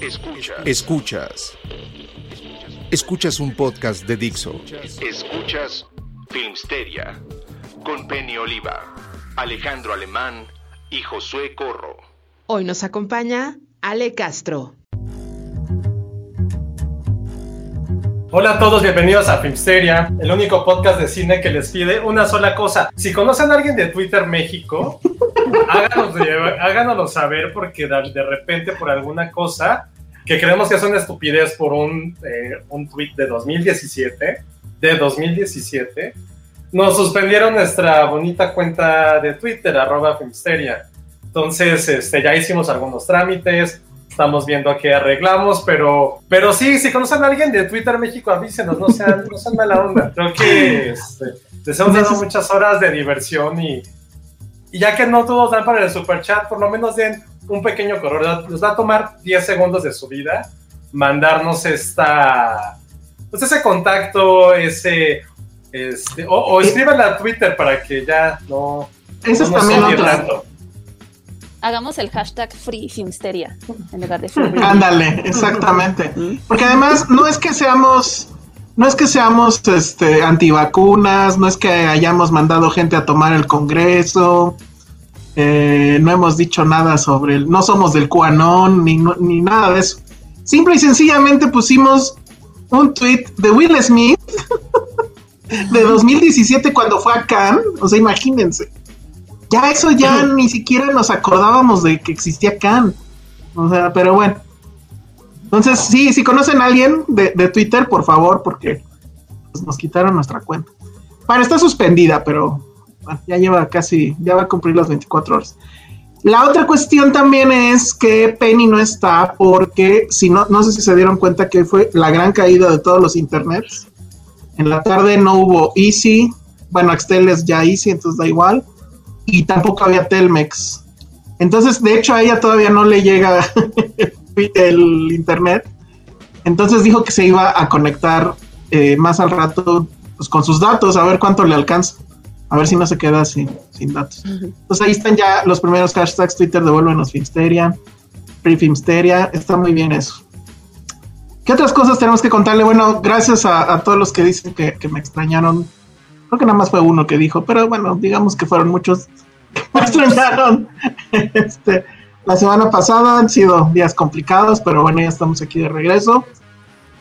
Escuchas. Escuchas. Escuchas un podcast de Dixo. Escuchas Filmsteria con Penny Oliva, Alejandro Alemán y Josué Corro. Hoy nos acompaña Ale Castro. Hola a todos, bienvenidos a Filmsteria, el único podcast de cine que les pide una sola cosa. Si conocen a alguien de Twitter México, háganos, háganoslo saber porque de, de repente por alguna cosa que creemos que es una estupidez por un, eh, un tweet de 2017, de 2017, nos suspendieron nuestra bonita cuenta de Twitter, arroba Filmsteria. Entonces, este, ya hicimos algunos trámites, estamos viendo a qué arreglamos, pero, pero sí, si conocen a alguien de Twitter México, avísenos, no sean, no sean mala onda. Creo que este, les hemos dado muchas horas de diversión y, y ya que no todos dan para el super chat, por lo menos den un pequeño correo. Les va a tomar 10 segundos de su vida mandarnos esta, pues ese contacto, ese, este, o, o escríbanle a Twitter para que ya no. Eso es no también otra. tanto. Hagamos el hashtag Free Filmsteria en lugar de Free Ándale, exactamente. Porque además no es que seamos, no es que seamos este antivacunas, no es que hayamos mandado gente a tomar el Congreso, eh, no hemos dicho nada sobre el, no somos del QAnon ni, ni nada de eso. Simple y sencillamente pusimos un tweet de Will Smith de 2017 cuando fue a Cannes, o sea, imagínense. Ya eso ya ni siquiera nos acordábamos de que existía Cannes. O sea, pero bueno. Entonces, sí, si conocen a alguien de, de Twitter, por favor, porque pues, nos quitaron nuestra cuenta. Bueno, está suspendida, pero bueno, ya lleva casi, ya va a cumplir las 24 horas. La otra cuestión también es que Penny no está porque, si no, no sé si se dieron cuenta que fue la gran caída de todos los internets. En la tarde no hubo Easy, bueno, Axtel es ya Easy, entonces da igual. Y tampoco había Telmex. Entonces, de hecho, a ella todavía no le llega el internet. Entonces dijo que se iba a conectar eh, más al rato pues, con sus datos, a ver cuánto le alcanza. A ver si no se queda sin, sin datos. Entonces ahí están ya los primeros hashtags Twitter, devuélvenos Filmsteria, Free Filmsteria, está muy bien eso. ¿Qué otras cosas tenemos que contarle? Bueno, gracias a, a todos los que dicen que, que me extrañaron. Creo que nada más fue uno que dijo, pero bueno, digamos que fueron muchos que me extrañaron. Este, la semana pasada han sido días complicados, pero bueno, ya estamos aquí de regreso.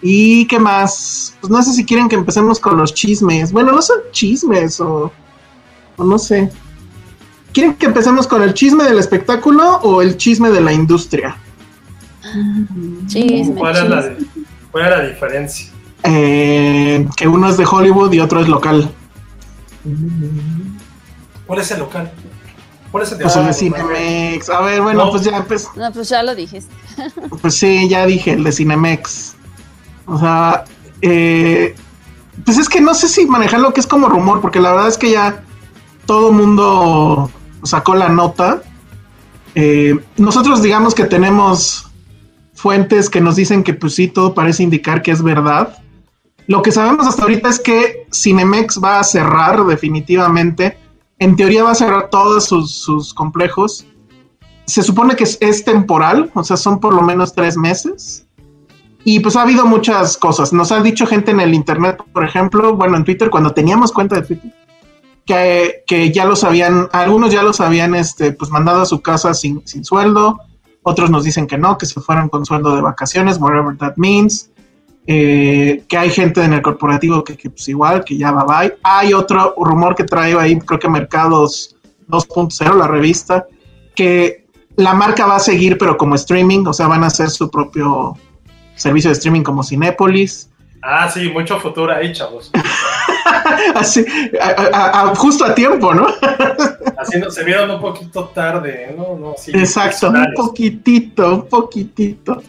¿Y qué más? Pues no sé si quieren que empecemos con los chismes. Bueno, no son chismes o, o no sé. ¿Quieren que empecemos con el chisme del espectáculo o el chisme de la industria? Chisme, ¿Cuál es, la, cuál es la diferencia? Eh, que uno es de Hollywood y otro es local. ¿Cuál es el local? ¿Cuál es el de Pues el de? Cinemex. A ver, bueno, No. pues ya, pues, No, pues ya lo dijiste. pues sí, ya dije, el de Cinemex. O sea, eh, pues es que no sé si manejarlo que es como rumor, porque la verdad es que ya todo mundo sacó la nota. Eh, nosotros digamos que tenemos fuentes que nos dicen que pues sí, todo parece indicar que es verdad. Lo que sabemos hasta ahorita es que Cinemex va a cerrar definitivamente. En teoría va a cerrar todos sus, complejos. Se supone que es, temporal, o sea, son por lo menos tres meses. Y pues ha habido muchas cosas. Nos ha dicho gente en el internet, por ejemplo, bueno, en Twitter, cuando teníamos cuenta de Twitter, que, que ya los habían, algunos ya los habían este, pues mandado a su casa sin, sin sueldo, otros nos dicen que no, que se fueron con sueldo de vacaciones, whatever that means. Eh, que hay gente en el corporativo que, que, pues igual, que ya va bye. Hay otro rumor que trae ahí, creo que Mercados 2.0, la revista, que la marca va a seguir, pero como streaming, o sea, van a hacer su propio servicio de streaming como Cinépolis. Ah, sí, mucho futuro ahí, chavos. Así, a, a, justo a tiempo, ¿no? Así no, se vieron un poquito tarde, ¿no? no sí, Exacto, un poquitito, un poquitito.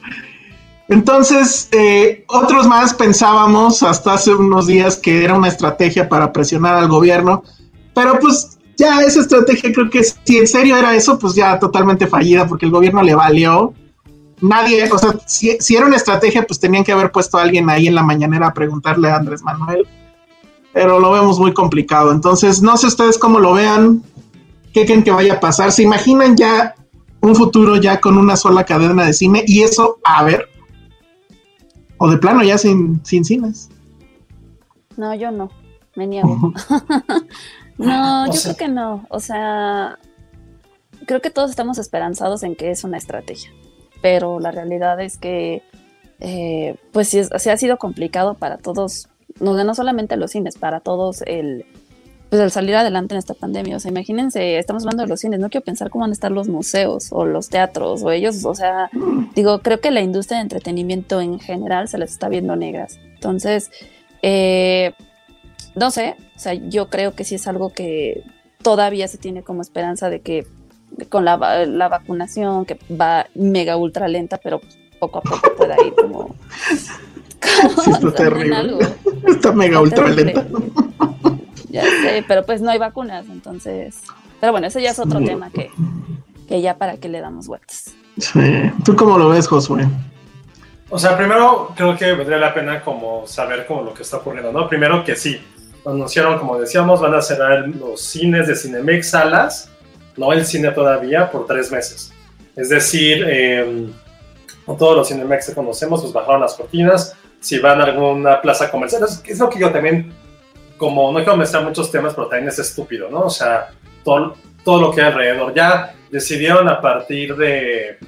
Entonces, eh, otros más pensábamos hasta hace unos días que era una estrategia para presionar al gobierno, pero pues ya esa estrategia creo que si en serio era eso, pues ya totalmente fallida porque el gobierno le valió. Nadie, o sea, si, si era una estrategia, pues tenían que haber puesto a alguien ahí en la mañanera a preguntarle a Andrés Manuel, pero lo vemos muy complicado. Entonces, no sé ustedes cómo lo vean, qué creen que vaya a pasar. ¿Se imaginan ya un futuro ya con una sola cadena de cine y eso, a ver, o de plano ya sin, sin cines. No, yo no, me niego. no, yo creo que no. O sea, creo que todos estamos esperanzados en que es una estrategia, pero la realidad es que, eh, pues sí, sí, ha sido complicado para todos, no, no solamente los cines, para todos el, pues el salir adelante en esta pandemia. O sea, imagínense, estamos hablando de los cines, no quiero pensar cómo van a estar los museos o los teatros o ellos, o sea, digo, creo que la industria de entretenimiento en general se les está viendo negras. Entonces, eh, no sé, o sea, yo creo que sí es algo que todavía se tiene como esperanza de que con la, la vacunación, que va mega ultra lenta, pero poco a poco pueda ir como... Sí, está terrible. Está mega ultra lenta. Ya sé, pero pues no hay vacunas, entonces. Pero bueno, eso ya es otro tema que, que ya para qué le damos vueltas. Sí. ¿Tú cómo lo ves, Josué? O sea, primero creo que valdría la pena como saber como lo que está ocurriendo, ¿no? Primero que sí, anunciaron, como decíamos, van a cerrar los cines de Cinemex salas, no el cine todavía, por tres meses. Es decir, eh, todos los Cinemex que conocemos, pues bajaron las cortinas. Si van a alguna plaza comercial, es lo que yo también como no quiero mezclar muchos temas, pero también es estúpido, ¿no? O sea, todo, todo lo que hay alrededor. Ya decidieron a partir de,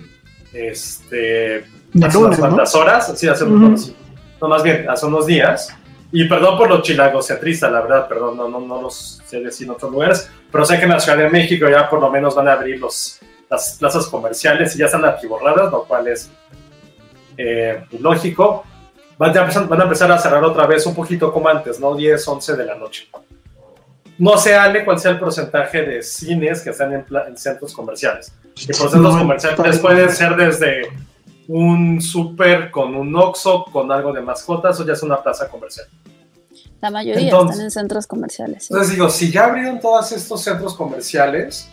este, hace unas cuantas horas, sí, hace unos, no, más bien, hace unos días, y perdón por los chilangos teatristas, la verdad, perdón, no, no, no los sé decir en otros lugares, pero sé que en la Ciudad de México ya por lo menos van a abrir los, las plazas comerciales y ya están atiborradas, lo cual es eh, lógico van a, empezar, van a empezar a cerrar otra vez un poquito como antes, ¿no? 10, 11 de la noche. No sé, Ale, cuál sea el porcentaje de cines que están en, centros comerciales. Y por centros comerciales pueden ser desde un súper con un Oxxo, con algo de mascotas, o ya es una plaza comercial. La mayoría están en centros comerciales. Entonces digo, si ya abrieron todos estos centros comerciales,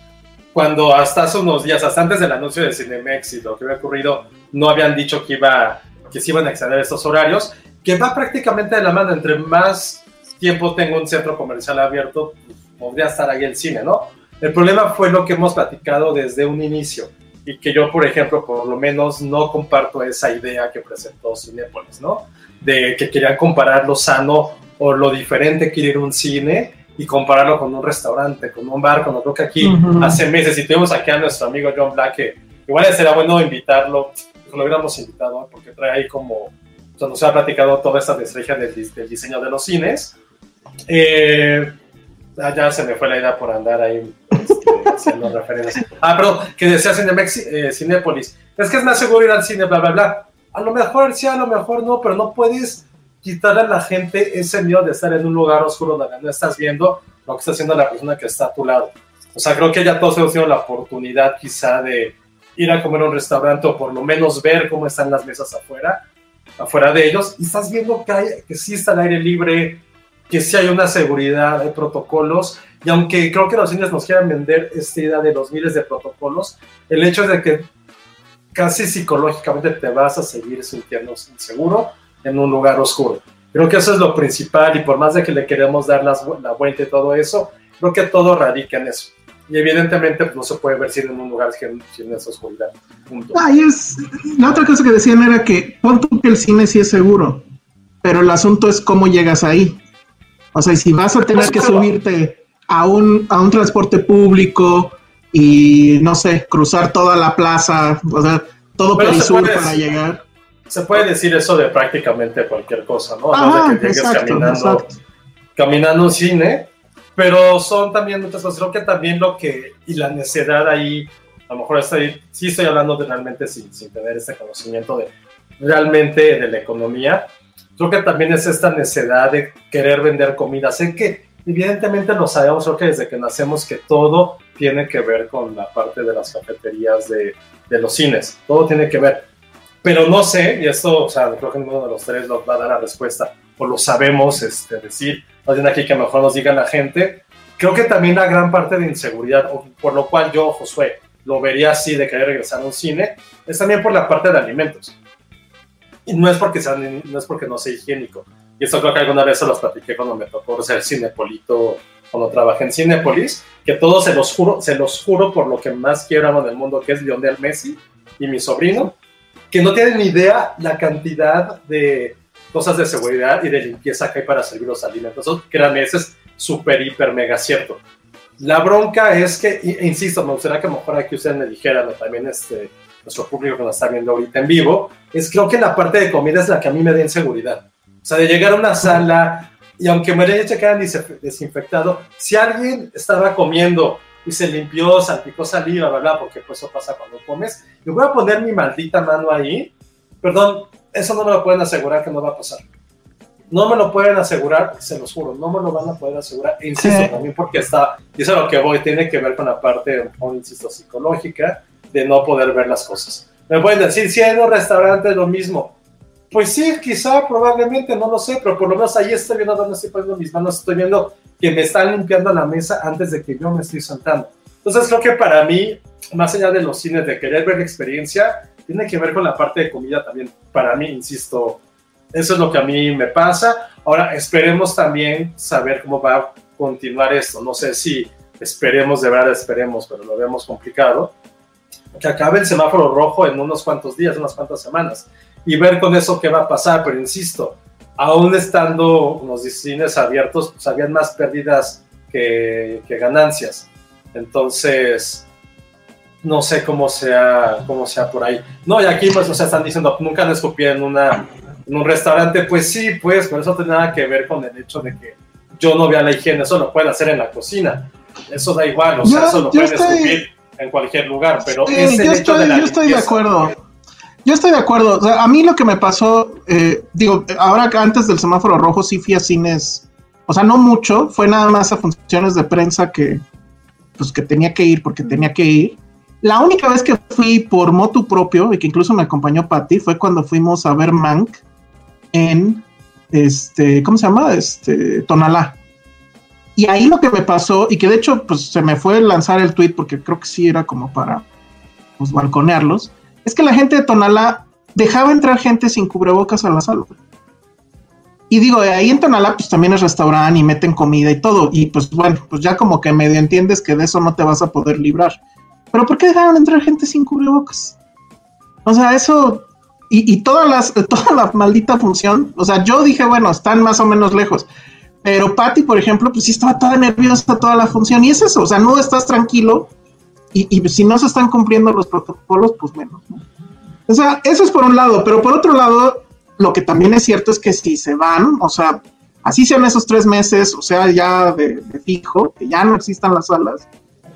cuando hasta hace unos días, hasta antes del anuncio de Cinemex y lo que había ocurrido, no habían dicho que iba que sí van a exceder estos horarios, que va prácticamente de la mano. Entre más tiempo tengo un centro comercial abierto, pues, podría estar ahí el cine, ¿no? El problema fue lo que hemos platicado desde un inicio y que yo, por ejemplo, por lo menos no comparto esa idea que presentó Cinepolis, ¿no? De que querían comparar lo sano o lo diferente que ir a un cine y compararlo con un restaurante, con un bar, con lo que aquí hace meses y tuvimos aquí a nuestro amigo John Black, que igual sería bueno invitarlo lo hubiéramos invitado, porque trae ahí como, sea, nos ha platicado toda esta estrategia del, del, diseño de los cines. Eh, ah, ya se me fue la idea por andar ahí este, haciendo referencias. Ah, perdón, que decía Cinemex, eh, Cinépolis. Es que es más seguro ir al cine, bla, bla, bla. A lo mejor sí, a lo mejor no, pero no puedes quitarle a la gente ese miedo de estar en un lugar oscuro donde no estás viendo lo que está haciendo la persona que está a tu lado. O sea, creo que ya todos hemos tenido la oportunidad quizá de, ir a comer a un restaurante o por lo menos ver cómo están las mesas afuera, afuera de ellos, y estás viendo que, hay, que sí está el aire libre, que sí hay una seguridad, hay protocolos, y aunque creo que los cines nos quieran vender esta idea de los miles de protocolos, el hecho de que casi psicológicamente te vas a seguir sintiendo inseguro en un lugar oscuro. Creo que eso es lo principal y por más de que le queremos dar las, la vuelta y todo eso, creo que todo radica en eso y evidentemente pues, no se puede ver si en un lugar sin, esa oscuridad. es, la otra cosa que decían era que pon que el cine sí es seguro, pero el asunto es cómo llegas ahí. O sea, si vas a tener que subirte a un, a un transporte público y no sé, cruzar toda la plaza, o sea, todo Pero Perisur para llegar. Se puede decir eso de prácticamente cualquier cosa, ¿no? De que llegues exacto, caminando, exacto. caminando un cine, pero son también muchas cosas. Creo que también lo que, y la necedad ahí, a lo mejor estoy, sí estoy hablando de realmente sin, sin tener este conocimiento de realmente de la economía. Creo que también es esta necedad de querer vender comida. Sé que evidentemente lo sabemos, creo que desde que nacemos que todo tiene que ver con la parte de las cafeterías de, de los cines, todo tiene que ver. Pero no sé, y esto, o sea, creo que ninguno de los tres nos va a dar la respuesta, o lo sabemos este, decir, más bien aquí que mejor nos diga la gente. Creo que también la gran parte de inseguridad, por lo cual yo, Josué, lo vería así de querer regresar a un cine, es también por la parte de alimentos. Y no es porque, no, es porque no sea higiénico. Y esto creo que alguna vez se los platiqué cuando me tocó ser cinepolito, cuando trabajé en Cinepolis, que todos se los juro, se los juro por lo que más quiero amo en el mundo, que es Lionel Messi y mi sobrino, que no tienen ni idea la cantidad de cosas de seguridad y de limpieza que hay para servir los alimentos. Eso, créanme, eso es súper, hiper, mega cierto. La bronca es que, e insisto, me gustaría que a lo mejor aquí ustedes me dijeran, también este, nuestro público que nos está viendo ahorita en vivo, es creo que la parte de comida es la que a mí me da inseguridad. O sea, de llegar a una sala y aunque me haya que eran desinfectado, si alguien estaba comiendo y se limpió, salpicó saliva, bla, bla, porque pues eso pasa cuando comes, y voy a poner mi maldita mano ahí, perdón, eso no me lo pueden asegurar que no va a pasar. No me lo pueden asegurar, se los juro, no me lo van a poder asegurar. E insisto, Sí. también porque está, y eso es a lo que voy, tiene que ver con la parte, o insisto, psicológica, de no poder ver las cosas. Me pueden decir, si hay en un restaurante es lo mismo. Pues sí, quizá, probablemente, no lo sé, pero por lo menos ahí estoy viendo dónde estoy poniendo mis manos, estoy viendo que me están limpiando la mesa antes de que yo me estoy sentando. Entonces creo que para mí, más allá de los cines, de querer ver la experiencia, tiene que ver con la parte de comida también. Para mí, insisto, eso es lo que a mí me pasa. Ahora, esperemos también saber cómo va a continuar esto. No sé si esperemos, de verdad esperemos, pero lo vemos complicado. Que acabe el semáforo rojo en unos cuantos días, unas cuantas semanas, y ver con eso qué va a pasar. Pero insisto, aún estando los cines abiertos, pues habían más pérdidas que, que ganancias. Entonces, no sé cómo sea, cómo sea por ahí. No, y aquí pues, o sea, están diciendo, nunca les escupí en, una, en un restaurante. Pues sí, pues, pero eso no tiene nada que ver con el hecho de que yo no vea la higiene. Eso lo pueden hacer en la cocina. Eso da igual, o sea, Yo- eso lo pueden estoy- escupir en cualquier lugar, pero Sí, es el yo hecho estoy, de la yo estoy de acuerdo. Yo estoy de acuerdo. O sea, a mí lo que me pasó, eh, digo, ahora antes del semáforo rojo sí fui a cines, o sea, no mucho, fue nada más a funciones de prensa que, pues, que tenía que ir porque tenía que ir. La única vez que fui por motu propio y que incluso me acompañó Patty fue cuando fuimos a ver Mank en, este, ¿cómo se llama? Este, Tonalá. Y ahí lo que me pasó, y que de hecho, pues se me fue lanzar el tweet porque creo que sí era como para pues, balconearlos, es que la gente de Tonalá dejaba entrar gente sin cubrebocas a la sala. Y digo, ahí en Tonalá pues también es restaurante y meten comida y todo. Y pues bueno, pues ya como que medio entiendes que de eso no te vas a poder librar. Pero ¿por qué dejaron entrar gente sin cubrebocas? O sea, eso... Y, todas las, toda la maldita función, o sea, yo dije, bueno, están más o menos lejos. Pero Patty, por ejemplo, pues sí estaba toda nerviosa toda la función. Y es eso, o sea, no estás tranquilo. Y, si no se están cumpliendo los protocolos, pues menos. ¿no? O sea, eso es por un lado. Pero por otro lado, lo que también es cierto es que si se van, o sea, así sean esos tres meses, o sea, ya de, de fijo, que ya no existan las salas,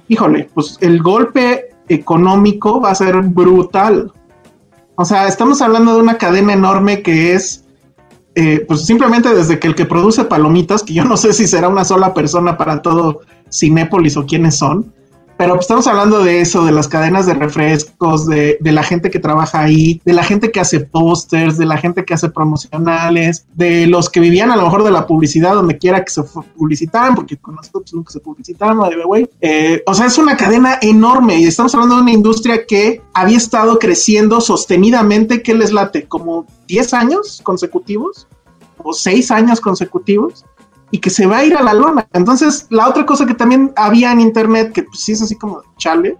híjole, pues el golpe económico va a ser brutal. O sea, estamos hablando de una cadena enorme que es, eh, pues simplemente desde que el que produce palomitas, que yo no sé si será una sola persona para todo Cinépolis o quiénes son, pero pues estamos hablando de eso, de las cadenas de refrescos, de, de la gente que trabaja ahí, de la gente que hace pósters, de la gente que hace promocionales, de los que vivían a lo mejor de la publicidad donde quiera que se publicitaran, porque con nosotros nunca se the way. Eh, o sea, es una cadena enorme y estamos hablando de una industria que había estado creciendo sostenidamente, ¿qué les late? Como 10 años consecutivos o 6 años consecutivos y que se va a ir a la lona. Entonces, la otra cosa que también había en internet, que pues sí es así como chale,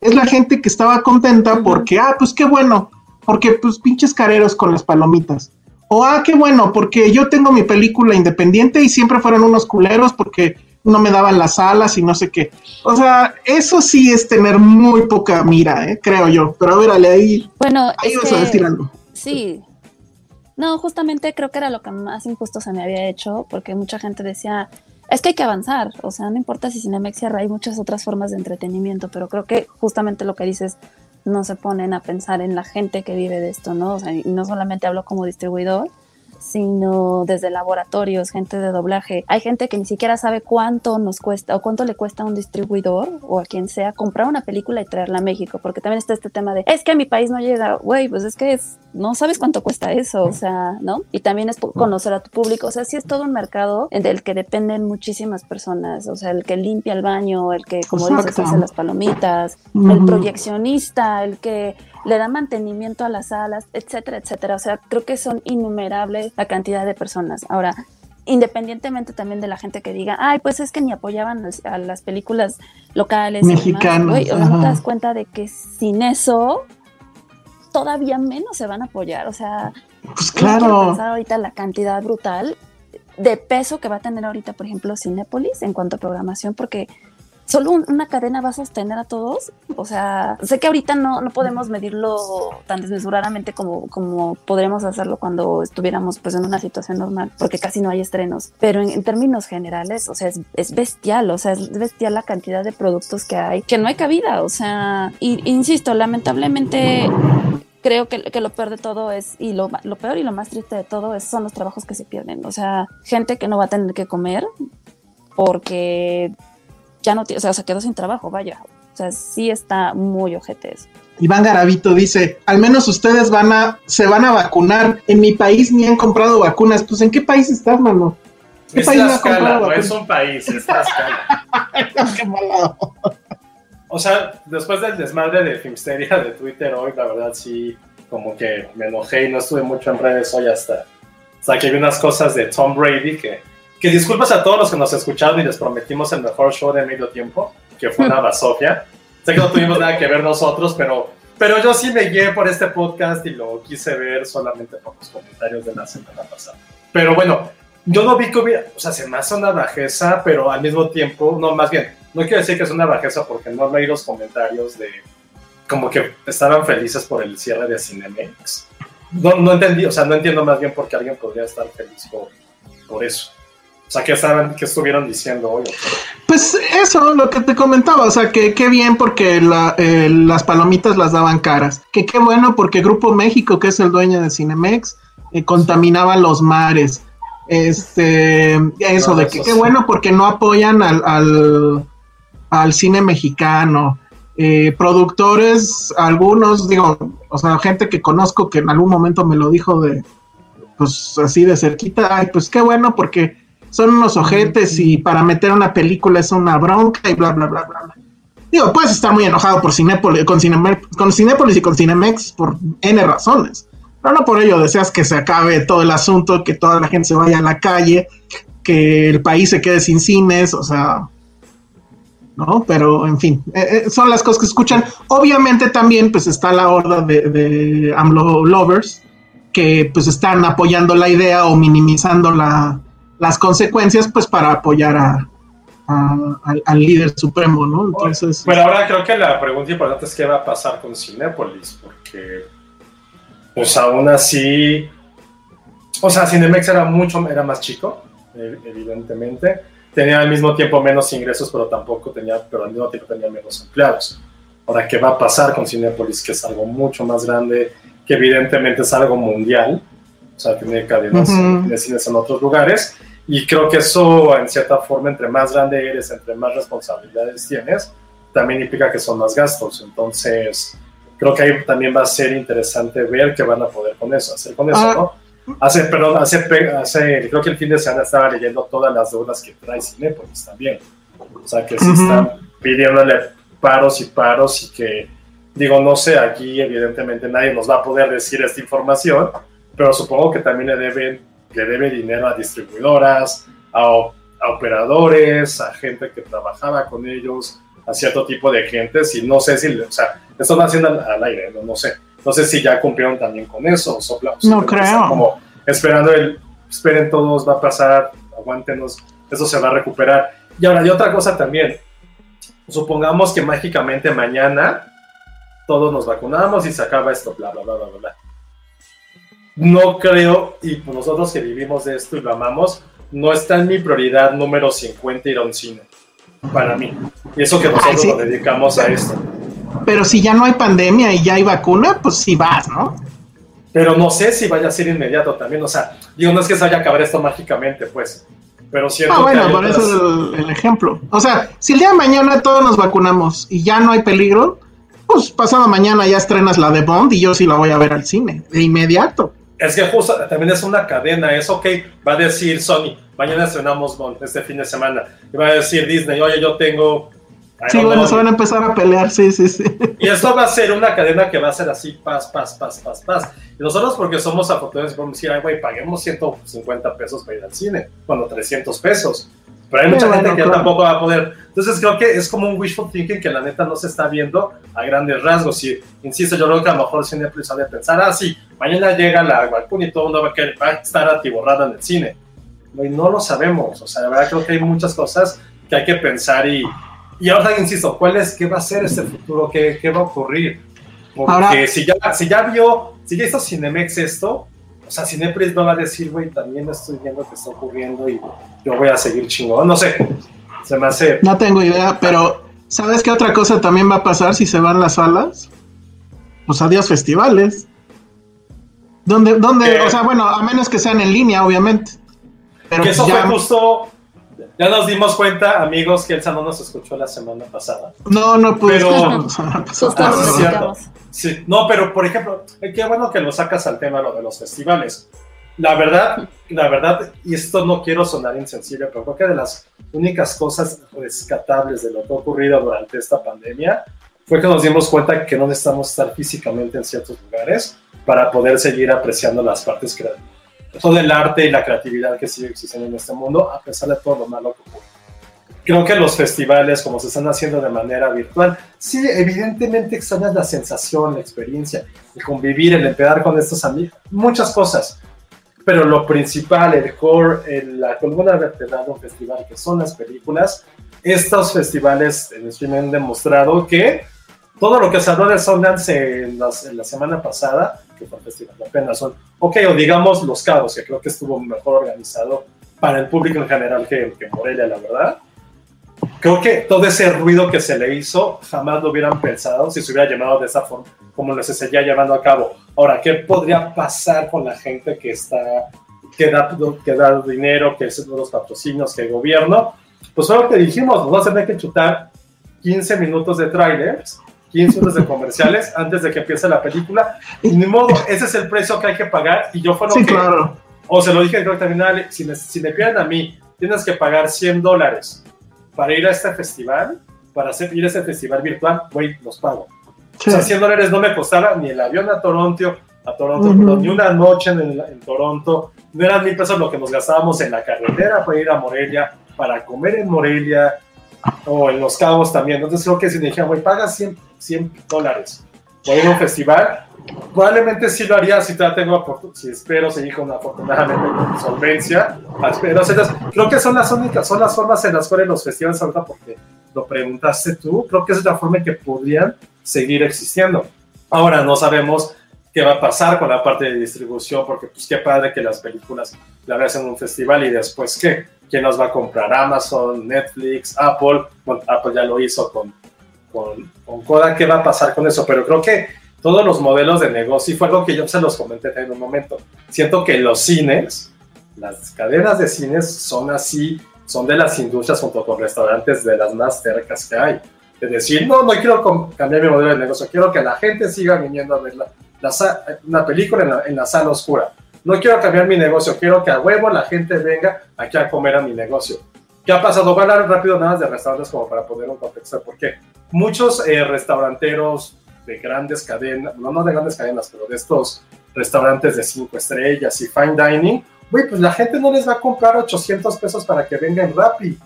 es la gente que estaba contenta porque, ah, pues qué bueno, porque pues pinches careros con las palomitas. O, ah, qué bueno, porque yo tengo mi película independiente y siempre fueron unos culeros porque no me daban las alas y no sé qué. O sea, eso sí es tener muy poca mira, ¿eh? creo yo. Pero a ahí. Bueno, ahí vas a decir algo. Sí. No, justamente creo que era lo que más injusto se me había hecho, porque mucha gente decía, es que hay que avanzar, o sea, no importa si Cinemex cierra, hay muchas otras formas de entretenimiento, pero creo que justamente lo que dices, no se ponen a pensar en la gente que vive de esto, ¿no? O sea, y no solamente hablo como distribuidor, sino desde laboratorios, gente de doblaje. Hay gente que ni siquiera sabe cuánto nos cuesta o cuánto le cuesta a un distribuidor o a quien sea comprar una película y traerla a México, porque también está este tema de, es que a mi país no llega, güey, pues es que es, no sabes cuánto cuesta eso, o sea, ¿no? Y también es conocer a tu público, o sea, sí es todo un mercado del que dependen muchísimas personas, o sea, el que limpia el baño, el que, como dices, hace las palomitas, el proyeccionista, el que le da mantenimiento a las salas, etcétera, etcétera. O sea, creo que son innumerables la cantidad de personas. Ahora, independientemente también de la gente que diga, ay, pues es que ni apoyaban a las películas locales. Mexicanas. o no te das cuenta de que sin eso todavía menos se van a apoyar. O sea, pues claro. No ahorita la cantidad brutal de peso que va a tener ahorita, por ejemplo, Cinépolis en cuanto a programación, porque solo una cadena va a sostener a todos. O sea, sé que ahorita no, no podemos medirlo tan desmesuradamente como, como podremos hacerlo cuando estuviéramos pues en una situación normal, porque casi no hay estrenos. Pero en, términos generales, o sea, es, bestial, o sea, es bestial la cantidad de productos que hay, que no hay cabida, o sea, y, insisto, lamentablemente creo que, que, lo peor de todo es, y lo, lo, peor y lo más triste de todo es, son los trabajos que se pierden. O sea, gente que no va a tener que comer porque ya no tiene, o sea, se quedó sin trabajo, vaya. O sea, sí está muy ojete eso. Iván Garavito dice, al menos ustedes van a, se van a vacunar. En mi país ni han comprado vacunas. Pues, ¿en qué país estás, mano? ¿Qué es país Tlaxcala, no es un país, es Tlaxcala. qué malado. O sea, después del desmadre de Filmsteria de Twitter hoy, la verdad sí, como que me enojé y no estuve mucho en redes hoy hasta, hasta que vi unas cosas de Tom Brady que que disculpas a todos los que nos escucharon y les prometimos el mejor show de medio tiempo, que fue una basofia. sé que no tuvimos nada que ver nosotros, pero, pero yo sí me guié por este podcast y lo quise ver solamente por los comentarios de la semana pasada. Pero bueno, yo no vi que hubiera, o sea, se me hace una bajeza, pero al mismo tiempo, no, más bien, no quiero decir que es una bajeza porque no leí los comentarios de como que estaban felices por el cierre de Cinemex. No, no entendí, o sea, no entiendo más bien por qué alguien podría estar feliz por, por eso. O sea, ¿qué, estaban, qué estuvieron diciendo hoy? Pues eso, lo que te comentaba, o sea, que qué bien porque eh, las palomitas las daban caras, que qué bueno porque Grupo México, que es el dueño de Cinemex, eh, contaminaba los mares. Este, eso, de que qué bueno porque no apoyan al, al, cine mexicano. Eh, productores, algunos, digo, o sea, gente que conozco que en algún momento me lo dijo de, pues así de cerquita, ay, pues qué bueno porque son unos ojetes y para meter una película es una bronca y bla, bla, bla, bla. Digo, puedes estar muy enojado por Cinépolis, con, con Cinépolis y con Cinemex por N razones, pero no por ello deseas que se acabe todo el asunto, que toda la gente se vaya a la calle, que el país se quede sin cines, o sea, ¿no? Pero, en fin, eh, eh, son las cosas que escuchan. Obviamente también, pues, está la horda de, de AMLO lovers, que, pues, están apoyando la idea o minimizando la, las consecuencias pues para apoyar a, al, líder supremo, ¿no? Entonces... Bueno, ahora creo que la pregunta importante es qué va a pasar con Cinepolis, porque pues aún así, o sea, Cinemex era mucho, era más chico, e, evidentemente, tenía al mismo tiempo menos ingresos, pero tampoco tenía, pero al mismo tiempo tenía menos empleados. Ahora, ¿qué va a pasar con Cinepolis, que es algo mucho más grande, que evidentemente es algo mundial? o sea, tiene cadenas de cines en otros lugares. Y creo que eso, en cierta forma, entre más grande eres, entre más responsabilidades tienes, también implica que son más gastos. Entonces, creo que ahí también va a ser interesante ver qué van a poder con eso, hacer con eso, ah. ¿no? Hace, perdón, hace, hace, creo que el fin de semana estaba leyendo todas las deudas que trae Cinepolis también. O sea, que se están pidiéndole paros y paros y que, digo, no sé, aquí evidentemente nadie nos va a poder decir esta información, pero supongo que también le deben le debe dinero a distribuidoras, a, operadores, a gente que trabajaba con ellos, a cierto tipo de gentes y no sé si, o sea, están haciendo al, aire, no, no, sé, no sé si ya cumplieron también con eso, sopla, no creo. Como esperando el, esperen todos, va a pasar, aguántenos, eso se va a recuperar. Y ahora, y otra cosa también, supongamos que mágicamente mañana todos nos vacunamos y se acaba esto, bla, bla, bla, bla, bla. No creo, y pues nosotros que vivimos de esto y lo amamos, no está en mi prioridad número 50 ir a un cine, para mí. Y eso que nosotros Ay, sí. nos dedicamos a esto. Pero si ya no hay pandemia y ya hay vacuna, pues sí vas, ¿no? Pero no sé si vaya a ser inmediato también, o sea, digo, no es que se vaya a acabar esto mágicamente, pues. Pero siento Ah, bueno, por otras- eso el, el ejemplo. O sea, si el día de mañana todos nos vacunamos y ya no hay peligro, pues pasado mañana ya estrenas la de Bond y yo sí la voy a ver al cine, de inmediato. Es que justo también es una cadena, es ok, va a decir Sony, mañana estrenamos Bond este fin de semana, y va a decir Disney, oye, yo tengo... Sí, bueno, know, se van a empezar a pelear, sí, sí, sí. Y esto va a ser una cadena que va a ser así, paz, paz, paz, paz, paz. Y nosotros porque somos afortunados podemos decir, ay, güey, paguemos 150 pesos para ir al cine, bueno, 300 pesos. Pero hay mucha bueno, gente que claro. tampoco va a poder. Entonces creo que es como un wishful thinking que la neta no se está viendo a grandes rasgos. Y insisto, yo creo que a lo mejor Cinepolis ha de pensar, ah, sí, mañana llega la vacuna y todo el mundo va a, querer- va a estar atiborrado en el cine. Y no lo sabemos. O sea, la verdad creo que hay muchas cosas que hay que pensar y, y ahora insisto, ¿cuál es, qué va a ser este futuro? ¿Qué, qué va a ocurrir? Porque Ahora- si, ya, si ya vio, si ya hizo Cinemex esto, o sea, Cinepolis no va a decir, güey, también estoy viendo que está ocurriendo y yo voy a seguir chingón. No sé, se me hace... No tengo idea, pero ¿sabes qué otra cosa también va a pasar si se van las salas? Pues adiós festivales. ¿Dónde, dónde, ¿Qué? o sea, bueno, a menos que sean en línea, obviamente. Pero que eso ya, fue justo... Ya nos dimos cuenta, amigos, que Elsa no nos escuchó la semana pasada. no, no pude. Pero- Ah, sí, no, pero por ejemplo, eh, qué bueno que lo sacas al tema lo de los festivales. La verdad, la verdad, y esto no quiero sonar insensible, pero creo que de las únicas cosas rescatables de lo que ha ocurrido durante esta pandemia fue que nos dimos cuenta que no necesitamos estar físicamente en ciertos lugares para poder seguir apreciando las partes creativas. Todo el arte y la creatividad que sigue existiendo en este mundo, a pesar de todo lo malo que ocurre. Creo que los festivales, como se están haciendo de manera virtual, sí, evidentemente extrañas la sensación, la experiencia, el convivir, el empezar con estos amigos, muchas cosas. Pero lo principal, el core, el- la columna vertebral de un festival, que son las películas, estos festivales en streaming han demostrado que todo lo que se habló de Sundance en, las- en la semana pasada, que fue el festival apenas son, ok, o digamos Los Cabos, que creo que estuvo mejor organizado para el público en general que, que Morelia, la verdad. Creo que todo ese ruido que se le hizo jamás lo hubieran pensado si se hubiera llamado de esa forma, como lo se seguía llevando a cabo. Ahora, ¿qué podría pasar con la gente que está, que da, que da dinero, que es los patrocinios, que el gobierno? Pues fue lo que dijimos, nos vamos a tener que chutar 15 minutos de trailers, 15 minutos de comerciales antes de que empiece la película. Y ni modo, ese es el precio que hay que pagar. Y yo fue lo Sí, que, claro. o se lo dije que también si me, si me piden a mí, tienes que pagar 100 dólares para ir a este festival, para hacer, ir a este festival virtual, güey, los pago. Sí. O sea, 100 dólares no me costaba ni el avión a Toronto, a Toronto, Ujú. perdón, ni una noche en, en Toronto. No eran mil pesos lo que nos gastábamos en la carretera para ir a Morelia, para comer en Morelia o en Los Cabos también. Entonces creo que si me dijeran, güey, paga 100, 100 dólares por ir a un festival, probablemente sí lo haría si tengo, si espero seguir con afortunadamente con solvencia. Espero, o sea, creo que son las únicas, son las formas en las cuales los festivales ahorita, porque lo preguntaste tú, creo que es la forma en que podrían seguir existiendo. Ahora no sabemos qué va a pasar con la parte de distribución, porque pues qué padre que las películas la veas en un festival y después qué, quién las va a comprar, Amazon, Netflix, Apple, bueno, Apple ya lo hizo con, con, con qué va a pasar con eso, pero creo que todos los modelos de negocio, y fue algo que yo se los comenté en un momento, siento que los cines, las cadenas de cines son así, son de las industrias junto con restaurantes de las más cercas que hay. De decir, no, no quiero cambiar mi modelo de negocio, quiero que la gente siga viniendo a ver la, la una película en la, en la sala oscura. No quiero cambiar mi negocio, quiero que a huevo la gente venga aquí a comer a mi negocio. ¿Qué ha pasado? Voy a hablar rápido nada más de restaurantes como para poner un contexto, porque muchos eh, restauranteros de grandes cadenas, no, no de grandes cadenas, pero de estos restaurantes de cinco estrellas y fine dining, güey, pues la gente no les va a comprar 800 pesos para que vengan Rappi.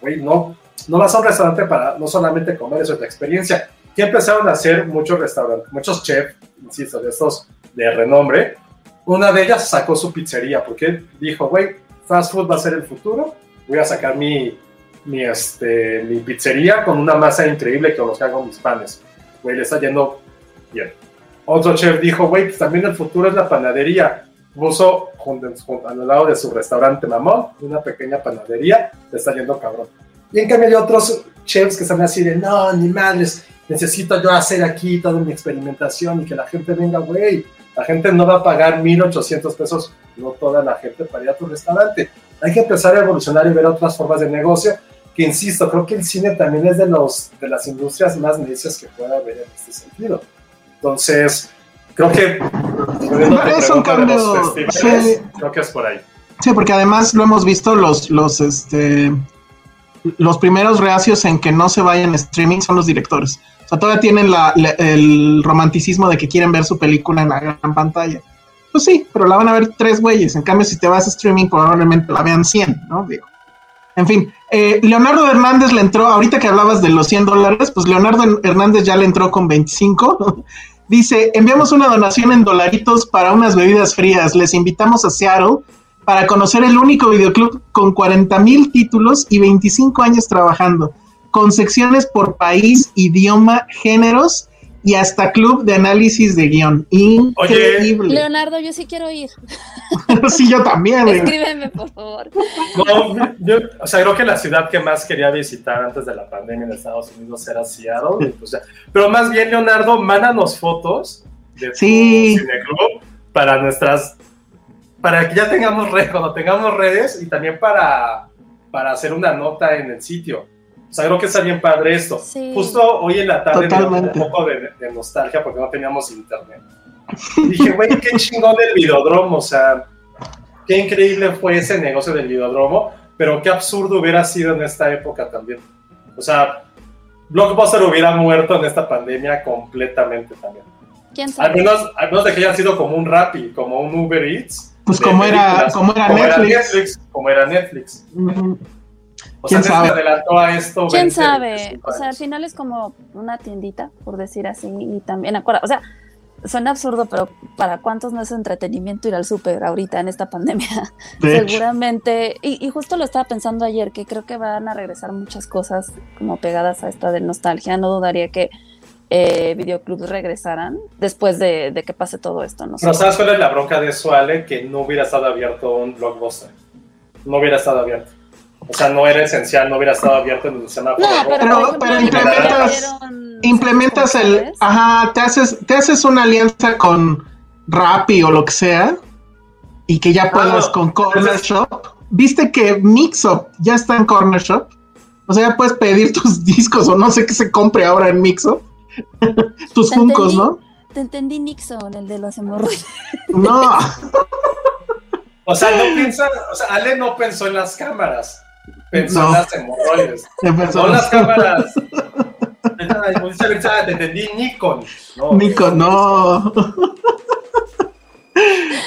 Güey, no, no vas a un restaurante para no solamente comer, eso es la experiencia. Que empezaron a hacer muchos restaurantes, muchos chefs, insisto, de estos de renombre. Una de ellas sacó su pizzería porque dijo, güey, fast food va a ser el futuro, voy a sacar mi, mi, este, mi pizzería con una masa increíble que los hago mis panes. Güey, le está yendo bien. Otro chef dijo, güey, pues también el futuro es la panadería. Puso junto, junto- al lado de su restaurante Mamón, una pequeña panadería, le está yendo cabrón. Y en cambio hay otros chefs que están así de, no, ni madres, necesito yo hacer aquí toda mi experimentación y que la gente venga, güey. La gente no va a pagar 1.800 pesos, no toda la gente para ir a tu restaurante. Hay que empezar a evolucionar y ver otras formas de negocio, que insisto, creo que el cine también es de, los, de las industrias más necias que pueda haber en este sentido. Entonces, creo que... Es un cambio, sí. Creo que es por ahí. Sí, porque además lo hemos visto los, los, este, los primeros reacios en que no se vayan a streaming son los directores. O sea, todavía tienen la- la- el romanticismo de que quieren ver su película en la gran pantalla. Pues sí, pero la van a ver tres güeyes. En cambio, si te vas a streaming, probablemente la vean 100, ¿no? Digo. En fin, eh, Leonardo Hernández le entró, ahorita que hablabas de los 100 dólares, pues Leonardo Hernández ya le entró con 25. Dice, enviamos una donación en dolaritos para unas bebidas frías. Les invitamos a Seattle para conocer el único videoclub con 40 mil títulos y 25 años trabajando, con secciones por país, idioma, géneros y hasta club de análisis de guion. Increíble. Leonardo, yo sí quiero ir. sí, yo también. güey. Escríbeme, por favor. No, yo, o sea, creo que la ciudad que más quería visitar antes de la pandemia en Estados Unidos era Seattle. o sea, pero más bien, Leonardo, mándanos fotos de tu Sí. cineclub para nuestras. Para que ya tengamos redes, cuando tengamos redes y también para, para hacer una nota en el sitio. O sea, creo que está bien padre esto. Sí. Justo hoy en la tarde me dio un poco de, de nostalgia porque no teníamos internet. Y dije, güey, qué chingón el videodromo, o sea, qué increíble fue ese negocio del videodromo, pero qué absurdo hubiera sido en esta época también. O sea, Blockbuster hubiera muerto en esta pandemia completamente también. ¿Quién Al sabe? menos, al menos de que hayan sido como un Rappi, como un Uber Eats. Pues como era, como era como era Netflix. Netflix, como era Netflix. Ujú. O sea, ¿Quién se sabe? adelantó a esto. ¿Quién 20, sabe? 25 O sea, al años. final es como una tiendita, por decir así, y también, acuerda, o sea, suena absurdo, pero ¿para cuántos no es entretenimiento ir al súper ahorita en esta pandemia? Seguramente, y, y justo lo estaba pensando ayer, que creo que van a regresar muchas cosas como pegadas a esta de nostalgia. No dudaría que eh, videoclubs regresaran después de, de que pase todo esto, no sé. ¿sabes cuál es la bronca de eso, Ale? Que no hubiera estado abierto un blockbuster. No hubiera estado abierto. O sea, no era esencial, no hubiera estado abierto en el semáforo. No, pero, Pero- implementas- Implementas el, ajá, te haces, te haces una alianza con Rappi o lo que sea y que ya puedas no. con Corner Shop. ¿Viste que Mixup ya está en Corner Shop? O sea, ya puedes pedir tus discos o no sé qué se compre ahora en Mixup. tus funcos, entendí. ¿no? Te entendí Nixon, el de los hemorroides. No, O sea, no piensa, o sea, Ale no pensó en las cámaras, pensó No. en las hemorroides. No las cámaras. Te entendí Nikon. No, Nico, no.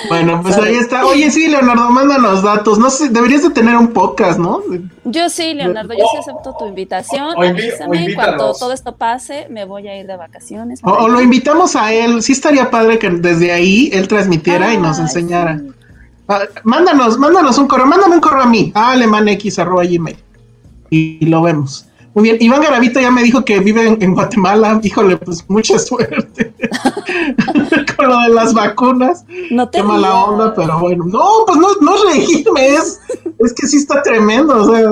bueno, pues ahí está. Oye, sí, Leonardo, mándanos datos. No sé, deberías de tener un podcast, ¿no? Yo sí, Leonardo, yo sí acepto tu invitación. o invi- o Avísame, cuando todo esto pase, me voy a ir de vacaciones. O, o lo invitamos a él. Sí estaría padre que desde ahí él transmitiera y nos enseñara. sí. Mándanos, mándanos un correo, mándame un correo a mí, a alemanx.gmail. Y, y lo vemos. Muy bien, Iván Garavito ya me dijo que vive en, en Guatemala. Híjole, pues mucha suerte con lo de las vacunas. No te Qué mala onda, pero bueno. No, pues no, no reírme, es, es que sí está tremendo. O sea,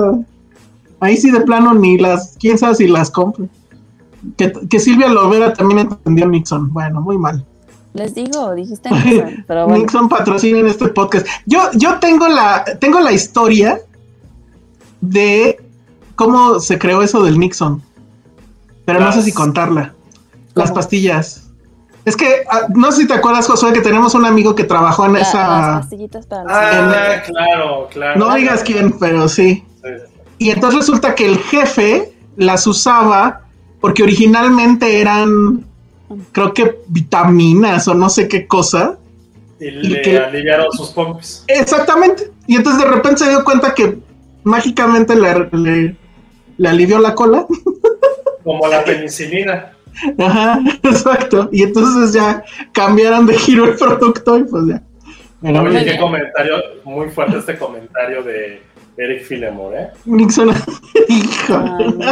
ahí sí de plano ni las, quién sabe si las compre. Que, que Silvia Lovera también entendió Nixon. Bueno, muy mal. Les digo, dijiste Nixon, pero bueno. Nixon patrocina en este podcast. Yo, yo tengo la, tengo la historia de cómo se creó eso del Nixon. Pero no sé si contarla. Las ¿Cómo? pastillas. Es que, ah, no sé si te acuerdas, Josué, que tenemos un amigo que trabajó en La- Las esa... pastillitas para los Ah, claro, claro. No digas quién, pero sí. Sí. Y entonces resulta que el jefe las usaba porque originalmente eran, creo que vitaminas o no sé qué cosa. Y ¿Y le aliviaron sus pompis. Exactamente. Y entonces de repente se dio cuenta que mágicamente le, le, le alivió la cola. Como la penicilina. Ajá, exacto. Y entonces ya cambiaron de giro el producto y pues ya. Oye, Muy qué comentario, muy fuerte este comentario de Eric Filemore, ¿eh? Nixon. Híjole.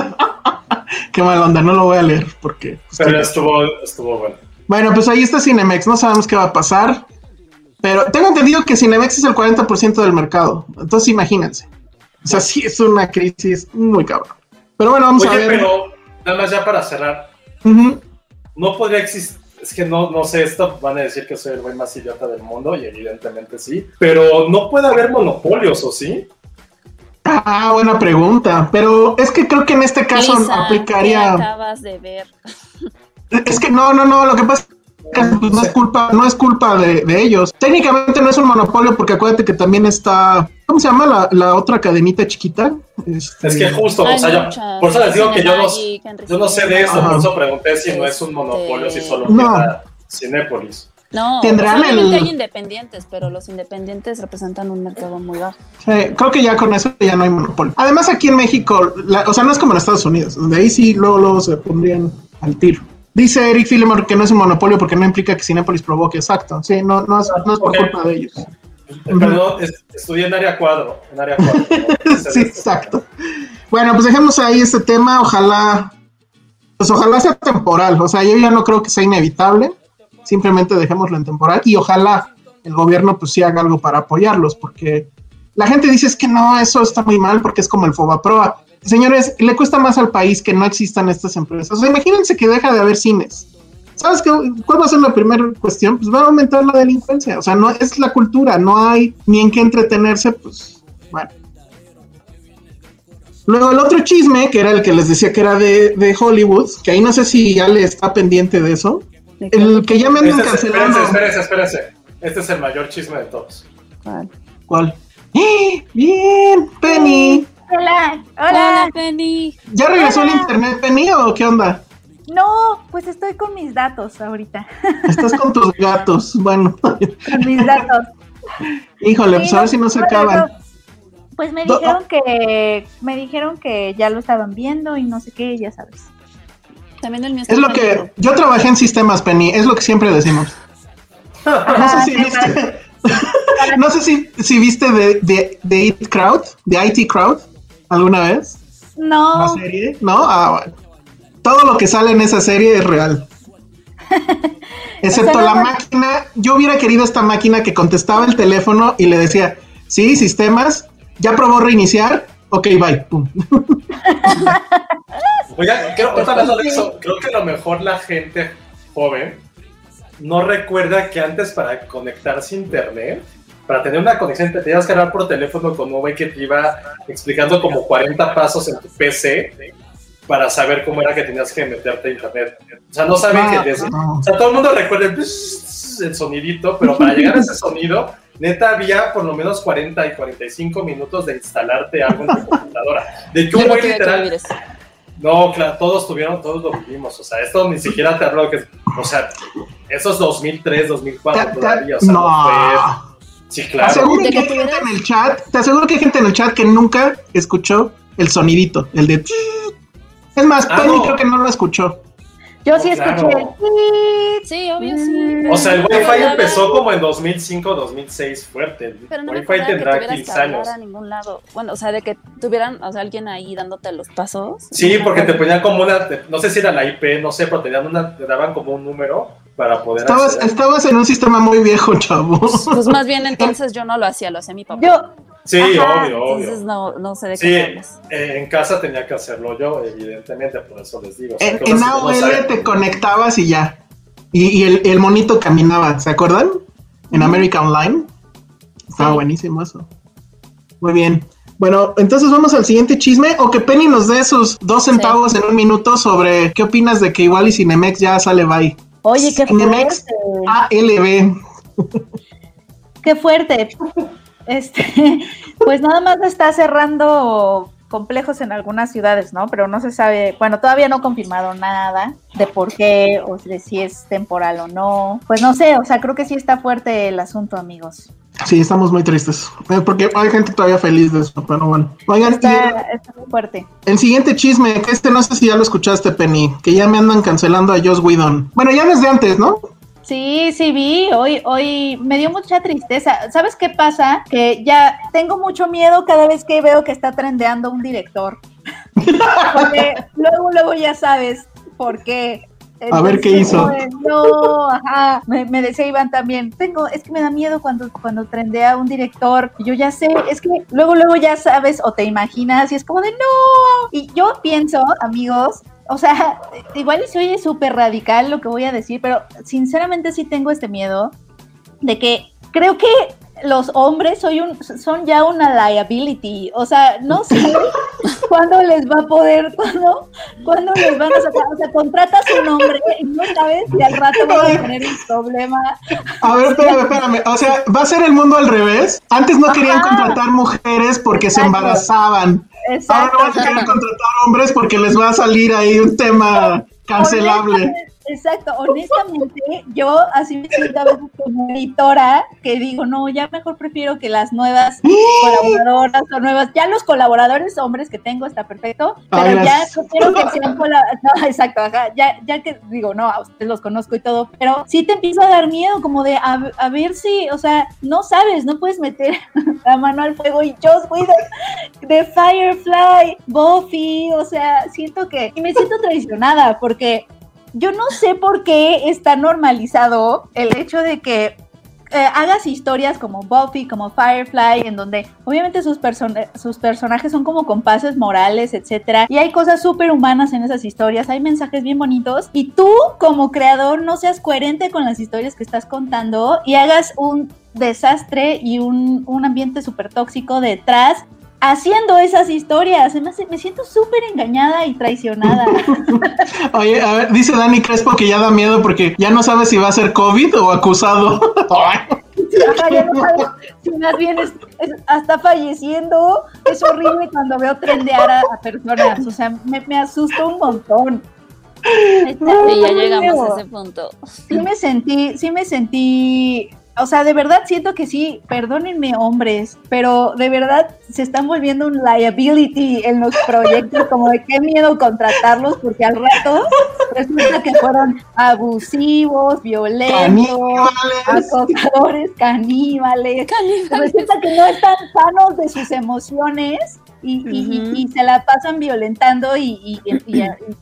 Qué mal onda, no lo voy a leer porque. Pero estuvo, estuvo bueno. Bueno, pues ahí está Cinemex, no sabemos qué va a pasar. Pero tengo entendido que Cinemex es el 40% del mercado. Entonces imagínense. O sea, sí es una crisis muy cabrón. Pero bueno, vamos Oye, a ver. pero nada más ya para cerrar, no podría existir. Es que no, no sé, esto van a decir que soy el güey más idiota del mundo, y evidentemente sí. Pero no puede haber monopolios, ¿o sí? Ah, buena pregunta. Pero es que creo que en este caso Lisa, ¿qué aplicaría. acabas de ver? Es que no, no, no. Lo que pasa es que pues, no es culpa, no es culpa de, de ellos. Técnicamente no es un monopolio porque acuérdate que también está. ¿Cómo se llama la, la otra cadenita chiquita? Este, Es que justo, o sea, yo- por eso les digo que yo no, yo sé de eso, Ajá. por eso pregunté si no es un monopolio, si solo No. queda Cinépolis. No, Tendrán el- hay independientes, pero los independientes representan un mercado muy bajo. Sí, creo que ya con eso ya no hay monopolio. Además, aquí en México, la- o sea, no es como en Estados Unidos, donde ahí sí luego, luego se pondrían al tiro. Dice Eric Filemore que no es un monopolio porque no implica que Cinépolis provoque. Exacto. Sí, no, no, es, no es por Ok. culpa de ellos. Perdón, es- estudié en área cuadro, en área cuadro. ¿no? sí, exacto. Bueno, pues dejemos ahí este tema. Ojalá, pues ojalá sea temporal. O sea, yo ya no creo que sea inevitable. Simplemente dejémoslo en temporal y ojalá el gobierno pues sí haga algo para apoyarlos, porque la gente dice es que no, eso está muy mal porque es como el Fobaproa. Señores, le cuesta más al país que no existan estas empresas. O sea, imagínense que deja de haber cines. ¿Sabes qué? ¿Cuál va a ser la primera cuestión? Pues va a aumentar la delincuencia. O sea, no es la cultura, no hay ni en qué entretenerse, pues bueno. Luego el otro chisme, que era el que les decía que era de, de Hollywood, que ahí no sé si ya le está pendiente de eso. El que ya me andan Este es- cancelando. espérense, espérense, espérense. Este es el mayor chisme de todos. ¿Cuál? ¿Cuál? ¡Eh! Bien, Penny. Hola, Hola, hola. Penny. ¿Ya regresó el Hola. internet, Penny, o qué onda? No, pues estoy con mis datos ahorita. Estás con tus gatos. Bueno, Con mis datos. híjole, pues a ver si no se bueno, acaban. Pues me Do- dijeron que me dijeron que ya lo estaban viendo y no sé qué, ya sabes. También el mío Es lo que yo trabajé en sistemas, Penny, es lo que siempre decimos. No sé si viste, no sé si, si viste de, de, de IT Crowd, de IT Crowd, alguna vez. ¿La No, serie? ¿No? Ah, bueno. Todo lo que sale en esa serie es real. Excepto O sea, la máquina. Yo hubiera querido esta máquina que contestaba el teléfono y le decía, sí, sistemas, ya probó reiniciar, ok, bye. Pum. Oiga, creo, eso, creo que a lo mejor la gente joven no recuerda que antes para conectarse a internet, para tener una conexión, te tenías que hablar por teléfono con un güey que te iba explicando como 40 pasos en tu PC para saber cómo era que tenías que meterte a internet. O sea, no saben Ah, que desde- no. O sea, todo el mundo recuerda el, el sonidito, pero para llegar a ese sonido, neta había por lo menos 40 y 45 minutos de instalarte algo en tu computadora. De que un güey que literal no, claro, todos tuvieron, todos lo vivimos. O sea, esto ni siquiera te hablo que. O sea, eso es 2003, 2004 Te- te- todavía. O sea, no. no. fue. Sí, Te claro. aseguro De que hay gente en el chat, te aseguro que hay gente en el chat que nunca escuchó el sonidito, el de... Es más, Ah, Penny no. creo que no lo escuchó. Yo sí No, escuché claro. el. Sí, obvio, sí. O sea, el Wi-Fi empezó como en 2005, 2006 fuerte. El Pero no Wi-Fi tendrá que 15 hablar años. a ningún lado. Bueno, o sea, de que tuvieran, o sea, alguien ahí dándote los pasos. Sí, porque te ponían como una, no sé si era la IP, no sé, pero tenían una, te daban como un número para poder Estabas, acceder. estabas en un sistema muy viejo, chavo. Pues más bien entonces yo no lo hacía, lo hacía mi papá. Yo, Sí, Ajá, obvio, entonces obvio. no, no sé de Sí, qué hablas. eh, en casa tenía que hacerlo yo, evidentemente, por eso les digo. o sea, En, no AOL te conectabas y ya. Y, y el, el monito caminaba, ¿se acuerdan? En America Online. Estaba buenísimo eso. Muy bien. Bueno, entonces vamos al siguiente chisme o que Penny nos dé sus dos centavos en un minuto sobre qué opinas de que igual y Cinemex ya sale bye. Oye, qué fuerte. ALB. Qué fuerte. Este, pues nada más está cerrando complejos en algunas ciudades, ¿no? Pero no se sabe, bueno, todavía no confirmaron nada de por qué o de si es temporal o no. Pues no sé, o sea, creo que sí está fuerte el asunto, amigos. Sí, estamos muy tristes. Eh, Porque hay gente todavía feliz de eso, pero bueno. Oigan, Está, está muy fuerte. el siguiente chisme, que este no sé si ya lo escuchaste, Penny, que ya me andan cancelando a Joss Whedon. Bueno, ya desde antes, ¿no? Sí, sí vi, hoy, hoy me dio mucha tristeza. ¿Sabes qué pasa? Que ya tengo mucho miedo cada vez que veo que está trendeando un director. Porque luego, luego ya sabes por qué. A ver qué hizo. No, ajá. Me, me, decía Iván también. Tengo, es que me da miedo cuando, cuando trendea un director. Yo ya sé, es que luego, luego ya sabes o te imaginas y es como de no. Y yo pienso, amigos, o sea, igual y se oye súper radical lo que voy a decir, pero sinceramente sí tengo este miedo de que creo que los hombres soy un, son ya una liability. O sea, no sé cuándo les va a poder, cuándo, cuándo les van a sacar. O sea, contratas un hombre y no sabes si al rato va a tener un problema. A ver, espérame, espérame. O sea, va a ser el mundo al revés. Antes no querían contratar mujeres porque se embarazaban. Exacto, Ahora no van a querer contratar hombres porque les va a salir ahí un tema cancelable. Exacto, honestamente, yo así me siento a veces como editora, que digo, no, ya mejor prefiero que las nuevas colaboradoras o nuevas, ya los colaboradores hombres que tengo está perfecto, pero ya prefiero que sean colaboradores, no, exacto, ajá, ya, ya que digo, no, a ustedes los conozco y todo, pero sí te empieza a dar miedo, como de, a, a ver si, o sea, no sabes, no puedes meter la mano al fuego y yo soy de, de Firefly, Buffy, o sea, siento que, y me siento traicionada, porque yo no sé por qué está normalizado el hecho de que eh, hagas historias como Buffy, como Firefly, en donde obviamente sus, sus personajes son como compases morales, etcétera, y hay cosas súper humanas en esas historias, hay mensajes bien bonitos, y tú como creador no seas coherente con las historias que estás contando y hagas un desastre y un, un ambiente súper tóxico detrás haciendo esas historias. Me, me siento súper engañada y traicionada. Oye, a ver, dice Dani Crespo que ya da miedo porque ya no sabe si va a ser COVID o acusado. si más bien hasta falleciendo. Es horrible cuando veo trendear a, personas. O sea, me, me asusta un montón. Y ya llegamos a ese punto. Sí me sentí, sí me sentí o sea, de verdad siento que sí, perdónenme hombres, pero de verdad se están volviendo un liability en los proyectos, como de qué miedo contratarlos, porque al rato resulta que fueron abusivos, violentos, acosadores, caníbales. caníbales. Resulta que no están sanos de sus emociones y, se la pasan violentando y,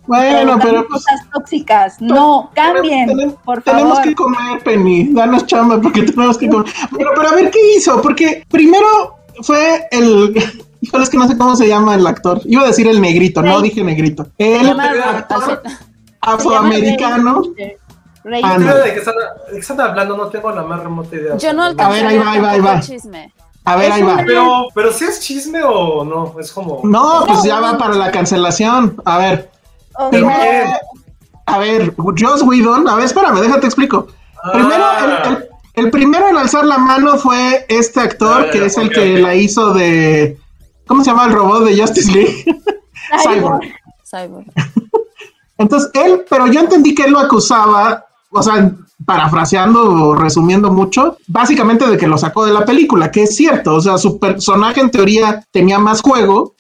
bueno, pero pues cosas tóxicas. No, cambien, por favor. Tenemos que comer, Penny, danos chamba porque tenemos que comer. Pero, pero a ver qué hizo, porque primero fue el Híjole, es que no sé cómo se llama el actor. Iba a decir el negrito, no dije negrito. El actor afroamericano. Ah, ¿De qué están, hablando? No tengo la más remota idea. Yo no A ver, ahí va, ahí va, ahí va. A ver, ahí va. Pero, pero si es chisme o no, es como. No, pues ya va para la cancelación. A ver. a ver, Joss Whedon, a ver, espérame, déjate explico. Primero, ah. el, primero en alzar la mano fue este actor, que es el que la hizo de. ¿Cómo se llama el robot de Justice League? Cyborg. Cyborg. Entonces, él, pero yo entendí que él lo acusaba, o sea, parafraseando o resumiendo mucho, básicamente de que lo sacó de la película, que es cierto, o sea, su personaje en teoría tenía más juego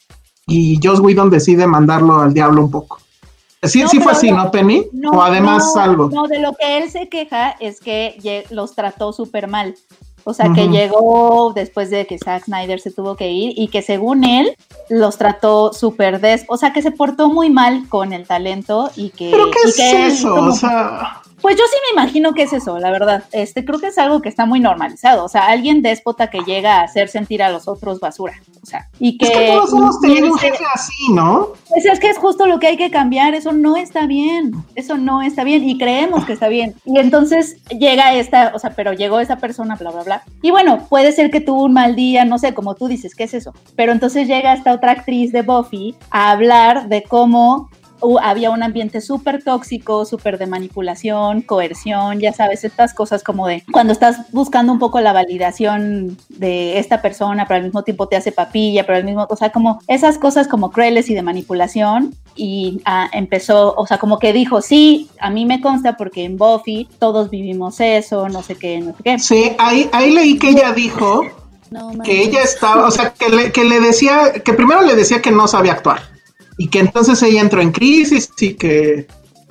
y Joss Whedon decide mandarlo al diablo un poco. Sí, sí fue así, ¿no, Penny? o además algo. No, de lo que él se queja es que los trató súper mal. O sea, que llegó después de que Zack Snyder se tuvo que ir y que según él los trató súper des... O sea, que se portó muy mal con el talento y que... ¿Pero qué es eso? o sea... Pues yo sí me imagino que es eso, la verdad. Este, creo que es algo que está muy normalizado. O sea, alguien déspota que llega a hacer sentir a los otros basura. O sea, y que. Es que todos hemos tenido un jefe así, ¿no? Pues es que es justo lo que hay que cambiar. Eso no está bien. Eso no está bien. Y creemos que está bien. Y entonces llega esta, o sea, pero llegó esa persona, bla, bla, bla. Y bueno, puede ser que tuvo un mal día, no sé, como tú dices, ¿qué es eso? Pero entonces llega esta otra actriz de Buffy a hablar de cómo había un ambiente súper tóxico, súper de manipulación, coerción, ya sabes, estas cosas como de cuando estás buscando un poco la validación de esta persona, pero al mismo tiempo te hace papilla, pero al mismo, o sea, como esas cosas como crueles y de manipulación. Y ah, empezó, o sea, como que dijo, sí, a mí me consta porque en Buffy todos vivimos eso, no sé qué, no sé qué. Sí, ahí, ahí leí que ella dijo que ella estaba, o sea, que le, que le decía, que primero le decía que no sabía actuar y que entonces ella entró en crisis y que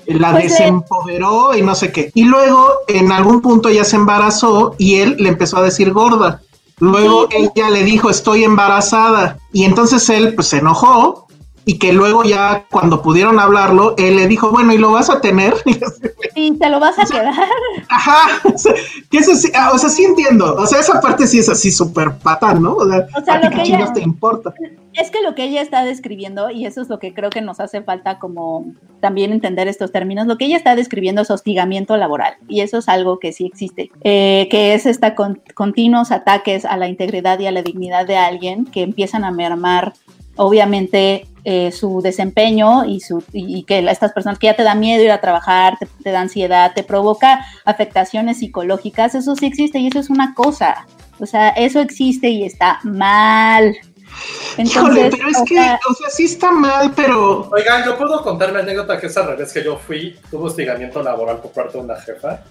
la Pues, eh, desempoderó y no sé qué. Y luego en algún punto ella se embarazó y él le empezó a decir gorda. Luego ella le dijo estoy embarazada y entonces él pues se enojó y que luego ya cuando pudieron hablarlo, él le dijo, bueno, ¿y lo vas a tener? Y te lo vas a quedar. Ajá, o sea, que eso sí, ah, o sea, sí entiendo, o sea, esa parte sí es así súper patán, ¿no? O sea, O sea, ¿a ti lo que ella- te importa? Es que lo que ella está describiendo, y eso es lo que creo que nos hace falta como también entender estos términos, lo que ella está describiendo es hostigamiento laboral, y eso es algo que sí existe, eh, que es esta con- continuos ataques a la integridad y a la dignidad de alguien que empiezan a mermar, obviamente, eh, su desempeño y, que estas personas que ya te da miedo ir a trabajar, te, te da ansiedad, te provoca afectaciones psicológicas, eso sí existe y eso es una cosa. O sea, eso existe y está mal. Híjole, pero es o que, sea, o sea, sí está mal, pero Oigan, yo puedo contar mi anécdota que es al revés, que yo fui, tuve hostigamiento laboral por parte de una jefa.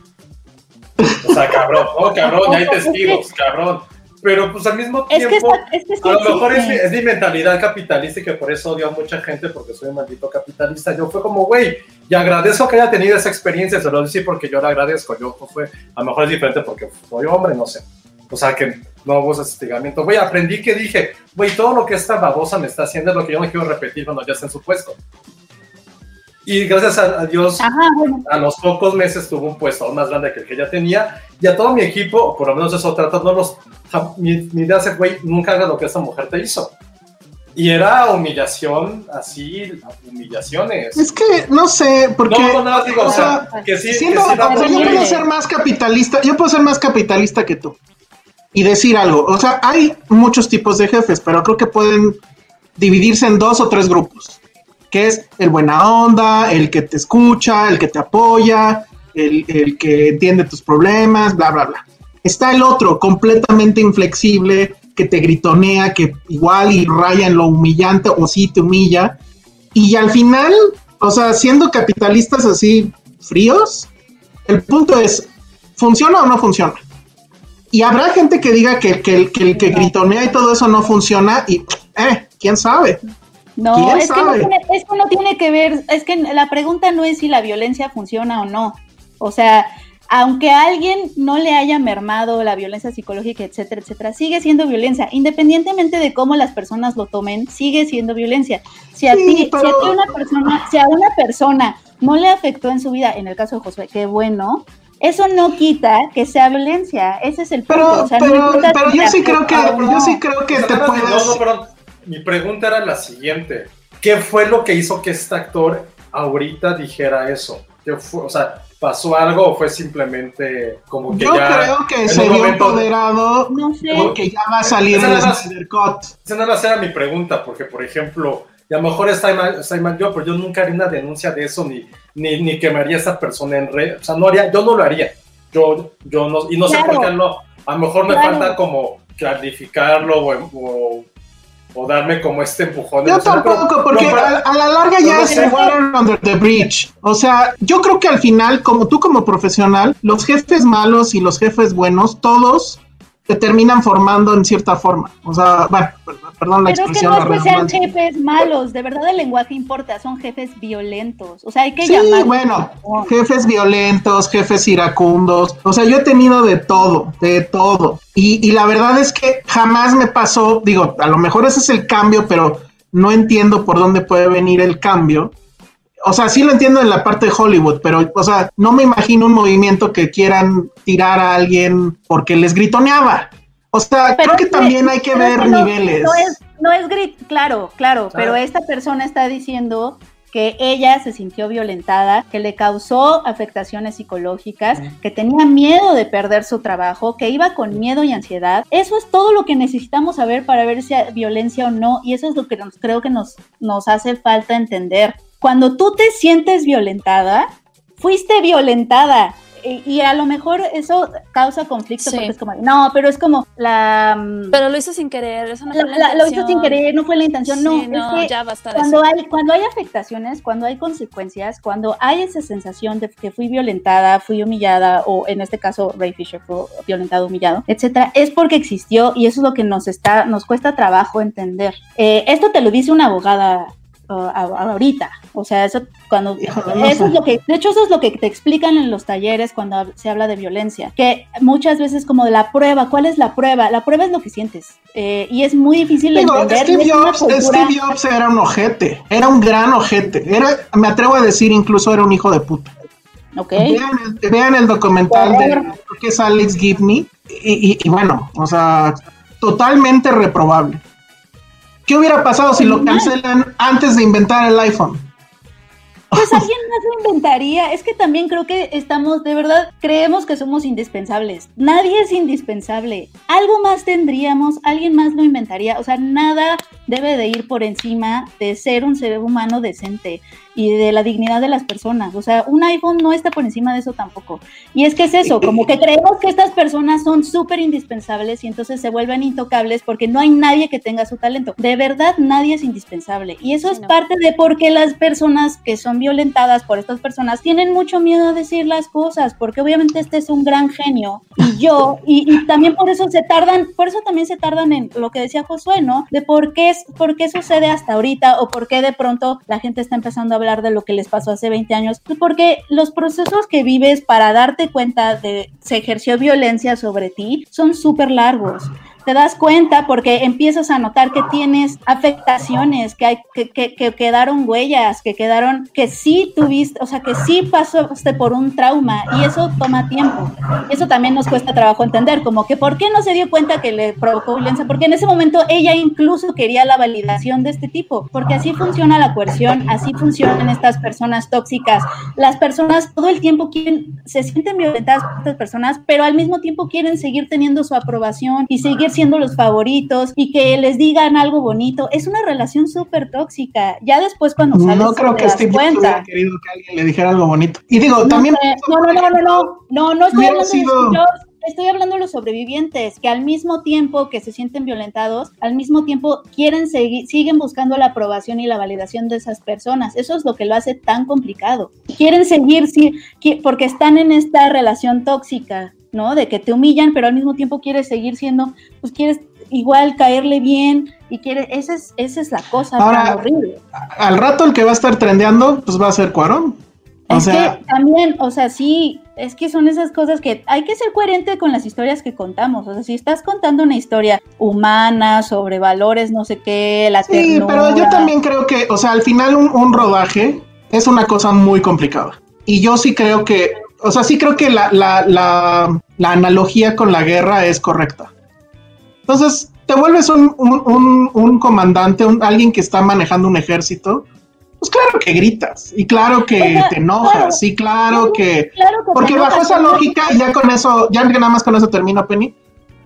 O sea, cabrón, oh, cabrón, ya hay testigos, cabrón. Pero pues al mismo es que, tiempo, está- es que sí a lo mejor es, mi- es mi mentalidad capitalista y que por eso odio a mucha gente porque soy un maldito capitalista. Yo fue como, güey, y agradezco que haya tenido esa experiencia, se lo decir porque yo la agradezco. Yo pues, fue, a lo mejor es diferente porque soy hombre, no sé. O sea, que no hubo ese hostigamiento. Güey, aprendí que dije, güey, todo lo que esta babosa me está haciendo es lo que yo no quiero repetir cuando ya esté en su puesto. Y gracias a, a Dios, Ajá, bueno, a los pocos meses tuvo un puesto aún más grande que el que ya tenía. Y a todo mi equipo, por lo menos eso trato, no los. Mi, mi idea es, güey, nunca hagas lo que esa mujer te hizo. Y era humillación, así, humillaciones. es que no sé, porque no, no, no, digo, o o sea, sea, que sí, siendo, que sí da o sea, yo puedo ser más capitalista, yo puedo ser más capitalista que tú y decir algo. O sea, hay muchos tipos de jefes, pero creo que pueden dividirse en dos o tres grupos, que es el buena onda, el que te escucha, el que te apoya, el, el que entiende tus problemas, bla, bla, bla. Está el otro, completamente inflexible, que te gritonea, que igual y raya en lo humillante o sí te humilla. Y al final, o sea, siendo capitalistas así fríos, el punto es, ¿funciona o no funciona? Y habrá gente que diga que, que el que, gritonea y todo eso no funciona y, eh, quién sabe. no, ¿Quién es que no, tiene, es que no tiene que ver, es que la pregunta no es si la violencia funciona o no. O sea, aunque a alguien no le haya mermado la violencia psicológica, etcétera, etcétera, sigue siendo violencia. Independientemente de cómo las personas lo tomen, sigue siendo violencia. Si a Sí, ti, si a ti una persona, si a una persona no le afectó en su vida, en el caso de Josué, qué bueno, eso no quita que sea violencia. Ese es el punto. Pero, o sea, no pero, pero yo sí creo que, yo sí creo que te puedes. no, no, perdón. Mi pregunta era la siguiente. ¿Qué fue lo que hizo que este actor ahorita dijera eso? ¿Qué fue? O sea, ¿pasó algo o fue simplemente como que Yo ya... creo que en se vio momento- empoderado No sé. porque ya va a salir Esa el la- Snyder Cut. Esa nada más era mi pregunta, porque por ejemplo, y a lo mejor está mal, está mal yo, pero yo nunca haría una denuncia de eso, ni, ni, ni quemaría a esa persona en red. O sea, no haría, yo no lo haría. Yo, yo no, y no sé Claro. por qué no. A lo mejor me Claro. falta como clarificarlo o, o, o darme como este empujón. Yo tampoco, pero- porque no, a, a la larga ya no es sé. water under the bridge. O sea, yo creo que al final, como tú como profesional, los jefes malos y los jefes buenos, todos te terminan formando en cierta forma. O sea, bueno, perdón la Pero es que expresión. no es que sean jefes malos, de verdad el lenguaje importa, son jefes violentos. O sea, hay que Sí, llamar. bueno, jefes violentos, jefes iracundos, o sea, yo he tenido de todo, de todo. Y, y la verdad es que jamás me pasó, digo, a lo mejor ese es el cambio, pero no entiendo por dónde puede venir el cambio. O sea, sí lo entiendo en la parte de Hollywood, pero, o sea, no me imagino un movimiento que quieran tirar a alguien porque les gritoneaba. O sea, Pero creo que también hay que ver que no- niveles. No es, no es grit, claro, claro, pero esta persona está diciendo que ella se sintió violentada, que le causó afectaciones psicológicas, que tenía miedo de perder su trabajo, que iba con miedo y ansiedad. Eso es todo lo que necesitamos saber para ver si hay violencia o no, y eso es lo que nos, creo que nos, nos hace falta entender. Cuando tú te sientes violentada, fuiste violentada. Y, y a lo mejor eso causa conflicto Sí. porque es como, no, pero es como la... mm, Pero lo hizo sin querer, eso no la- fue la la- lo hizo sin querer, no fue la intención, no. Sí, no, es que ya basta cuando eso. hay, cuando hay afectaciones, cuando hay consecuencias, cuando hay esa sensación de que fui violentada, fui humillada, o en este caso Ray Fisher fue violentado, humillado, etcétera, es porque existió y eso es lo que nos está, nos cuesta trabajo entender. Eh, esto te lo dice una abogada ahorita. O sea, eso cuando eso es lo que, de hecho, eso es lo que te explican en los talleres cuando se habla de violencia, que muchas veces como de la prueba, ¿cuál es la prueba? La prueba es lo que sientes. Eh, y es muy difícil Digo, entender. Steve Jobs, cultura- Steve Jobs era un ojete, era un gran ojete. Era, me atrevo a decir, incluso era un hijo de puta. Ok. Vean, el, vean el documental de que es Alex Gibney y, y- y bueno, o sea, totalmente reprobable. ¿Qué hubiera pasado si lo cancelan antes de inventar el iPhone? Pues alguien más lo inventaría. Es que también creo que estamos, de verdad, creemos que somos indispensables. Nadie es indispensable. Algo más tendríamos, alguien más lo inventaría. O sea, nada debe de ir por encima de ser un ser humano decente y de la dignidad de las personas. O sea, un iPhone no está por encima de eso tampoco. Y es que es eso, como que creemos que estas personas son súper indispensables y entonces se vuelven intocables porque no hay nadie que tenga su talento. De verdad, nadie es indispensable. Y eso es parte de por qué las personas que son violentadas por estas personas tienen mucho miedo a decir las cosas, porque obviamente este es un gran genio y yo, y, y también por eso se tardan, por eso también se tardan en lo que decía Josué, ¿no? De por qué, por qué sucede hasta ahorita o por qué de pronto la gente está empezando a hablar de lo que les pasó hace 20 años, Pues porque los procesos que vives para darte cuenta de se ejerció violencia sobre ti son súper largos te das cuenta porque empiezas a notar que tienes afectaciones, que, hay, que, que, que quedaron huellas, que quedaron, que sí tuviste, o sea, que sí pasaste por un trauma y eso toma tiempo. Eso también nos cuesta trabajo entender, como que por qué no se dio cuenta que le provocó violencia, porque en ese momento ella incluso quería la validación de este tipo, porque así funciona la coerción, así funcionan estas personas tóxicas. Las personas todo el tiempo quieren, se sienten violentadas por estas personas, pero al mismo tiempo quieren seguir teniendo su aprobación y seguir siendo los favoritos y que les digan algo bonito. Es una relación súper tóxica. Ya después cuando sales No creo que Steve Jobs cuenta. hubiera querido que alguien le dijera algo bonito. Y digo, también... no, no, no, no, no, no, no estoy hablando de estoy hablando de los sobrevivientes, que al mismo tiempo que se sienten violentados, al mismo tiempo quieren seguir, siguen buscando la aprobación y la validación de esas personas. Eso es lo que lo hace tan complicado. Quieren seguir, sí, porque están en esta relación tóxica, ¿no? De que te humillan, pero al mismo tiempo quieres seguir siendo, pues quieres igual caerle bien y quieres, esa es, esa es la cosa Ahora, tan horrible. Al rato el que va a estar trendeando, pues va a ser Cuarón. O es sea, que también, o sea, sí, es que son esas cosas que hay que ser coherente con las historias que contamos. O sea, si estás contando una historia humana sobre valores, no sé qué, la sí, ternura. pero yo también creo que, o sea, al final un, un rodaje es una cosa muy complicada. Y yo sí creo que, o sea, sí creo que la, la, la, la analogía con la guerra es correcta. Entonces, te vuelves un, un, un, un comandante, un, alguien que está manejando un ejército, pues claro que gritas, y claro que te enojas, claro. y claro que... Claro que Porque bajo enojas, esa pero- lógica, y ya con eso, ya nada más con eso termino, Penny.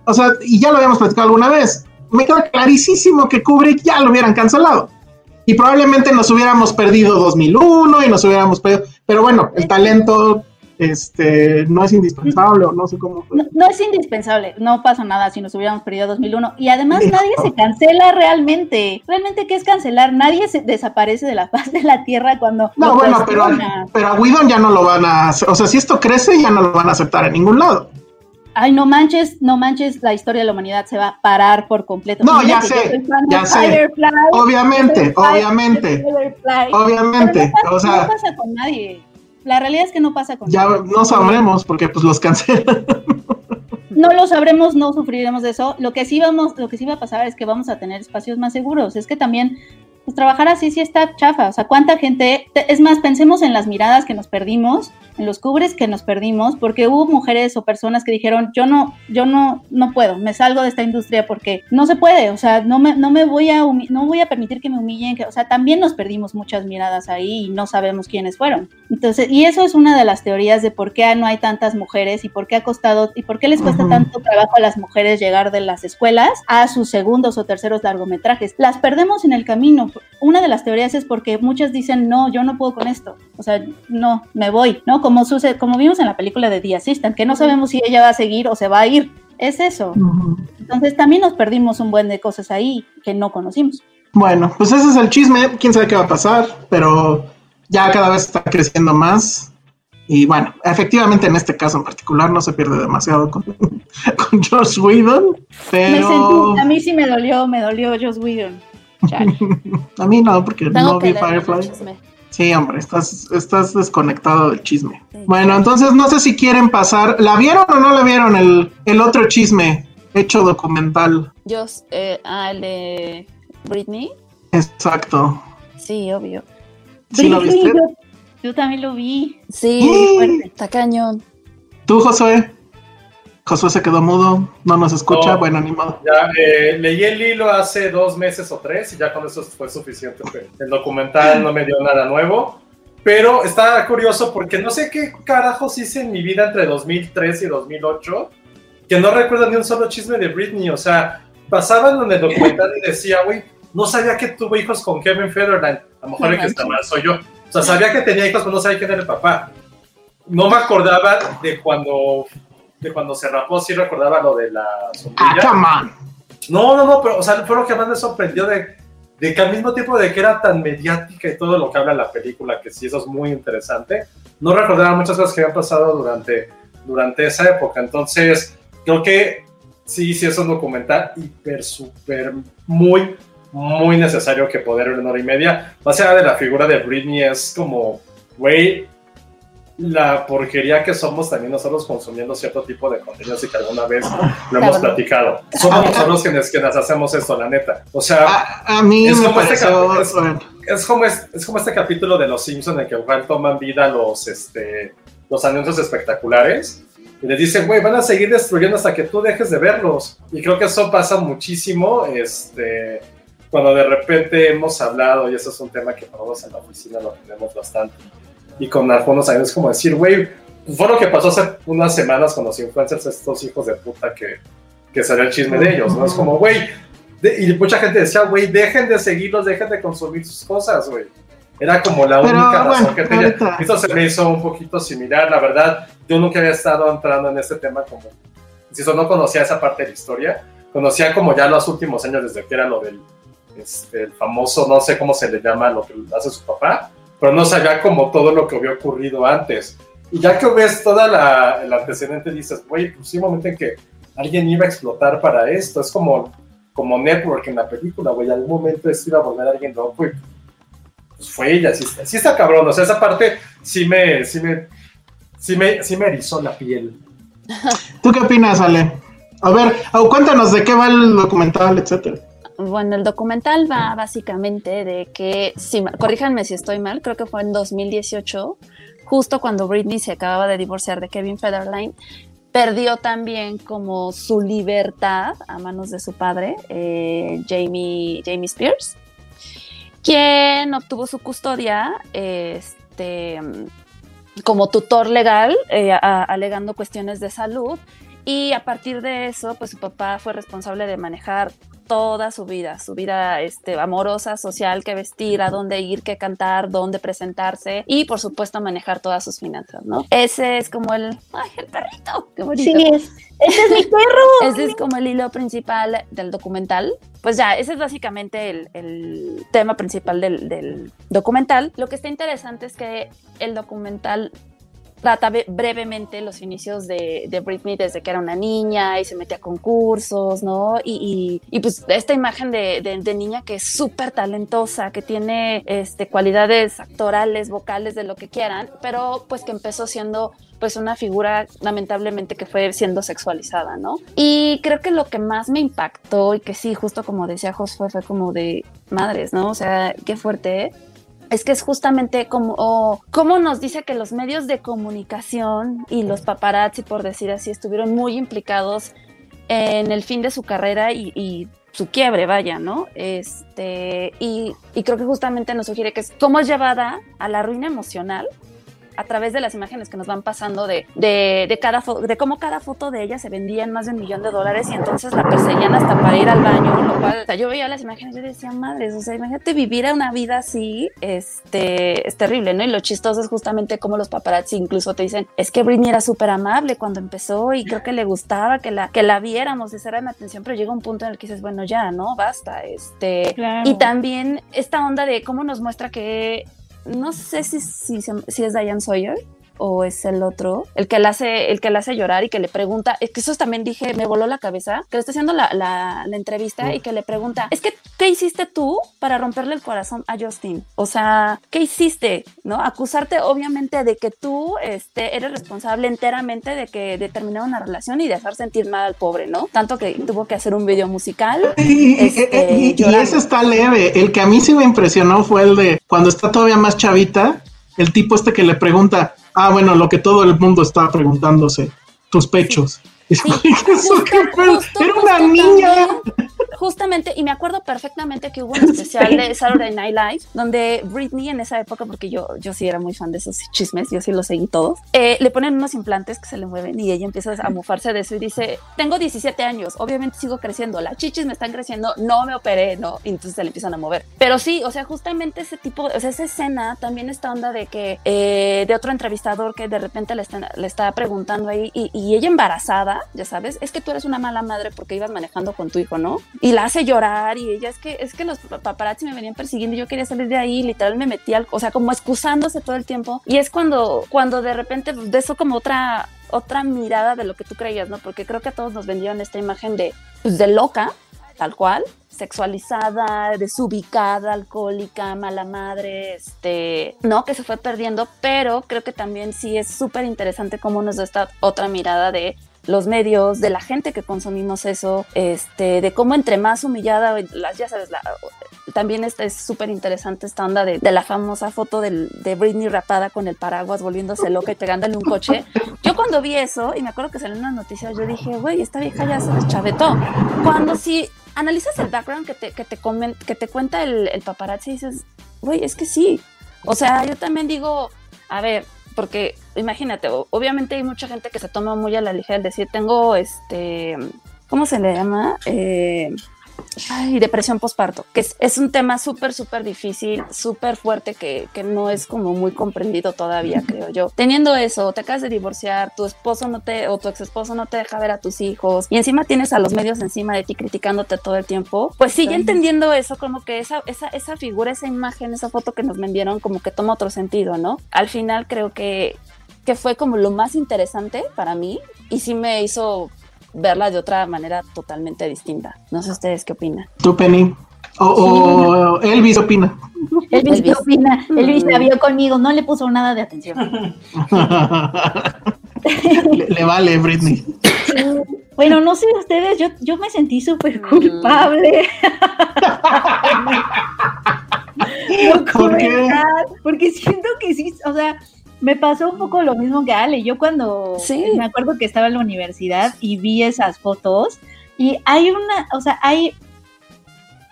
O sea, y ya lo habíamos platicado alguna vez. Me queda clarísimo que Kubrick ya lo hubieran cancelado. Y probablemente nos hubiéramos perdido 2001 y nos hubiéramos perdido. Pero bueno, el talento este, no es indispensable, o no sé cómo. No, no es indispensable, no pasa nada si nos hubiéramos perdido 2001. Y además No. nadie se cancela realmente. ¿Realmente qué es cancelar? Nadie se desaparece de la faz de la Tierra cuando... No, bueno, pero, pero a Whedon ya no lo van a hacer. O sea, si esto crece, ya no lo van a aceptar en ningún lado. Ay, no manches, no manches, la historia de la humanidad se va a parar por completo. No, Mira ya sé, ya sé. Obviamente, obviamente, obviamente, o sea- no pasa con nadie. La realidad es que no pasa con Ya no sabremos porque pues los cancelan. No lo sabremos, no sufriremos de eso. Lo que sí vamos, lo que sí va a pasar es que vamos a tener espacios más seguros. Es que también pues trabajar así sí está chafa. O sea, cuánta gente, te- es más, pensemos en las miradas que nos perdimos, en los cubres que nos perdimos, porque hubo mujeres o personas que dijeron, yo no, yo no, no puedo, me salgo de esta industria porque no se puede, o sea, no me, no me voy a, no voy a permitir que me humillen, que, o sea, también nos perdimos muchas miradas ahí y no sabemos quiénes fueron. Entonces, y eso es una de las teorías de por qué no hay tantas mujeres y por qué ha costado y por qué les cuesta Ujú. tanto trabajo a las mujeres llegar de las escuelas a sus segundos o terceros largometrajes. Las perdemos en el camino. Una de las teorías es porque muchas dicen, no, yo no puedo con esto. O sea, no, me voy, ¿no? Como sucede, como vimos en la película de The Assistant, que no sabemos si ella va a seguir o se va a ir. Es eso. Entonces también nos perdimos un buen de cosas ahí que no conocimos. Bueno, pues ese es el chisme. Quién sabe qué va a pasar, pero ya cada vez está creciendo más. Y bueno, efectivamente en este caso en particular no se pierde demasiado con, con Josh Whedon, Me pero sentí, a mí sí me dolió, me dolió Joss Whedon. Chale. A mí no, porque Tengo no vi Firefly. Sí, hombre, estás, estás desconectado del chisme. Sí. Bueno, entonces no sé si quieren pasar. ¿La vieron o no la vieron el, el otro chisme hecho documental? Yo, eh, ah, el de Britney. Exacto. Sí, obvio. ¿Sí lo Britney, viste? yo, yo también lo vi. Sí, fuerte, está cañón. ¿Tú, Josué? Josué se quedó mudo, no nos escucha, No. bueno, ni modo. Ya eh, leí el hilo hace dos meses o tres y ya con eso fue suficiente. El documental no me dio nada nuevo, pero está curioso porque no sé qué carajos hice en mi vida entre 2003 y 2008 que no recuerdo ni un solo chisme de Britney. O sea, pasaban en el documental y decía, güey, no sabía que tuvo hijos con Kevin Federline. A lo mejor el que está mal soy yo. O sea, sabía que tenía hijos, pero no sabía quién era el papá. No me acordaba de cuando, de cuando se rapó, sí recordaba lo de la Ah, sombrilla. on. No, no, no, pero o sea, fue lo que más me sorprendió de, de que al mismo tiempo de que era tan mediática y todo lo que habla la película, que sí, eso es muy interesante, no recordaba muchas cosas que habían pasado durante, durante esa época. Entonces, creo que sí, sí es un documental hiper, súper, muy, muy necesario que poder ver una hora y media. Más allá de la figura de Britney, es como, güey, la porquería que somos también nosotros consumiendo cierto tipo de contenido, así que alguna vez lo hemos Claro. platicado. Somos nosotros quienes, quienes hacemos esto, la neta. O sea, A, a mí Es me como este como, es, es como este capítulo de Los Simpsons en el que igual toman vida los, este, los anuncios espectaculares y les dicen, güey, van a seguir destruyendo hasta que tú dejes de verlos. Y creo que eso pasa muchísimo este, cuando de repente hemos hablado, y eso es un tema que todos en la oficina lo tenemos bastante, y con algunos años es como decir, güey, fue lo que pasó hace unas semanas con los influencers, estos hijos de puta que, que salió el chisme de ellos, ¿no? Es como, güey, y mucha gente decía, güey, dejen de seguirlos, dejen de consumir sus cosas, güey. Era como la Pero, única razón bueno, que tenía. ahorita- Esto se me hizo un poquito similar, la verdad. Yo nunca había estado entrando en este tema como, insisto, no conocía esa parte de la historia. Conocía como ya los últimos años desde que era lo del este, el famoso, no sé cómo se le llama, lo que hace su papá, pero no sabía como todo lo que había ocurrido antes. Y ya que ves toda la, el antecedente, dices, güey, pues sí, un momento en que alguien iba a explotar para esto. Es como, como Network en la película, güey. Algún momento esto iba a volver a alguien loco y pues fue ella. Sí, sí está cabrón. O sea, esa parte sí me, sí me, sí me, sí me erizó la piel. ¿Tú qué opinas, Ale? A ver, cuéntanos de qué va el documental, etcétera. Bueno, el documental va básicamente de que, si, corríjanme si estoy mal, creo que fue en 2018, justo cuando Britney se acababa de divorciar de Kevin Federline, perdió también como su libertad a manos de su padre, eh, Jamie, Jamie Spears, quien obtuvo su custodia este, como tutor legal, eh, alegando cuestiones de salud. Y a partir de eso, pues su papá fue responsable de manejar toda su vida, su vida este, amorosa, social, qué vestir, a dónde ir, qué cantar, dónde presentarse y por supuesto manejar todas sus finanzas, ¿no? Ese es como el, ay, el perrito, qué bonito. Sí, es. Ese es mi perro. Ese es como el hilo principal del documental. Pues ya, ese es básicamente el, el tema principal del, del documental. Lo que está interesante es que el documental trata brevemente los inicios de, Britney desde que era una niña y se metía a concursos, ¿no? Y, pues esta imagen de, niña que es súper talentosa, que tiene este, cualidades actorales, vocales, de lo que quieran, pero pues que empezó siendo pues una figura lamentablemente que fue siendo sexualizada, ¿no? Y creo que lo que más me impactó y que sí, justo como decía Josué, fue como de madres, ¿no? O sea, qué fuerte. Es que es justamente como, como nos dice que los medios de comunicación y los paparazzi, por decir así, estuvieron muy implicados en el fin de su carrera y, y su quiebre, vaya, ¿no? Este, y, y creo que justamente nos sugiere que es cómo es llevada a la ruina emocional a través de las imágenes que nos van pasando de, de, de cada de cómo cada foto de ella se vendía en más de un millón de dólares y entonces la perseguían hasta para ir al baño, lo cual, o sea, yo veía las imágenes y yo decía, madres, o sea, imagínate vivir una vida así, este, es terrible, ¿no? Y lo chistoso es justamente como los paparazzi incluso te dicen, es que Britney era súper amable cuando empezó y creo que le gustaba que la, que la viéramos, esa era mi atención, pero llega un punto en el que dices, bueno, ya, ¿no? Basta, este, Claro. y también esta onda de cómo nos muestra que no sé si, si, si es Diane Sawyer, o es el otro, el que le hace, el que le hace llorar y que le pregunta, es que eso también dije, me voló la cabeza, que le está haciendo la, la, la entrevista y que le pregunta, es que, ¿qué hiciste tú para romperle el corazón a Justin? O sea, ¿qué hiciste? ¿No? Acusarte obviamente de que tú este, eres responsable enteramente de que determinara una relación y dejar sentir mal al pobre, ¿no? Tanto que tuvo que hacer un video musical. Y, este, y- y llorando. ese está leve. El que a mí sí me impresionó fue el de cuando está todavía más chavita, el tipo este que le pregunta, ah, bueno, lo que todo el mundo está preguntándose, tus pechos. Es como, "Eso Justo- qué pedo? justo- Era una niña. también, Justamente, y me acuerdo perfectamente que hubo un especial de Saturday Night Live donde Britney en esa época, porque yo, yo sí era muy fan de esos chismes, yo sí los seguí todos, eh, le ponen unos implantes que se le mueven y ella empieza a mofarse de eso y dice, tengo 17 años, obviamente sigo creciendo, las chichis me están creciendo, no me operé, no, y entonces se le empiezan a mover. Pero sí, o sea, justamente ese tipo, o sea, esa escena, también esta onda de que, eh, de otro entrevistador que de repente le, está, le está preguntando ahí y, y ella embarazada, ya sabes, es que tú eres una mala madre porque ibas manejando con tu hijo, ¿no? Y la hace llorar y ella es que es que los paparazzi me venían persiguiendo y yo quería salir de ahí, literal me metí al, o sea, como excusándose todo el tiempo. Y es cuando cuando de repente de eso como otra otra mirada de lo que tú creías, ¿no? Porque creo que a todos nos vendieron esta imagen de pues, de loca, tal cual, sexualizada, desubicada, alcohólica, mala madre, este, no, que se fue perdiendo, pero creo que también sí es súper interesante cómo nos da esta otra mirada de los medios, de la gente que consumimos eso, este, de cómo entre más humillada, las, ya sabes, la, también esta es súper interesante esta onda de, de la famosa foto de Britney rapada con el paraguas volviéndose loca y pegándole un coche. Yo cuando vi eso, y me acuerdo que salió en las noticias, yo dije, güey, esta vieja ya se deschavetó. Cuando si analizas el background que te, que te, comen, que te cuenta el, el paparazzi, dices, güey, es que sí. O sea, yo también digo, a ver, porque imagínate, obviamente hay mucha gente que se toma muy a la ligera el decir, tengo este, ¿cómo se le llama? Eh, ay, depresión postparto, que es, es un tema súper, súper difícil, súper fuerte, que, que no es como muy comprendido todavía, creo yo. Teniendo eso, te acabas de divorciar, tu esposo no te, o tu ex esposo no te deja ver a tus hijos, y encima tienes a los medios encima de ti criticándote todo el tiempo, pues sigue entendiendo eso, como que esa, esa, esa figura, esa imagen, esa foto que nos vendieron, como que toma otro sentido, ¿no? Al final creo que, que fue como lo más interesante para mí, y sí me hizo verla de otra manera totalmente distinta. No sé ustedes qué opinan. Tú, Penny. O, o Elvis opina. Elvis, ¿qué Elvis. opina? Elvis Mm. la vio conmigo, no le puso nada de atención. le, le vale, Britney. Bueno, no sé ustedes, yo, yo me sentí súper culpable. No ¿Por qué? Porque siento que sí, o sea, me pasó un poco lo mismo que Ale. Yo cuando Sí. me acuerdo que estaba en la universidad y vi esas fotos y hay una, o sea, hay,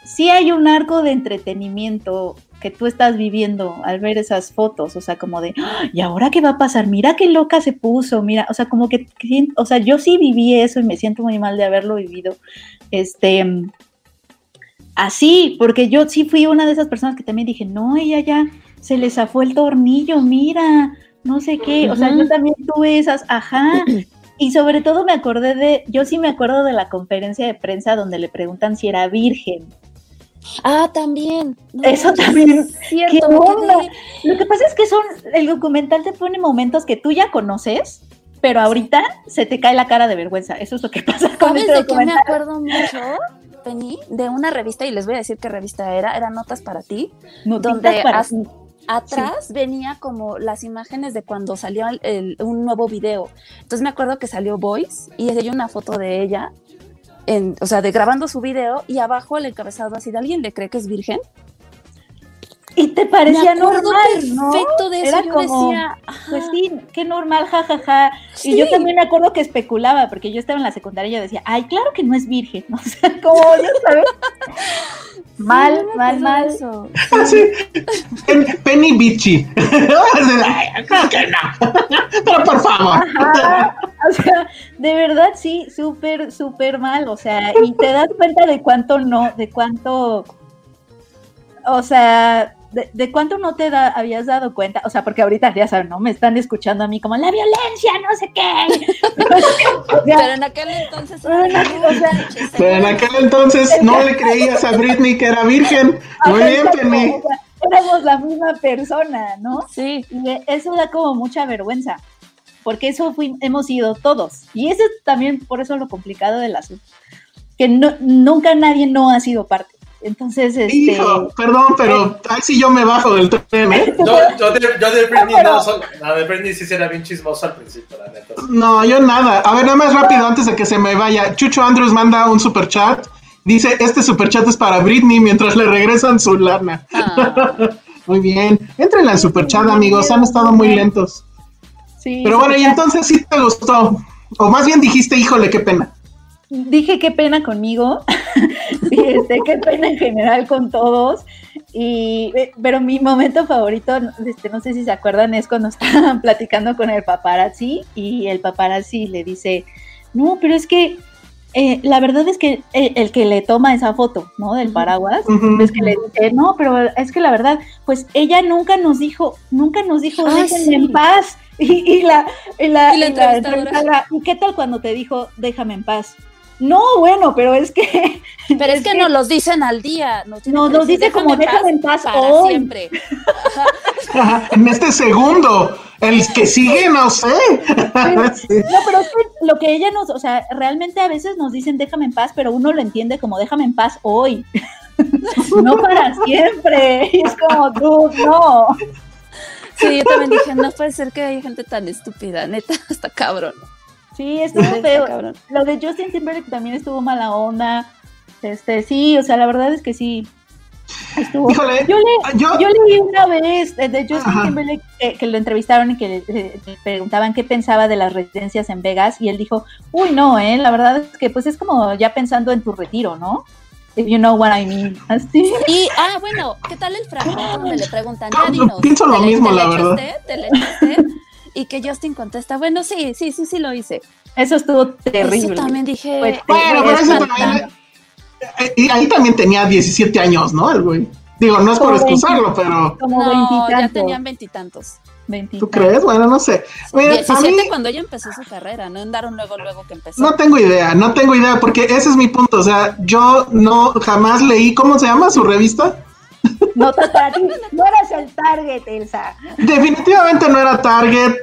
sí hay un arco de entretenimiento que tú estás viviendo al ver esas fotos, o sea, como de, "Ah, ¿y ahora qué va a pasar? Mira qué loca se puso, mira, o sea, como que, que- o sea, yo sí viví eso y me siento muy mal de haberlo vivido, este, así, porque yo sí fui una de esas personas que también dije, no, ella ya se le zafó el tornillo, mira, no sé qué, o sea, yo también tuve esas, ajá, y sobre todo me acordé de, yo sí me acuerdo de la conferencia de prensa donde le preguntan si era virgen. Ah, también. No, Eso es también. Cierto, ¿Qué onda? Lo que pasa es que son, el documental te pone momentos que tú ya conoces, pero ahorita se te cae la cara de vergüenza. Eso es lo que pasa con ¿Sabes este de qué me acuerdo mucho, Penny? De una revista, y les voy a decir qué revista era, era Notas para ti, Notitas donde para ti. Atrás venía como las imágenes de cuando salió el- el- un nuevo video. Entonces me acuerdo que salió Voice y hay una foto de ella, en, o sea, de grabando su video y abajo el encabezado así de alguien le cree que es virgen. Y te parecía me normal, ¿no? perfecto de eso. Era yo como, decía, Pues sí, qué normal, jajaja. Sí. Y yo también me acuerdo que especulaba, porque yo estaba en la secundaria y yo decía, ay, claro que no es virgen. O sea, como, ya sabes. mal, sí, mal, mal. eso. Así. Pen- Penny Bitchy. Ay, Creo que no. Pero por favor. Ajá, o sea, de verdad sí, súper, súper mal, o sea, y te das cuenta de cuánto no, de cuánto, o sea, de, de cuánto no te da, habías dado cuenta, o sea, porque ahorita ya saben, ¿no? Me están escuchando a mí como la violencia, no sé qué. O sea, Pero en aquel entonces Pero en aquel- o sea, Pero en aquel entonces no le creías a Britney que era virgen. Muy bien, Penny. éramos la misma persona, ¿no? Sí. Y eso da como mucha vergüenza, porque eso fui- hemos sido todos. Y eso es también por eso lo complicado del asunto, que no, nunca nadie no ha sido parte. Entonces, este... Hijo, perdón, pero ahí sí yo me bajo del tren, ¿eh? Yo, yo de, yo de Britney Pero- no, la de Britney sí era bien chismoso al principio, la neta. No, yo nada. A ver, nada más rápido antes de que se me vaya. Chucho Andrews manda un super chat. Dice, este super chat es para Britney mientras le regresan su lana. Ah, Muy bien. Entren al super chat, amigos. Han estado muy lentos. sí, Pero bueno, y entonces sí te gustó. O más bien dijiste, híjole, qué pena. Dije qué pena conmigo, y este, qué pena en general con todos, y, eh, pero mi momento favorito, este, no sé si se acuerdan, es cuando estaban platicando con el paparazzi y el paparazzi le dice, no, pero es que eh, la verdad es que el, el que le toma esa foto, ¿no? Del paraguas, es que le dice, no, pero es que la verdad, pues ella nunca nos dijo, nunca nos dijo, Ah, déjenme sí. en paz. Y, y la, y la, Y la y la ¿y qué tal cuando te dijo, déjame en paz? No, bueno, pero es que. Pero es que nos los dicen al día. Nos, No, que nos dice como, "Déjame en paz para hoy". siempre. Ajá, en este segundo. El que sigue, no sé. Sí. No, pero es que lo que ella nos, o sea, realmente a veces nos dicen déjame en paz, pero uno lo entiende como déjame en paz hoy. no para siempre. Y es como, dude, no. Sí, yo también dije, no puede ser que haya gente tan estúpida, neta, hasta cabrón. Sí, estuvo feo. cabrón. Lo de Justin Timberlake también estuvo mala onda. Este, sí, o sea, la verdad es que sí. Estuvo. Híjole, yo, le, yo- yo leí una vez eh, de Justin Ajá. Timberlake que lo entrevistaron y que le, le- le preguntaban qué pensaba de las residencias en Vegas y él dijo, uy, no, eh, la verdad es que pues es como ya pensando en tu retiro, ¿no? If you know what I mean. Así. Y, ah, bueno, ¿qué tal el fragmento donde le preguntan, ya dinos, pienso lo ¿te le- mismo, te le la verdad. usted? Y que Justin contesta, bueno, sí, sí, sí, sí lo hice. Eso estuvo terrible. Eso también dije, Fue Bueno, pero eso también. eh, Y ahí también tenía 17 años, ¿no? El güey. Digo, no es por excusarlo, pero. Como no, ya tenían veintitantos. ¿Tú crees? Bueno, no sé. Mira, a 17 mí cuando ella empezó su carrera, no andaron luego, luego que empezó. no tengo idea, no tengo idea, porque ese es mi punto. O sea, yo no jamás leí, ¿cómo se llama su revista? No, te target- no eras el target, Elsa. Definitivamente no era Target.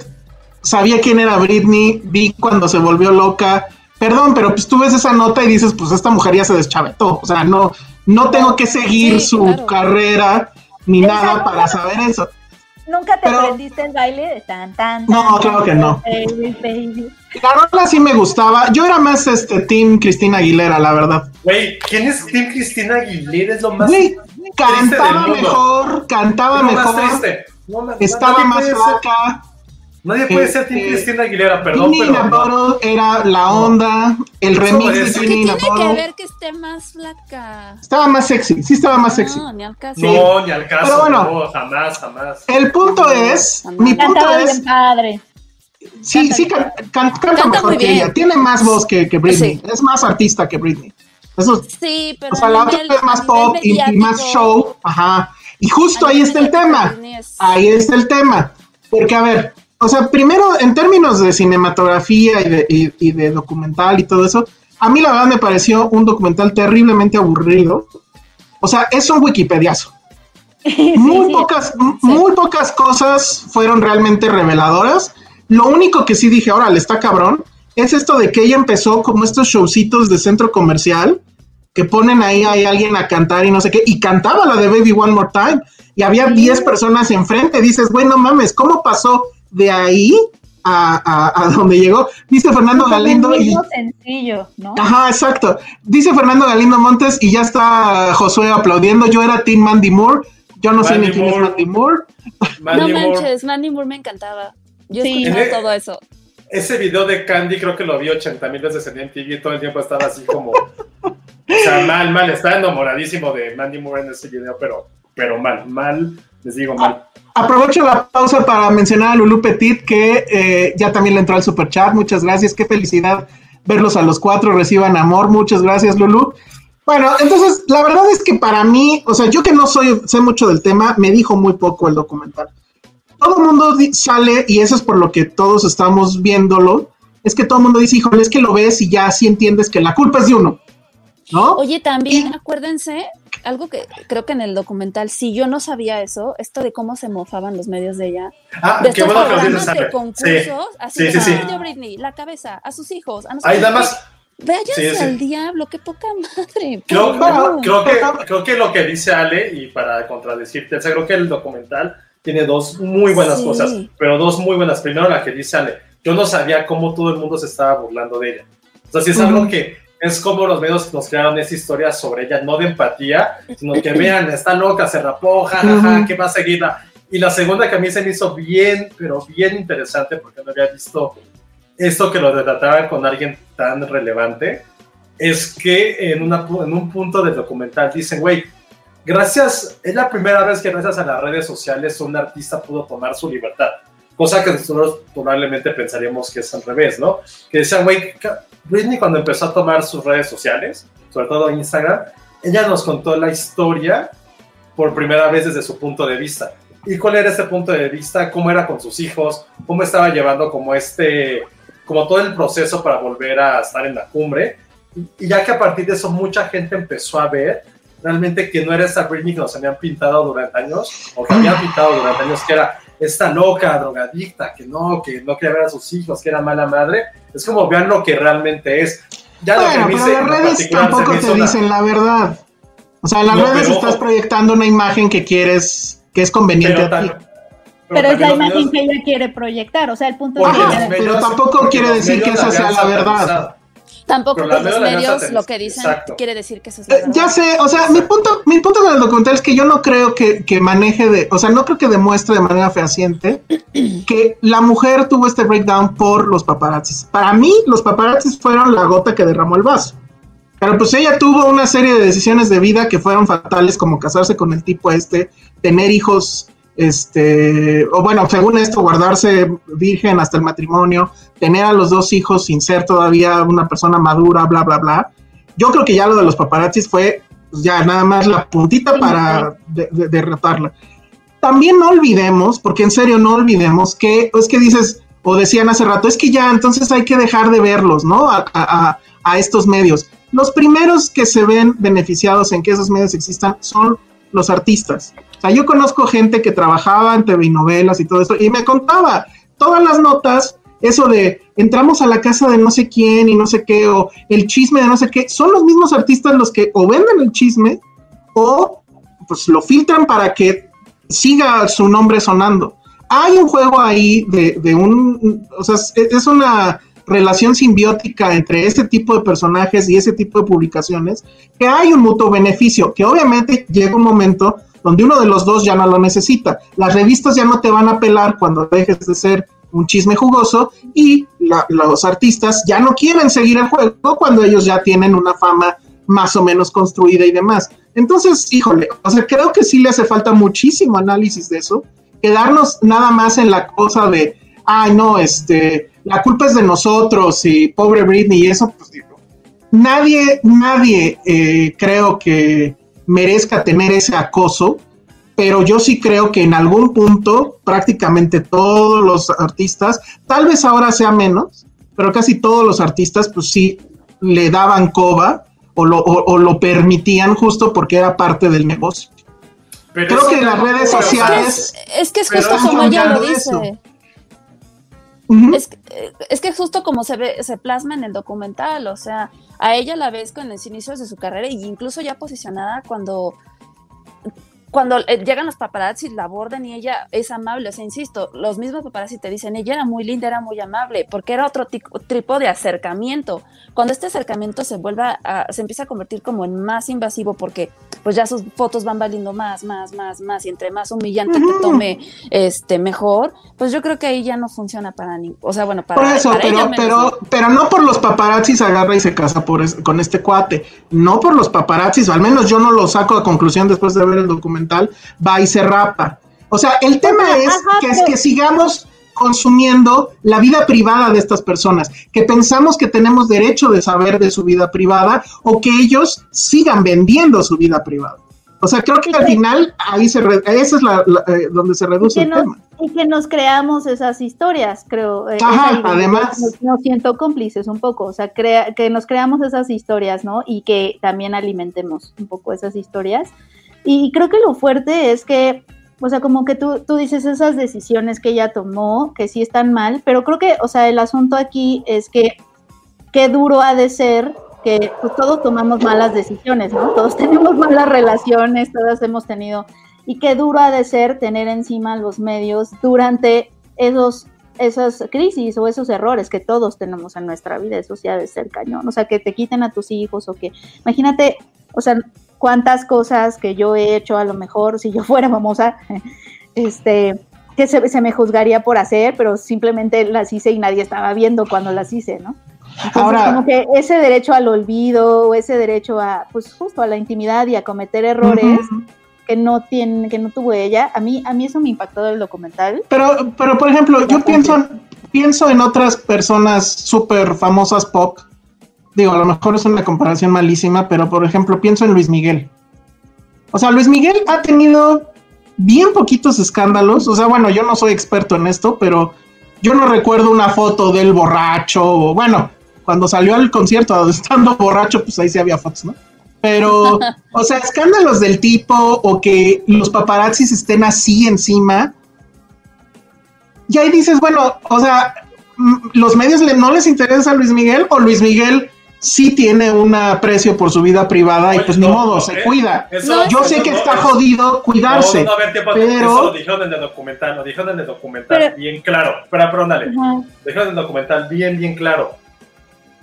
Sabía quién era Britney. Vi cuando se volvió loca. Perdón, pero pues tú ves esa nota y dices, pues esta mujer ya se deschavetó. O sea, no, no tengo que seguir Sí, su claro. carrera ni nada para saber eso. ¿Nunca te Pero- aprendiste el baile de tan tan? No, tan, claro que no. Baby, baby. La rola sí me gustaba. Yo era más este Team Cristina Aguilera, la verdad. Güey, ¿quién es Tim Cristina Aguilera? Es lo más Güey, cantaba mejor, cantaba mejor. No, ma- estaba más flaca. Nadie puede ser Tim Este, Cristina Aguilera, perdón, Ginny pero. era la onda. El remix de es- ¿Qué Ginny tiene que ver que esté más flaca? Estaba más sexy, sí estaba más sexy. No, ni al caso. No, ni al caso, Pero bueno. no, jamás, jamás. El punto es, Jamás. mi punto Cantaba es, bien padre. sí, sí, can- can- canta, Canta mejor muy que ella. Tiene más voz que, que Britney. Sí. Es más artista que Britney. Eso, Sí, pero o sea, a la otra es más pop y, y más show. Ajá. Y justo ahí está el tema. Ahí está el tema. Porque, a ver, o sea, primero, en términos de cinematografía y de, y- y de documental y todo eso, a mí la verdad me pareció un documental terriblemente aburrido. O sea, es un wikipediazo. muy, sí. Pocas, muy pocas cosas fueron realmente reveladoras. Lo único que sí dije, órale, está cabrón, es esto de que ella empezó como estos showcitos de centro comercial que ponen ahí a alguien a cantar y no sé qué, y cantaba la de Baby One More Time, y había 10 personas enfrente, dices, güey, no mames, ¿cómo pasó de ahí a, a- a donde llegó? Dice Fernando Galindo y... sencillo, ¿no? Ajá, exacto. Dice Fernando Galindo Montes y ya está Josué aplaudiendo. Yo era Team Mandy Moore. Yo no sé ni quién Moore. es Mandy Moore. No Moore. manches, Mandy Moore me encantaba. Yo Sí. escuchaba En- todo eso. Ese video de Candy creo que lo vi 80 mil veces en MTV y todo el tiempo estaba así como. O sea, mal, mal. Estaba enamoradísimo de Mandy Moore en ese video, pero, pero mal, mal. Les digo mal. Aprovecho la pausa para mencionar a Lulu Petit, que eh, ya también le entró al super chat. Muchas gracias. Qué felicidad verlos a los cuatro. Reciban amor. Muchas gracias, Lulu. Bueno, entonces, la verdad es que para mí, o sea, yo que no soy, sé mucho del tema, me dijo muy poco el documental. Todo el mundo sale, y eso es por lo que todos estamos viéndolo, es que todo el mundo dice, híjole, es que lo ves y ya así entiendes que la culpa es de uno, ¿no? Oye, también acuérdense algo que creo que en el documental, si yo no sabía eso, esto de cómo se mofaban los medios de ella. Ah, de qué estos bueno que lo programas de concursos, así Sí, de sí, sí. "Ay, yo, Britney, la cabeza, a sus hijos, a no sé Ahí qué". nada más, Váyanse Sí, sí. al diablo, qué poca madre. Creo, que, creo que lo que dice Ale, y para contradecirte, o sea, creo que el documental tiene dos muy buenas Sí. cosas, pero dos muy buenas. Primero, la que dice Ale, yo no sabía cómo todo el mundo se estaba burlando de ella. O sea, sí es algo que es como los medios nos crearon esa historia sobre ella, no de empatía, sino que vean, está loca, se rapó, jajaja. ¿qué va a seguirla? Y la segunda que a mí se me hizo bien, pero bien interesante, porque no había visto esto que lo retrataban con alguien tan relevante, es que en, una, en un punto del documental dicen, güey, gracias, es la primera vez que gracias a las redes sociales un artista pudo tomar su libertad. Cosa que nosotros probablemente pensaríamos que es al revés, ¿no? Que decían, güey, Britney cuando empezó a tomar sus redes sociales, sobre todo Instagram, ella nos contó la historia por primera vez desde su punto de vista. ¿Y cuál era ese punto de vista? ¿Cómo era con sus hijos? ¿Cómo estaba llevando como este, como todo el proceso para volver a estar en la cumbre? Y ya que a partir de eso mucha gente empezó a ver realmente que no era esta Britney que nos habían pintado durante años, o que habían pintado durante años, que era esta loca, drogadicta, que no, que no quería ver a sus hijos, que era mala madre. Es como vean lo que realmente es. Ya lo Bueno, que me pero hice, las lo redes tampoco me te una- dicen la verdad. O sea, en las No, redes pero estás proyectando una imagen que quieres, que es conveniente pero, a ti. Pero es la imagen que ella quiere proyectar. O sea, el punto Ajá, que pero tampoco quiere decir que esa sea la verdad. Tampoco la los medios lo que dicen Exacto. quiere decir que eso es la Eh, ya sé, o sea, mi punto, mi punto con el documental es que yo no creo que, que maneje de, o sea, no creo que demuestre de manera fehaciente que la mujer tuvo este breakdown por los paparazzis. Para mí, los paparazzis fueron la gota que derramó el vaso. Pero pues ella tuvo una serie de decisiones de vida que fueron fatales, como casarse con el tipo este, tener hijos, este, o bueno, según esto, guardarse virgen hasta el matrimonio, tener a los dos hijos sin ser todavía una persona madura, bla, bla, bla. Yo creo que ya lo de los paparazzis fue pues, ya nada más la puntita para de- de- derrotarla. También no olvidemos, porque en serio no olvidemos que es que dices, o decían hace rato, es que ya entonces hay que dejar de verlos, ¿no? A, a- a- a estos medios. Los primeros que se ven beneficiados en que esos medios existan son los artistas. O sea, yo conozco gente que trabajaba en TV y novelas y todo eso, y me contaba todas las notas, eso de entramos a la casa de no sé quién y no sé qué, o el chisme de no sé qué, son los mismos artistas los que o venden el chisme o pues lo filtran para que siga su nombre sonando. Hay un juego ahí de, de un, o sea, es, es una relación simbiótica entre este tipo de personajes y ese tipo de publicaciones, que hay un mutuo beneficio, que obviamente llega un momento donde uno de los dos ya no lo necesita. Las revistas ya no te van a pelar cuando dejes de ser un chisme jugoso y la- los artistas ya no quieren seguir el juego cuando ellos ya tienen una fama más o menos construida y demás. Entonces, híjole, o sea, creo que sí le hace falta muchísimo análisis de eso, quedarnos nada más en la cosa de, ay, no, este, la culpa es de nosotros y pobre Britney y eso, pues digo, nadie, nadie eh, creo que merezca tener ese acoso, pero yo sí creo que en algún punto prácticamente todos los artistas, tal vez ahora sea menos, pero casi todos los artistas pues sí le daban coba o lo, o- o lo permitían justo porque era parte del negocio. Pero Creo que las redes sociales- Es que es justo como ella lo eso. Dice. Ujú. Es, que- justo como se ve, se plasma en el documental, o sea, a ella la ves con los inicios de su carrera y incluso ya posicionada cuando cuando eh, llegan los paparazzi la abordan y ella es amable, o sea, insisto, los mismos paparazzi te dicen, ella era muy linda, era muy amable, porque era otro tipo, de acercamiento. Cuando este acercamiento se vuelve a, se empieza a convertir como en más invasivo, porque pues ya sus fotos van valiendo más, más, más, más, y entre más humillante te Ujú. tome, este, mejor, pues yo creo que ahí ya no funciona para ni, o sea, bueno, para, Por eso, para ella pero, menos, pero, ¿no? pero no por los paparazzis agarra y se casa por es- con este cuate. No por los paparazzis, o al menos yo no lo saco a conclusión después de ver el documental, va y se rapa. O sea, el tema es que, es que sigamos consumiendo la vida privada de estas personas, que pensamos que tenemos derecho de saber de su vida privada o que ellos sigan vendiendo su vida privada. O sea, creo que al final ahí se re- esa es la, la- eh, donde se reduce el nos, tema. y que nos creamos esas historias, creo. eh, Ajá, además. Nos, nos siento cómplices un poco, o sea, crea, que nos creamos esas historias, ¿no? Y que también alimentemos un poco esas historias. Y creo que lo fuerte es que, o sea, como que tú, tú dices esas decisiones que ella tomó, que sí están mal, pero creo que, o sea, el asunto aquí es que qué duro ha de ser que pues, todos tomamos malas decisiones, ¿no? Todos tenemos malas relaciones, todos hemos tenido, y qué duro ha de ser tener encima los medios durante esos esas crisis o esos errores que todos tenemos en nuestra vida, eso sí ha de ser cañón, o sea, que te quiten a tus hijos o que, imagínate, o sea, cuántas cosas que yo he hecho a lo mejor si yo fuera famosa, este, que se, se me juzgaría por hacer, pero simplemente las hice y nadie estaba viendo cuando las hice, ¿no? Entonces, Ahora- como que ese derecho al olvido, o ese derecho a, pues justo a la intimidad y a cometer errores que no tiene, que no tuvo ella, a mí, a mí eso me impactó del documental. Pero, pero por ejemplo, yo pienso, pienso en otras personas súper famosas pop. Digo, a lo mejor es una comparación malísima, pero por ejemplo, pienso en Luis Miguel. O sea, Luis Miguel ha tenido bien poquitos escándalos. O sea, bueno, yo no soy experto en esto, pero yo no recuerdo una foto del borracho. o, Bueno, cuando salió al concierto estando borracho, pues ahí sí había fotos, ¿no? Pero, o sea, escándalos del tipo o que los paparazzis estén así encima. Y ahí dices, bueno, o sea, mm, los medios no les interesa a Luis Miguel o Luis Miguel sí tiene un aprecio por su vida privada y pues ni no, modo, no, se eh, cuida. eso- Yo sé eso que no, está jodido cuidarse, No, no, a ver, tiempo, pero- eso lo dijeron en el documental, lo dijeron en el documental Pero- bien claro. Espera, perdón, dale. Ajá. Dijeron en el documental bien, bien claro.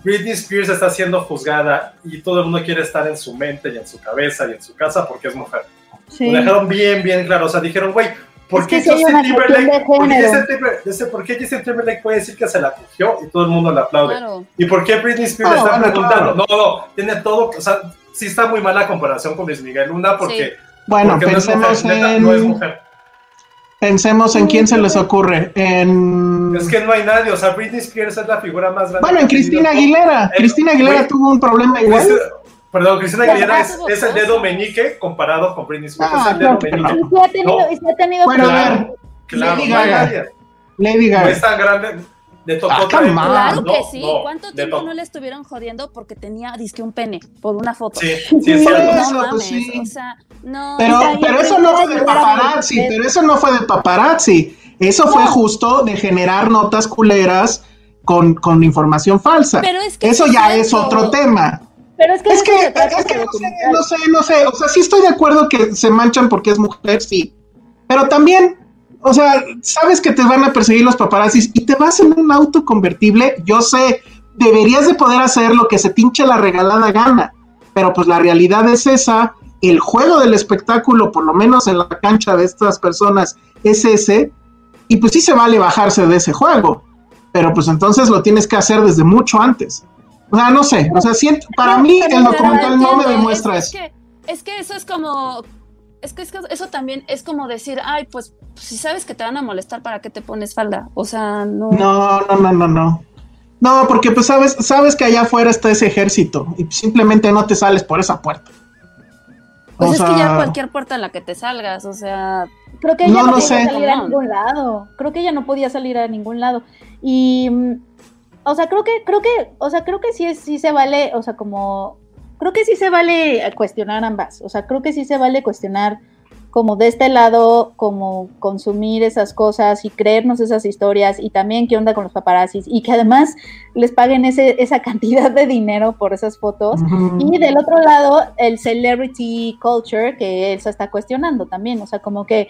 Britney Spears está siendo juzgada y todo el mundo quiere estar en su mente y en su cabeza y en su casa porque es mujer. Sí. Lo dejaron bien, bien claro. O sea, dijeron, güey, ¿por Es qué Justin Timberlake, ¿por qué. Justin Timberlake- dice, ¿por qué Justin Timberlake puede decir que se la cogió y todo el mundo le aplaude? Claro. ¿Y por qué Britney Spears está preguntando? No, no, tiene todo, o sea, sí está muy mala comparación con Luis Miguel. Una porque, Bueno, porque no es pensemos mujer, neta, no es en mujer. pensemos en quién se les ocurre. En Es que no hay nadie, o sea, Britney Spears es la figura más grande. bueno, en Cristina Aguilera. Cristina Aguilera tuvo un problema igual. Perdón, Cristina Aguilera es, es el dedo meñique comparado con Britney Spears. Ah, es el dedo no, pero meñique. Y ha tenido, No. y ha tenido Bueno, a problemas. ver, Claro, Lady no Gaga. Lady No Gaga. es tan grande. Le tocó Ah, traer- on. Claro No, que sí. no, ¿Cuánto tiempo no le estuvieron jodiendo porque tenía disque un pene por una foto? Sí, sí, es cierto. eso, no pues mames, sí. o sea, no. Pero, pero eso no fue de paparazzi, pero eso no fue de paparazzi. Eso fue justo de generar notas culeras con, con información falsa. Pero es que eso ya es otro tema. Pero es que, Es que, es que no sé, no sé, no sé. O sea, sí estoy de acuerdo que se manchan porque es mujer, sí. Pero también, o sea, sabes que te van a perseguir los paparazzis y te vas en un auto convertible. Yo sé, deberías de poder hacer lo que se pinche la regalada gana. Pero pues la realidad es esa. El juego del espectáculo, por lo menos en la cancha de estas personas, es ese. Y pues sí se vale bajarse de ese juego. Pero pues entonces lo tienes que hacer desde mucho antes. O sea, no sé. O sea, siento, para mí el documental no me demuestra es, eso. Es que, es que eso es como. Es que, es que eso también es como decir, ay, pues, si sabes que te van a molestar, ¿para qué te pones falda? O sea, no. No, no, no, no, no. No, porque pues sabes, sabes que allá afuera está ese ejército y simplemente no te sales por esa puerta. Pues O es que ya cualquier puerta en la que te salgas, o sea. Creo que ella No podía sé. salir a ningún lado. Creo que ella no podía salir a ningún lado. Y mm, o sea, creo que, creo que, o sea, creo que sí sí se vale, o sea, como creo que sí se vale cuestionar ambas. O sea, creo que sí se vale cuestionar como de este lado, como consumir esas cosas y creernos esas historias y también qué onda con los paparazzis y que además les paguen ese, esa cantidad de dinero por esas fotos. Y del otro lado, el celebrity culture que él se está cuestionando también. O sea, como que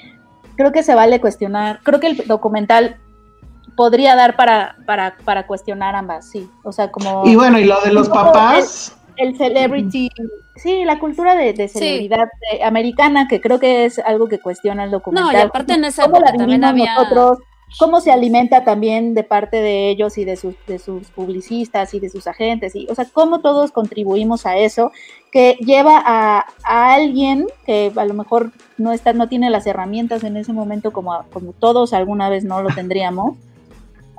creo que se vale cuestionar. Creo que el documental podría dar para, para, para cuestionar ambas, sí. O sea, como Y bueno, y lo de los papás, el celebrity, sí, la cultura de, de celebridad eh, americana, que creo que es algo que cuestiona el documental. No, y aparte en esa ¿Cómo la época también había. nosotros? cómo se alimenta también de parte de ellos y de sus, de sus publicistas y de sus agentes, y, o sea, cómo todos contribuimos a eso, que lleva a, a alguien que a lo mejor no está, no tiene las herramientas en ese momento como, como todos alguna vez no lo tendríamos,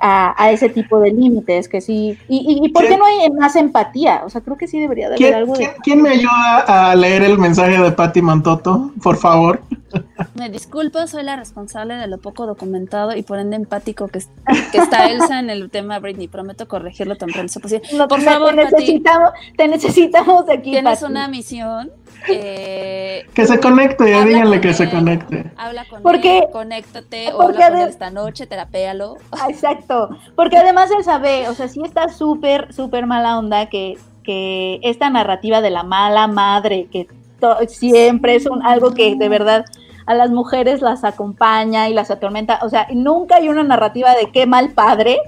a, a ese tipo de límites, que sí. Y, y, y ¿por qué ¿Quién- no hay más empatía? O sea, creo que sí debería de haber ¿Quién, algo de... quién- quién me ayuda a leer el mensaje de Patti Mantoto? Por favor. Me disculpo, soy la responsable de lo poco documentado y por ende empático que, que está Elsa en el tema Britney. Prometo corregirlo tan pronto sea posible. No, por te- favor, te Pati, necesitamos, te necesitamos aquí. tienes Pati. una misión. Eh, Que se conecte, Habla díganle con que se conecte. habla con Porque- él, conéctate o porque habla con él esta noche, terapéalo. Ah, Exacto, porque además él sabe, o sea, sí está súper, súper mala onda que, que esta narrativa de la mala madre, que siempre es un, algo que de verdad a las mujeres las acompaña y las atormenta, o sea, nunca hay una narrativa de qué mal padre.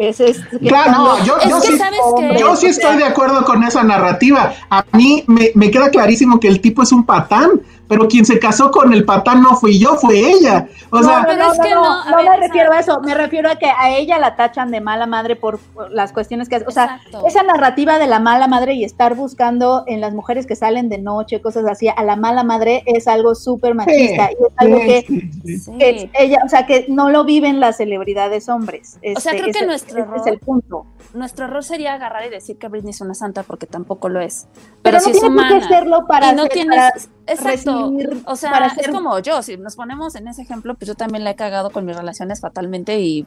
Es, es, que Claro, no, yo, Es yo que sí, que- yo sí estoy de acuerdo con esa narrativa. A mí me, me queda clarísimo que el tipo es un patán, pero quien se casó con el patán no fui yo, fue ella. O no, sea, no, pero no, es no, que no, no, a no ver, me refiero a eso, me refiero a que a ella la tachan de mala madre por, por las cuestiones que hace. O sea, Exacto. esa narrativa de la mala madre y estar buscando en las mujeres que salen de noche, cosas así, a la mala madre es algo súper machista y es algo sí, que, sí, sí. Sí. que ella, o sea, que no lo viven las celebridades hombres. O sea, Este, creo que nuestro ese es error- el punto. Nuestro error sería agarrar y decir que Britney es una santa porque tampoco lo es. Pero, Pero, no es tiene por qué humana. serlo para, y no ser- tienes, para exacto, o sea, para es como yo, si nos ponemos en ese ejemplo, pues yo también la he cagado con mis relaciones fatalmente y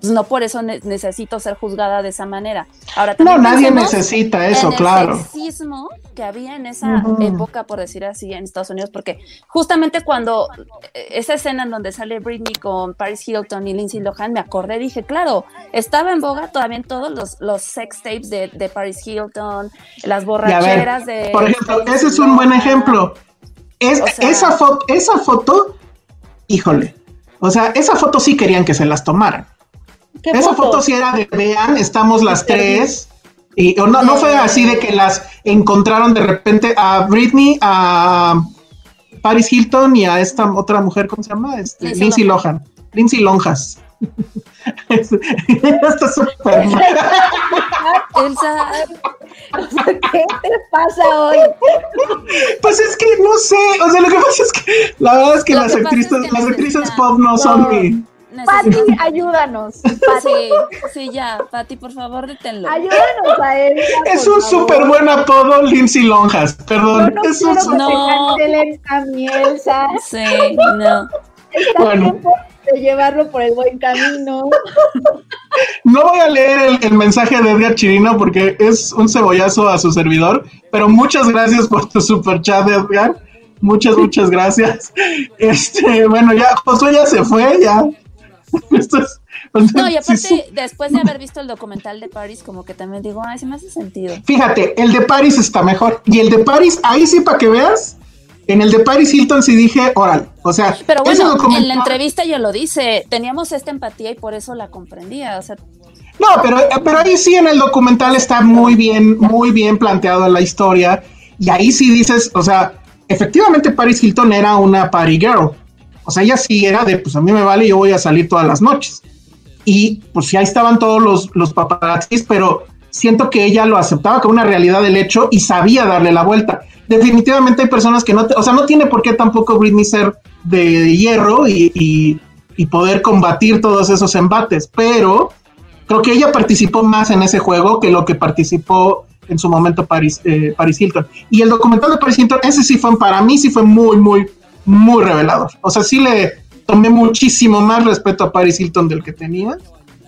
pues, no por eso ne- necesito ser juzgada de esa manera. Ahora No, nadie necesita eso, en el claro. sexismo que había en esa Ujú. época, por decir así, en Estados Unidos, porque justamente cuando eh, esa escena en donde sale Britney con Paris Hilton y Lindsay Lohan, me acordé, dije, claro, estaba en boga todavía en todos los, los sex tapes de, de Paris Hilton, las borracheras ver, de... por ejemplo, ese es un buen ejemplo. Es, O sea- esa, foto, esa foto, híjole, o sea, esa foto sí querían que se las tomaran. ¿Qué Esa foto? foto sí era de vean, estamos las tres. Y o no, no fue así de que las encontraron de repente a Britney, a Paris Hilton y a esta otra mujer, ¿cómo se llama? Este, Lindsay Lindsay Lohan. Lindsay Lonjas. Es- Está súper mal. Elsa, ¿Qué te pasa hoy? Pues es que no sé, o sea, lo que pasa es que la verdad es que Lo las que actrices, es que las actrices pop no, son No. mi. Pati, ayúdanos. Sí, sí, ya, Pati, por favor, deténlo. Ayúdanos a él. Es un súper buen apodo, Lindsay Lonjas, perdón. no es un que No. Elsa. Sí, no. Está Bueno. tiempo de llevarlo por el buen camino. No voy a leer el, el mensaje de Edgar Chirino porque es un cebollazo a su servidor, pero muchas gracias por tu super chat, Edgar. Muchas, muchas gracias. Este, bueno, ya Josué ya se fue, ya. Esto es- o sea, No, y aparte, sí. después de haber visto el documental de Paris, como que también digo, ay, sí me hace sentido. Fíjate, el de Paris está mejor. Y el de Paris, ahí sí, para que veas, en el de Paris Hilton sí dije, órale. O sea, Pero bueno, en la entrevista yo lo dice, teníamos esta empatía y por eso la comprendía. O sea, No, pero, pero ahí sí en el documental está muy bien, muy bien planteado la historia. Y ahí sí dices, o sea, efectivamente Paris Hilton era una party girl. O sea, ella sí era de, pues a mí me vale, yo voy a salir todas las noches. Y pues ahí estaban todos los, los paparazzis, pero siento que ella lo aceptaba como una realidad del hecho y sabía darle la vuelta. Definitivamente hay personas que no, te- o sea, no tiene por qué tampoco Britney ser de hierro y, poder combatir todos esos embates, pero creo que ella participó más en ese juego que lo que participó en su momento Paris, eh, Paris Hilton. Y el documental de Paris Hilton, ese sí fue, para mí sí fue muy, muy, muy revelador. O sea, sí le tomé muchísimo más respeto a Paris Hilton del que tenía.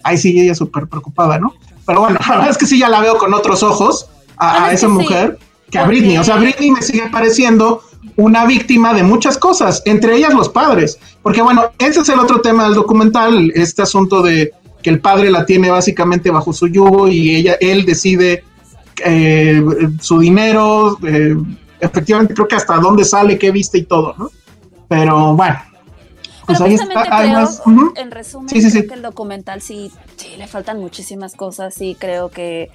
Ahí sí, ella súper preocupada, ¿no? Pero bueno, la verdad es que sí ya la veo con otros ojos a, a es esa que sí. mujer que a Britney. O sea, Britney me sigue pareciendo una víctima de muchas cosas, entre ellas los padres. Porque bueno, ese es el otro tema del documental, este asunto de que el padre la tiene básicamente bajo su yugo y ella, él decide eh, su dinero, eh, efectivamente creo que hasta dónde sale, qué viste y todo, ¿no? Pero bueno, pues pero ahí justamente está. hay creo, más, ujú. en resumen, Sí, sí, creo sí. que el documental sí, sí, le faltan muchísimas cosas. Sí, creo que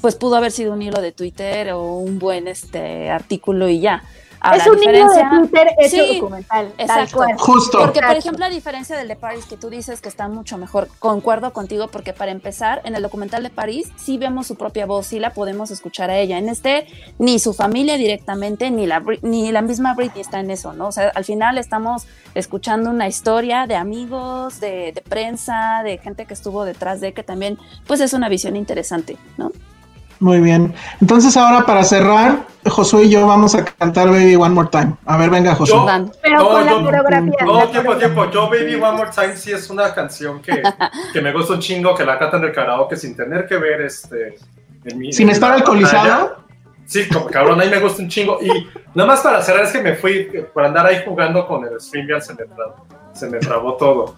pues pudo haber sido un hilo de Twitter o un buen este artículo y ya. Ahora, es un de diferencia- Twitter hecho Sí, documental. tal Exacto. cual. Justo. Porque, por ejemplo, a diferencia del de París, que tú dices que está mucho mejor, concuerdo contigo, porque para empezar, en el documental de París sí vemos su propia voz, sí la podemos escuchar a ella. En este, ni su familia directamente, ni la, ni la misma Britney está en eso, ¿no? O sea, al final estamos escuchando una historia de amigos, de, de prensa, de gente que estuvo detrás de, que también, pues es una visión interesante, ¿no? Muy bien. Entonces ahora para cerrar, Josué y yo vamos a cantar Baby One More Time. A ver, venga, Josué. Yo-. Pero No, con la yo- coreografía. No, la tiempo, tiempo. Yo Baby One More Time sí es una canción que, que me gusta un chingo, que la cantan del karaoke sin tener que ver este... en mi- Sin en estar la alcoholizado. Sí, como cabrón, ahí me gusta un chingo. Y nada más para cerrar, es que me fui, por andar ahí jugando con el StreamYard se me, tra- se me trabó todo.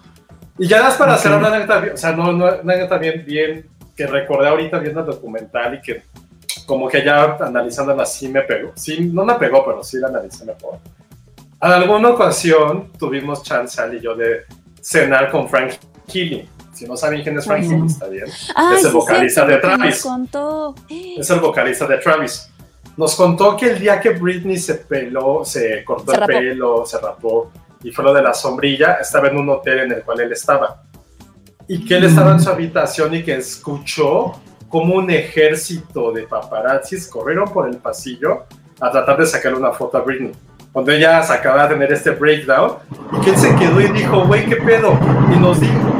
Y ya nada más para Ok. cerrar una anécdota, bien- o sea, no, no, una anécdota bien, bien, que recordé ahorita viendo el documental y que como que ya analizándola sí me pegó. Sí, no me pegó, pero sí la analicé mejor. En alguna ocasión tuvimos chance, Ali y yo, de cenar con Frank Healy. Si no saben quién es Frank. Healy, está bien. Ay, Es el sí, vocalista cierto, de que nos Travis. contó. Es el vocalista de Travis. Nos contó que el día que Britney se peló, se cortó Se el rapó. pelo, se rapó y fue lo de la sombrilla, estaba en un hotel en el cual él estaba. Y que él estaba en su habitación y que escuchó como un ejército de paparazzis corrieron por el pasillo a tratar de sacarle una foto a Britney. Cuando ella se acaba de tener este breakdown, y que él se quedó y dijo, güey, ¿qué pedo? Y nos dijo,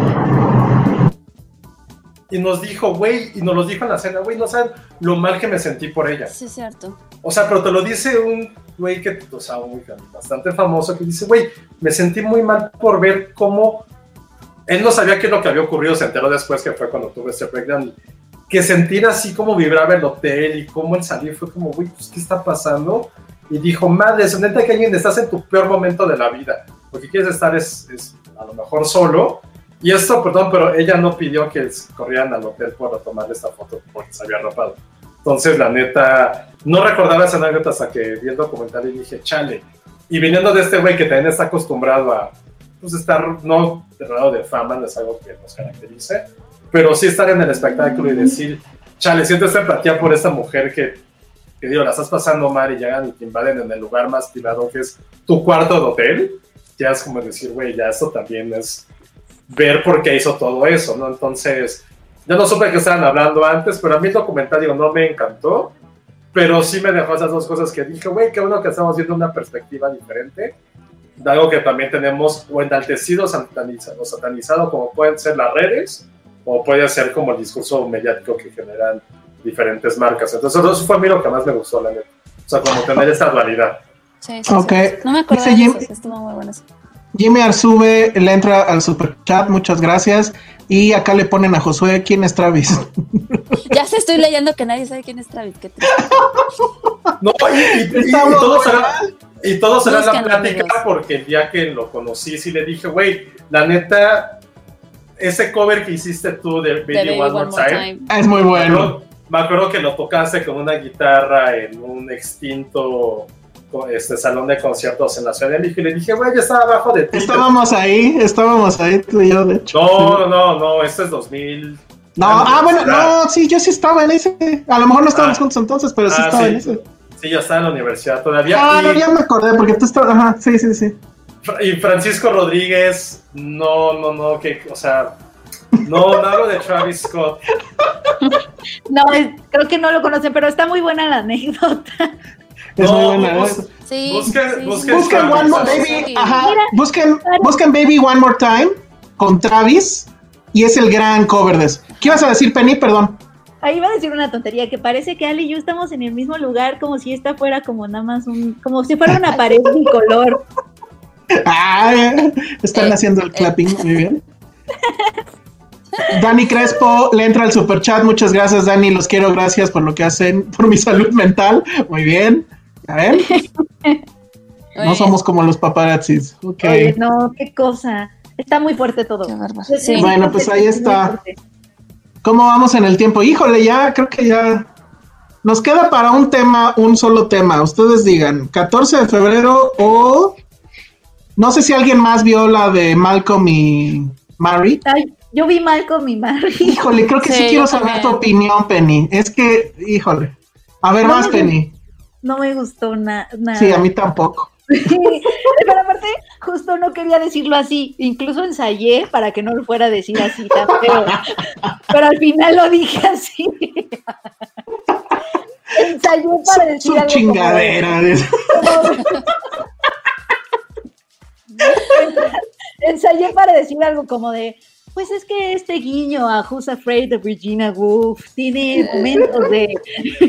y nos dijo, güey, y nos lo dijo en la cena, güey, no saben lo mal que me sentí por ella. Sí, cierto. O sea, pero te lo dice un güey que, o sea, un bastante famoso que dice, güey, me sentí muy mal por ver cómo él no sabía qué es lo que había ocurrido, se enteró después que fue cuando tuve ese breakdown. Que sentir así como vibraba el hotel y cómo el salir fue como, güey, pues, ¿qué está pasando? Y dijo, madre, neta que alguien estás en tu peor momento de la vida. Lo que quieres estar es, es a lo mejor solo. Y esto, perdón, pero ella no pidió que corrieran al hotel por tomar esta foto porque se había rapado. Entonces, la neta, no recordaba esa anécdota hasta que vi el documental y dije, chale. Y viniendo de este güey que también está acostumbrado a pues, estar, no rodeado de fama, no es algo que nos caracterice, pero sí estar en el espectáculo y decir, chale, siento esta empatía por esta mujer que, que digo, la estás pasando mal y llegan y te invaden en el lugar más privado que es tu cuarto de hotel. Ya es como decir, güey, ya esto también es ver por qué hizo todo eso, ¿no? Entonces, yo no supe que estaban hablando antes, pero a mí el documental, digo, no me encantó, pero sí me dejó esas dos cosas que dije, güey, qué bueno que estamos viendo una perspectiva diferente algo que también tenemos o enaltecido o satanizado, satanizado como pueden ser las redes, o puede ser como el discurso mediático que generan diferentes marcas. Entonces, eso fue a mí lo que más me gustó, la neta. O sea, como tener esta dualidad. Sí, sí, Ok. sí. No me acuerdo Dice de Jim- eso, estuvo muy bueno eso. Jimmy Arzube le entra al super chat, muchas gracias. Y acá le ponen a Josué, ¿quién es Travis? Ya se estoy leyendo que nadie sabe quién es Travis. Qué. No, y, y- y- y Estamos todo será, y todo será la plática amigos. porque el día que lo conocí sí le dije, güey, la neta, ese cover que hiciste tú de Baby, De Baby One, More Time, es muy bueno. me acuerdo que lo tocaste con una guitarra en un extinto este, salón de conciertos en la Ciudad de México y le dije, güey, yo estaba abajo de ti. Estábamos ahí, estábamos ahí tú y yo, de hecho. No, no, no, no, este es 2000. No, ah, bueno, no, sí, yo sí estaba en ese. A lo mejor no estábamos Ah. juntos entonces, pero sí Ah, estaba sí. en ese. Sí, yo estaba en la universidad todavía. Ah, y- no, ya me acordé, porque tú estabas. Ajá, sí, sí, sí. Y Francisco Rodríguez, no, no, no, que, o sea, no, no hablo de Travis Scott. No, es- creo que no lo conocen, pero está muy buena la anécdota. Es No, muy buena. bus-. Sí, Busquen- sí, busquen. Baby, Sí. ajá. Mira, Busquen, Baby One More Time con Travis y es el gran cover de eso. ¿Qué ibas a decir, Penny? Perdón. Ahí iba a decir una tontería, que parece que Ali y yo estamos en el mismo lugar, como si esta fuera como nada más un, como si fuera una pared bicolor. Ah, están Eh, haciendo el eh. clapping, muy bien. Dani Crespo le entra al super chat. Muchas gracias, Dani. Los quiero. Gracias por lo que hacen por mi salud mental. Muy bien. A ver, no somos como los paparazzis. Ok. Oye, no, qué cosa. Está muy fuerte todo. Sí. Bueno, pues ahí está. ¿Cómo vamos en el tiempo? Híjole, ya creo que ya nos queda para un tema, un solo tema. Ustedes digan, 14 de febrero o no sé si alguien más vio la de Malcolm y Mary. Ay, yo vi Malcolm y Mary. Híjole, creo que sí, Sí, quiero saber también. tu opinión, Penny. Es que, híjole. A ver, No más, me- Penny. no me gustó nada. Sí, a mí tampoco. Pero aparte, justo no quería decirlo así. Incluso ensayé para que no lo fuera a decir así tan feo. Pero al final lo dije así. ensayé para decir Su chingadera. ensayé para decir algo como de pues es que este guiño a Who's Afraid de Virginia Woolf tiene momentos de...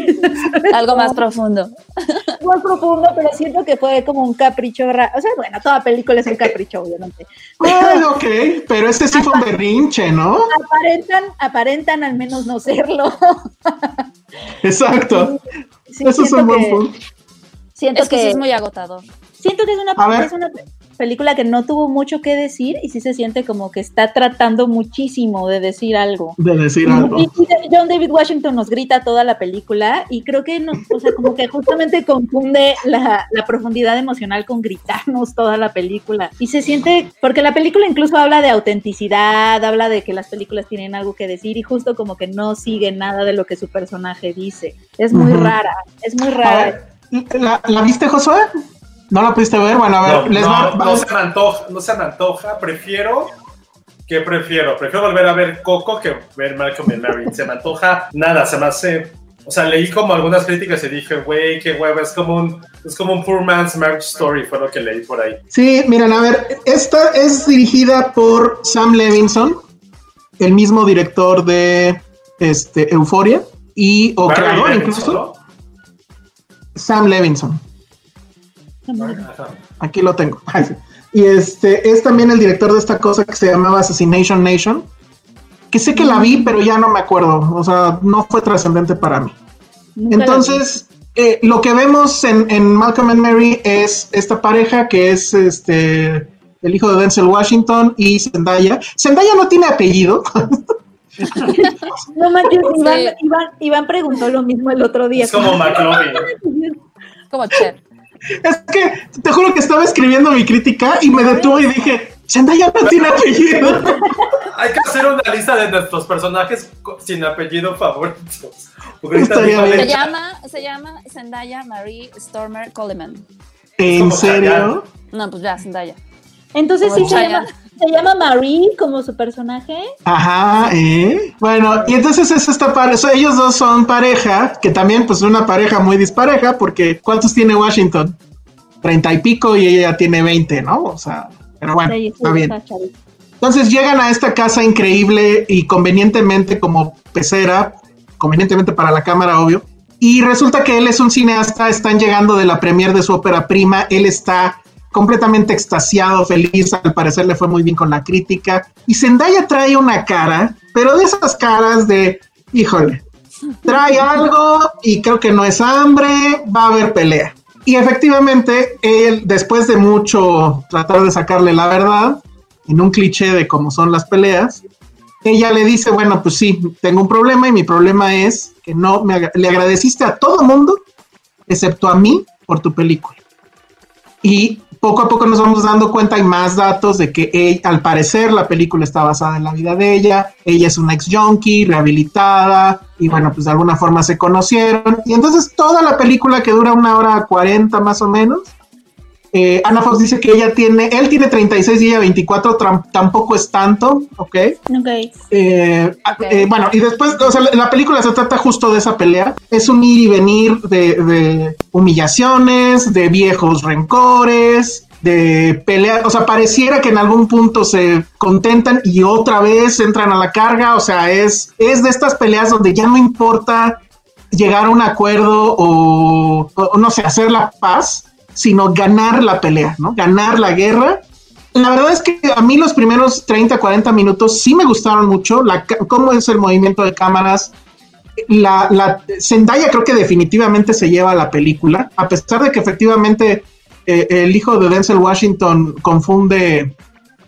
Algo más profundo. Más profundo, pero siento que fue como un capricho. O sea, bueno, toda película es un capricho, obviamente. Bueno, ok, pero este sí fue un berrinche, ¿no? Aparentan, aparentan al menos no serlo. Exacto. Eso es un buen punto. Siento que, que es muy agotador. Siento que es una, es una película que no tuvo mucho que decir y sí se siente como que está tratando muchísimo de decir algo. De decir algo. Y, John David Washington nos grita toda la película y creo que, no, o sea, como que justamente confunde la, la, profundidad emocional con gritarnos toda la película. Y se siente, porque la película incluso habla de autenticidad, habla de que las películas tienen algo que decir y justo como que no sigue nada de lo que su personaje dice. Es muy rara, es muy rara. ¿La, ¿La viste, Josué? ¿No la pudiste ver? Bueno, a ver, no, les no, no, se me antoja, no se me antoja, prefiero ¿Qué prefiero? Prefiero volver a ver Coco que ver Malcolm and Mary. Se me antoja nada, se me hace. O sea, leí como algunas críticas y dije, güey, qué huevo, es como un, es como un poor man's marriage story, fue lo que leí por ahí. Sí, miren, a ver, esta es dirigida por Sam Levinson, el mismo director de este, Euphoria y o creador incluso. Sam Levinson. Aquí lo tengo. Y este es también el director de esta cosa que se llamaba Assassination Nation, que sé que la vi, pero ya no me acuerdo. O sea, no fue trascendente para mí. Entonces, eh, lo que vemos en, Malcolm and Mary es esta pareja que es este el hijo de Denzel Washington y Zendaya. Zendaya no tiene apellido. no manches, Iván, preguntó lo mismo el otro día. Es como McLovin. como Cher. Es que te juro que estaba escribiendo mi crítica y me detuve y dije, Zendaya no tiene apellido. Hay que hacer una lista de nuestros personajes sin apellido favoritos. Se llama, se llama Zendaya Marie Stormer Coleman. ¿En serio? No, pues ya, Zendaya. Entonces sí se llama, se llama Marie como su personaje. Ajá, ¿eh? Bueno, y entonces es esta pareja, ellos dos son pareja, que también pues una pareja muy dispareja, porque ¿cuántos tiene Washington? Treinta y pico y ella tiene veinte, ¿no? O sea, pero bueno, está bien. Entonces llegan a esta casa increíble y convenientemente como pecera, convenientemente para la cámara, obvio. Y resulta que él es un cineasta, están llegando de la premier de su ópera prima, él está completamente extasiado, feliz, al parecer le fue muy bien con la crítica. Y Zendaya trae una cara, pero de esas caras de, híjole, trae algo y creo que no es hambre, va a haber pelea. Y efectivamente, él, después de mucho tratar de sacarle la verdad, en un cliché de cómo son las peleas, ella le dice, bueno, pues sí, tengo un problema y mi problema es que no me le agradeciste a todo mundo, excepto a mí, por tu película. Y poco a poco nos vamos dando cuenta y más datos de que al parecer la película está basada en la vida de ella, ella es una ex junkie rehabilitada y bueno, pues de alguna forma se conocieron. Y entonces toda la película que dura una hora cuarenta más o menos eh, Ana Fox dice que ella tiene, él tiene 36 y ella 24, tampoco es tanto, ¿ok? Eh, eh, bueno, y después, o sea, la película se trata justo de esa pelea. Es un ir y venir de, humillaciones, de viejos rencores, de pelear, o sea, pareciera que en algún punto se contentan y otra vez entran a la carga, o sea, es, es de estas peleas donde ya no importa llegar a un acuerdo o no sé, hacer la paz, sino ganar la pelea, ¿no? Ganar la guerra. La verdad es que a mí los primeros 30, 40 minutos sí me gustaron mucho, cómo es el movimiento de cámaras. La, Zendaya creo que definitivamente se lleva la película, a pesar de que efectivamente eh, el hijo de Denzel Washington confunde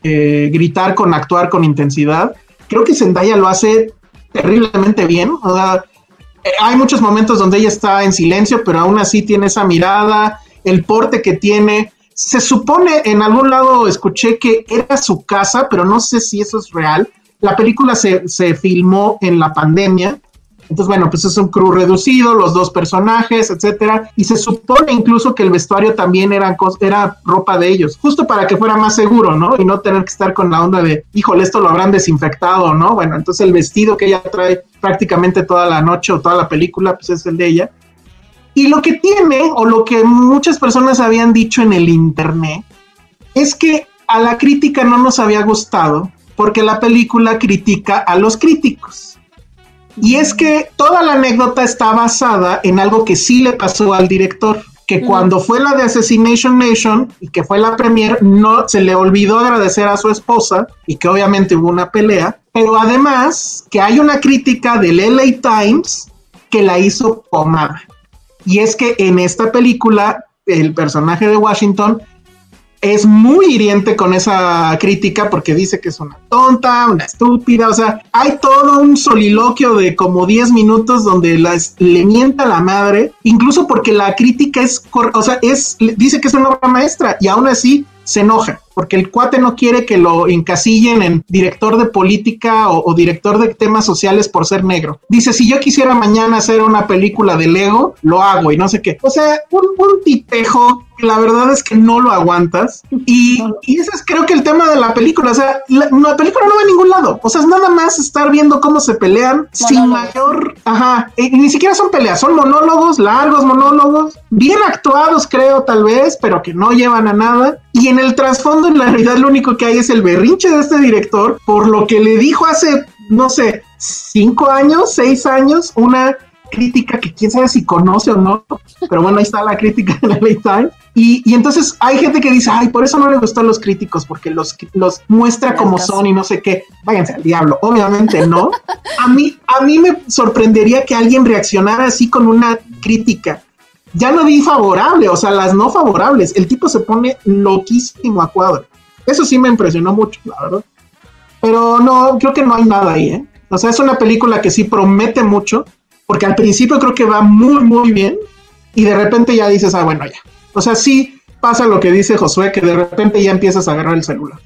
eh, gritar con actuar con intensidad. Creo que Zendaya lo hace terriblemente bien. Eh, hay muchos momentos donde ella está en silencio, pero aún así tiene esa mirada, el porte que tiene. Se supone, en algún lado escuché que era su casa, pero no sé si eso es real. La película se, filmó en la pandemia Entonces, bueno, pues es un crew reducido, los dos personajes, etcétera, y se supone incluso que el vestuario también era, era ropa de ellos, justo para que fuera más seguro, ¿no? Y no tener que estar con la onda de, híjole, esto lo habrán desinfectado, ¿no? Bueno, entonces el vestido que ella trae prácticamente toda la noche o toda la película, pues es el de ella. Y lo que tiene, o lo que muchas personas habían dicho en el internet, es que a la crítica no nos había gustado porque la película critica a los críticos. Y es que toda la anécdota está basada en algo que sí le pasó al director, que cuando fue la de Assassination Nation y que fue la premier, no se le olvidó agradecer a su esposa y que obviamente hubo una pelea, pero además que hay una crítica del LA Times que la hizo pomada. Y es que en esta película el personaje de Washington es muy hiriente con esa crítica porque dice que es una tonta, una estúpida, o sea, hay todo un soliloquio de como 10 minutos donde le mienta la madre, incluso porque la crítica es, o sea, es, dice que es una obra maestra y aún así se enoja porque el cuate no quiere que lo encasillen en director de política o, director de temas sociales por ser negro. Dice, si yo quisiera mañana hacer una película de Lego, lo hago y no sé qué. O sea, un, un tipejo la verdad es que no lo aguantas. Y, ese es creo que el tema de la película. O sea, la, película no va a ningún lado. O sea, es nada más estar viendo cómo se pelean sin mayor. Ajá. Y, ni siquiera son peleas, son monólogos, largos monólogos, bien actuados, creo, tal vez, pero que no llevan a nada. Y en el trasfondo, en la realidad, lo único que hay es el berrinche de este director por lo que le dijo hace, no sé, cinco años, seis años, una crítica que quién sabe si conoce o no, pero bueno, ahí está la crítica en el Times. Y, y, entonces hay gente que dice, ay, por eso no le gustan los críticos, porque los, los muestra como son y no sé qué. Váyanse al diablo. Obviamente no. A mí, a mí me sorprendería que alguien reaccionara así con una crítica. Ya no vi favorable, o sea, las no favorables. El tipo se pone loquísimo a cuadro. Eso sí me impresionó mucho, la verdad. Pero no, creo que no hay nada ahí, ¿eh? O sea, es una película que sí promete mucho, porque al principio creo que va muy, muy bien, y de repente ya dices, ah, bueno, ya. O sea, sí pasa lo que dice Josué, que de repente ya empiezas a agarrar el celular.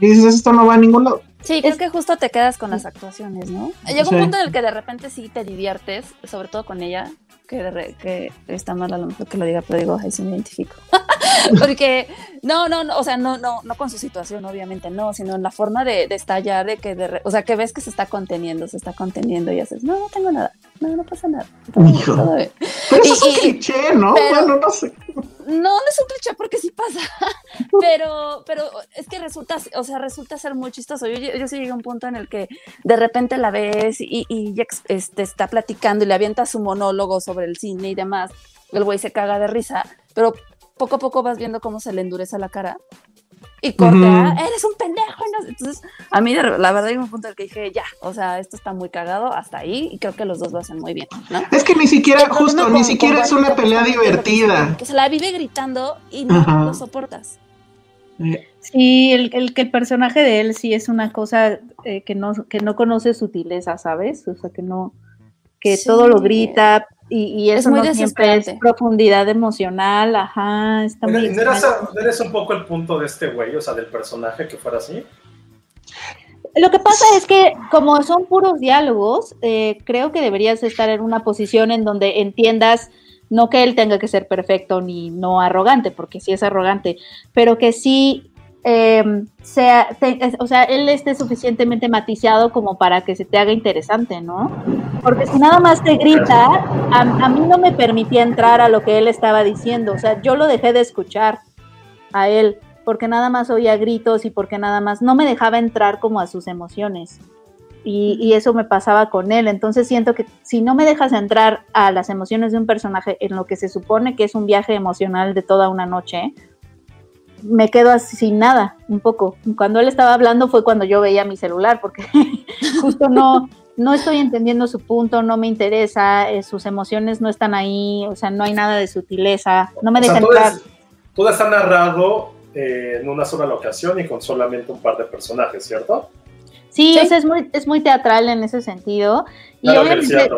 Y dices, esto no va a ningún lado. Sí, es que justo te quedas con las actuaciones, ¿no? Llega un punto en el que de repente sí te diviertes, sobre todo con ella, que, que está mal a lo mejor que lo diga, pero digo, ahí sí me identifico. Porque, no, no, no, o sea, no, no, no con su situación, obviamente, no, sino en la forma de, de estallar, de que, de, o sea, que ves que se está conteniendo, se está conteniendo y haces, no, no tengo nada, no, no pasa nada. Pero eso es un cliché, ¿no? bueno, no sé. No, no es un cliché porque sí pasa, pero, pero es que resulta, o sea, resulta ser muy chistoso. Yo, yo, sí llegué a un punto en el que de repente la ves y, y este, está platicando y le avienta su monólogo sobre el cine y demás. El güey se caga de risa, pero poco a poco vas viendo cómo se le endurece la cara y corta, eres un pendejo. Entonces, a mí la verdad hay un punto en el que dije, ya, o sea, esto está muy cagado hasta ahí y creo que los dos lo hacen muy bien, ¿no? Es que ni siquiera, justo, ni siquiera es una pelea divertida. Que se la vive gritando y no lo soportas. Sí, el, el, que el personaje de él sí es una cosa eh, que, no, que no conoce sutileza, ¿sabes? O sea, que no, que todo lo grita, y, eso no siempre es profundidad emocional, ajá, está muy... ¿No eres, eres, un poco el punto de este güey, o sea, del personaje que fuera así? Lo que pasa es que como son puros diálogos, eh, creo que deberías estar en una posición en donde entiendas no que él tenga que ser perfecto ni no arrogante, porque sí es arrogante, pero que sí eh, sea, o sea, él esté suficientemente matizado como para que se te haga interesante, ¿no? Porque si nada más te grita, a, mí no me permitía entrar a lo que él estaba diciendo, o sea, yo lo dejé de escuchar a él, porque nada más oía gritos y porque nada más no me dejaba entrar como a sus emociones. Y eso me pasaba con él, entonces siento que si no me dejas entrar a las emociones de un personaje en lo que se supone que es un viaje emocional de toda una noche, me quedo así sin nada, un poco. Cuando él estaba hablando fue cuando yo veía mi celular, porque justo no, no estoy entendiendo su punto, no me interesa, eh, sus emociones no están ahí, o sea, no hay nada de sutileza, no me deja entrar. todo está narrado eh, en una sola locación y con solamente un par de personajes, ¿cierto? Sí, es muy, es muy teatral en ese sentido. y obviamente,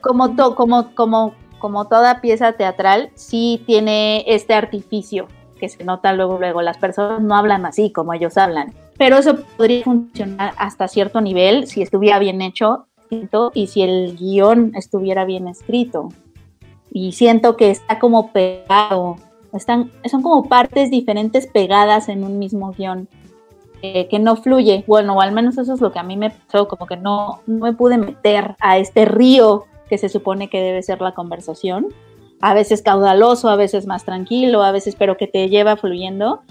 como, como, como, como toda pieza teatral, sí tiene este artificio que se nota luego, luego, las personas no hablan así como ellos hablan, pero eso podría funcionar hasta cierto nivel si estuviera bien hecho y si el guion estuviera bien escrito. Y siento que está como pegado, están, son como partes diferentes pegadas en un mismo guion. Eh, que no fluye. Bueno, o al menos eso es lo que a mí me pasó, como que no, no me pude meter a este río que se supone que debe ser la conversación. A veces caudaloso, a veces más tranquilo, a veces pero que te lleva fluyendo.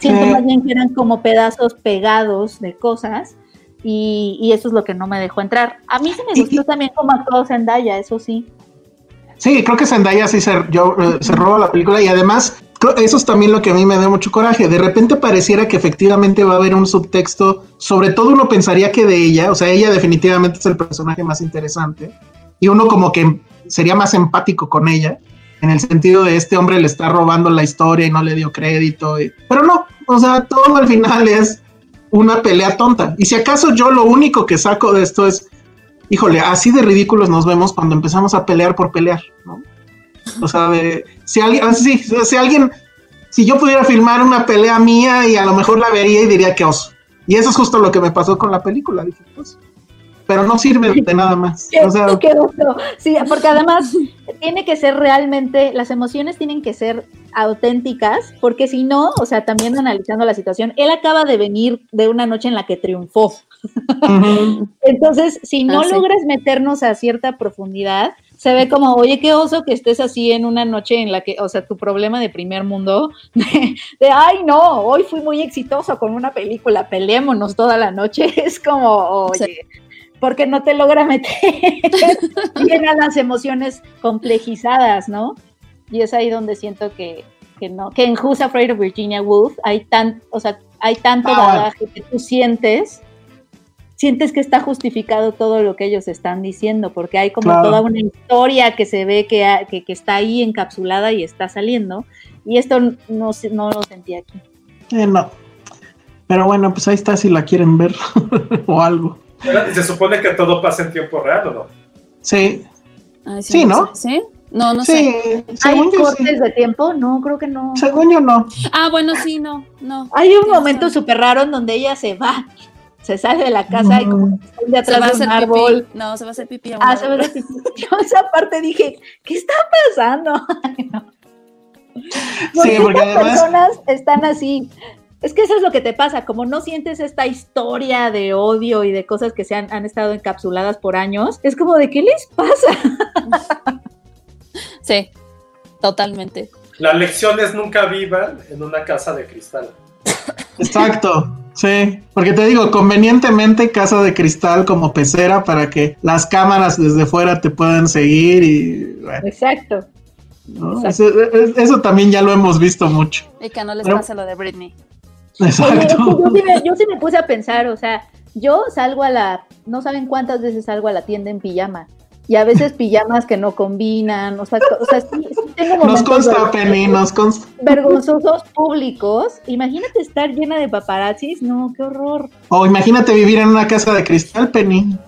Siento Eh. más bien que eran como pedazos pegados de cosas y, y eso es lo que no me dejó entrar. A mí se me Y- gustó también como actuó Zendaya, eso sí. Sí, creo que Zendaya sí se, yo, eh, se roba la película y además eso es también lo que a mí me da mucho coraje. De repente pareciera que efectivamente va a haber un subtexto, sobre todo uno pensaría que de ella, o sea, ella definitivamente es el personaje más interesante y uno como que sería más empático con ella en el sentido de este hombre le está robando la historia y no le dio crédito, pero no, o sea, todo al final es una pelea tonta. Y si acaso yo lo único que saco de esto es híjole, así de ridículos nos vemos cuando empezamos a pelear por pelear, ¿no? O sea, de, si alguien, ah, si alguien, si yo pudiera filmar una pelea mía y a lo mejor la vería y diría que oso. Y eso es justo lo que me pasó con la película, dije, pues, pero no sirve de nada más. O sea, qué gusto. Sí, porque además tiene que ser realmente, las emociones tienen que ser auténticas, porque si no, o sea, también analizando la situación, él acaba de venir de una noche en la que triunfó. Entonces, si no Ah, sí. logras meternos a cierta profundidad, se ve como, oye, qué oso que estés así en una noche en la que, o sea, tu problema de primer mundo, de, de, ay, no, hoy fui muy exitoso con una película, peleémonos toda la noche, es como, oye, Sí. Porque no te logra meter bien a las emociones complejizadas, ¿no? Y es ahí donde siento que, que no, que en Who's Afraid of Virginia Woolf hay tan, o sea, hay tanto Ah, bagaje que tú sientes, sientes que está justificado todo lo que ellos están diciendo, porque hay como Claro. toda una historia que se ve que, que, que está ahí encapsulada y está saliendo, y esto no, no lo sentí aquí. eh, no. Pero bueno, pues ahí está si la quieren ver o algo. Se supone que todo pasa en tiempo real, ¿o no? Sí, Ay, Sí, ¿no? sé. ¿Sí? No, no sé. ¿Hay cortes sí. de tiempo? No, creo que no. Según yo no. Ah, bueno, sí, no, no. Hay un momento súper raro en donde ella se va, se sale de la casa y como que se esconde Se va a atrás de hacer un árbol. pipí. No, se va a hacer pipí. a un Ah, se va a hacer pipí. Yo esa parte dije, ¿qué está pasando? Ay, no. ¿Por Sí, qué porque además- personas están así. Es que eso es lo que te pasa, como no sientes esta historia de odio y de cosas que se han, han estado encapsuladas por años, es como de, ¿qué les pasa? Sí, totalmente. La lección es nunca vivan en una casa de cristal. Exacto, sí, porque te digo, convenientemente casa de cristal como pecera para que las cámaras desde fuera te puedan seguir y bueno, Exacto. ¿no? eso, es- eso también ya lo hemos visto mucho. Y que no les Pero- pase lo de Britney. Oye, Exacto. yo, sí me, yo sí me puse a pensar, o sea, yo salgo a la, no saben cuántas veces salgo a la tienda en pijama. Y a veces pijamas que no combinan, o sea, o sea sí, sí tengo Nos consta, Penny, nos consta. vergonzosos públicos. Imagínate estar llena de paparazzis, no, qué horror. O imagínate vivir en una casa de cristal, Penny.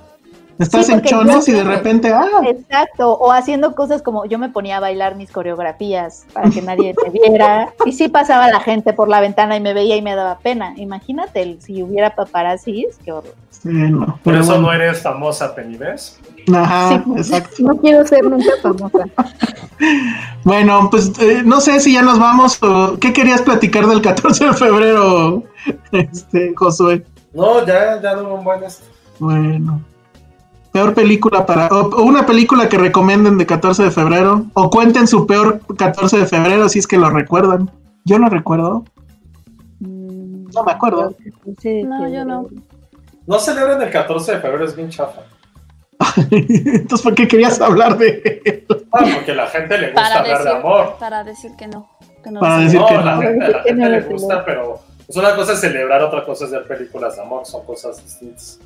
Estás Sí, en yo- y de repente, ah, Exacto, o haciendo cosas como yo me ponía a bailar mis coreografías para que nadie me viera. Y sí pasaba la gente por la ventana y me veía y me daba pena. Imagínate si hubiera paparazzis, qué horror. sí, no. Por pero eso bueno. no eres famosa, Penny, ¿ves? Ajá, Sí. exacto. No quiero ser nunca famosa. Bueno, pues eh, no sé si ya nos vamos o qué querías platicar del 14 de febrero, este, Josué. No, ya, ya no un buen este. Bueno. Peor película para. O, una película que recomienden de 14 de febrero. O cuenten su peor 14 de febrero si es que lo recuerdan. Yo no recuerdo. No me acuerdo. Sí, No, yo no. No celebren el 14 de febrero, es bien chafa. Entonces, ¿por qué querías hablar de Ah, porque la gente le gusta Para hablar decir, de amor. para decir que no. que no Para decir No, que la no. gente, a la gente le gusta, pero es una cosa es celebrar, otra cosa es ver películas de amor, son cosas distintas.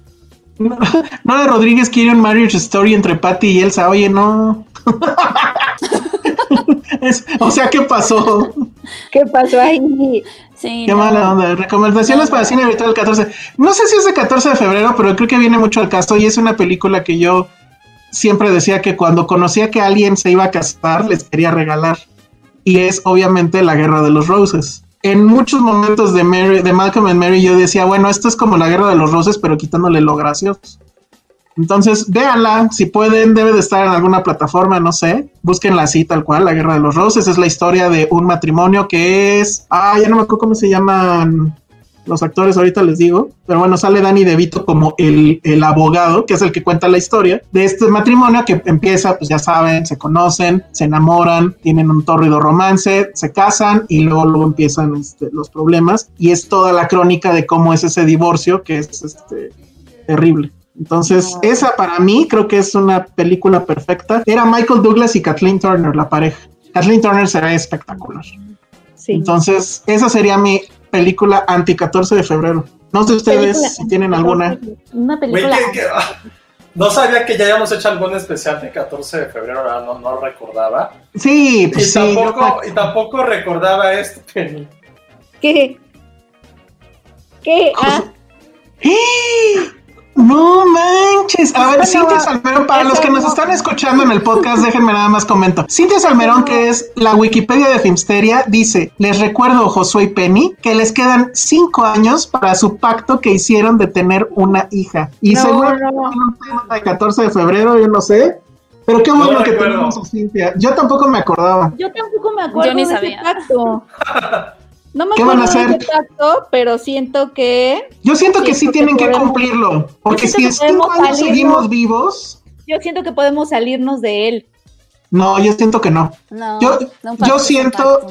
No, no, Rodríguez quiere un marriage story entre Patty y Elsa. Oye, no. Es- o sea, ¿qué pasó? ¿Qué pasó ahí? Sí, Qué no. mala onda. Recomendaciones No, para no. cine virtual el 14. No sé si es de 14 de febrero, pero creo que viene mucho al caso y es una película que yo siempre decía que cuando conocía que alguien se iba a casar, les quería regalar. Y es obviamente La Guerra de los Roses. En muchos momentos de, Mary, de Malcolm and Mary yo decía, bueno, esto es como La Guerra de los Roses, pero quitándole lo gracioso. Entonces, véanla, si pueden, debe de estar en alguna plataforma, no sé. Búsquenla así, tal cual, La Guerra de los Roses. Es la historia de un matrimonio que es. Ah, ya no me acuerdo cómo se llaman los actores, ahorita les digo. Pero bueno, sale Danny DeVito como el, el abogado, que es el que cuenta la historia de este matrimonio que empieza, pues ya saben, se conocen, se enamoran, tienen un tórrido romance, se casan y luego, luego empiezan este, los problemas. Y es toda la crónica de cómo es ese divorcio, que es este, terrible. Entonces, esa para mí creo que es una película perfecta. Era Michael Douglas y Kathleen Turner, la pareja. Kathleen Turner será espectacular. Sí. Entonces, esa sería mi película anti 14 de febrero. No sé ustedes Película- si tienen alguna. Una película. que- que- ah, no sabía que ya habíamos hecho algún especial de 14 de febrero, no, no recordaba. Sí, Y, pues sí. yo tampoco, y tampoco recordaba esto, Penny. ¿Qué? ¿Qué? Ah, No manches. A ver, Cintia Salmerón, para los que nos no. están escuchando en el podcast, déjenme nada más comento. Cintia Salmerón, que es la Wikipedia de Filmsteria, dice: Les recuerdo, Josué y Penny, que les quedan cinco años para su pacto que hicieron de tener una hija. Y No, seguro no. de 14 de febrero, yo no sé. Pero qué No bueno que tenemos a Cintia. Yo tampoco me acordaba. yo tampoco me acuerdo Yo ni de sabía. ese pacto. No me ¿Qué van acuerdo pacto, pero siento que Yo siento que sí que tienen que podemos- cumplirlo. Porque si que en cinco podemos años salirnos- seguimos vivos, yo siento que podemos salirnos de él. no, yo siento que no. No, Yo- no, es siento-.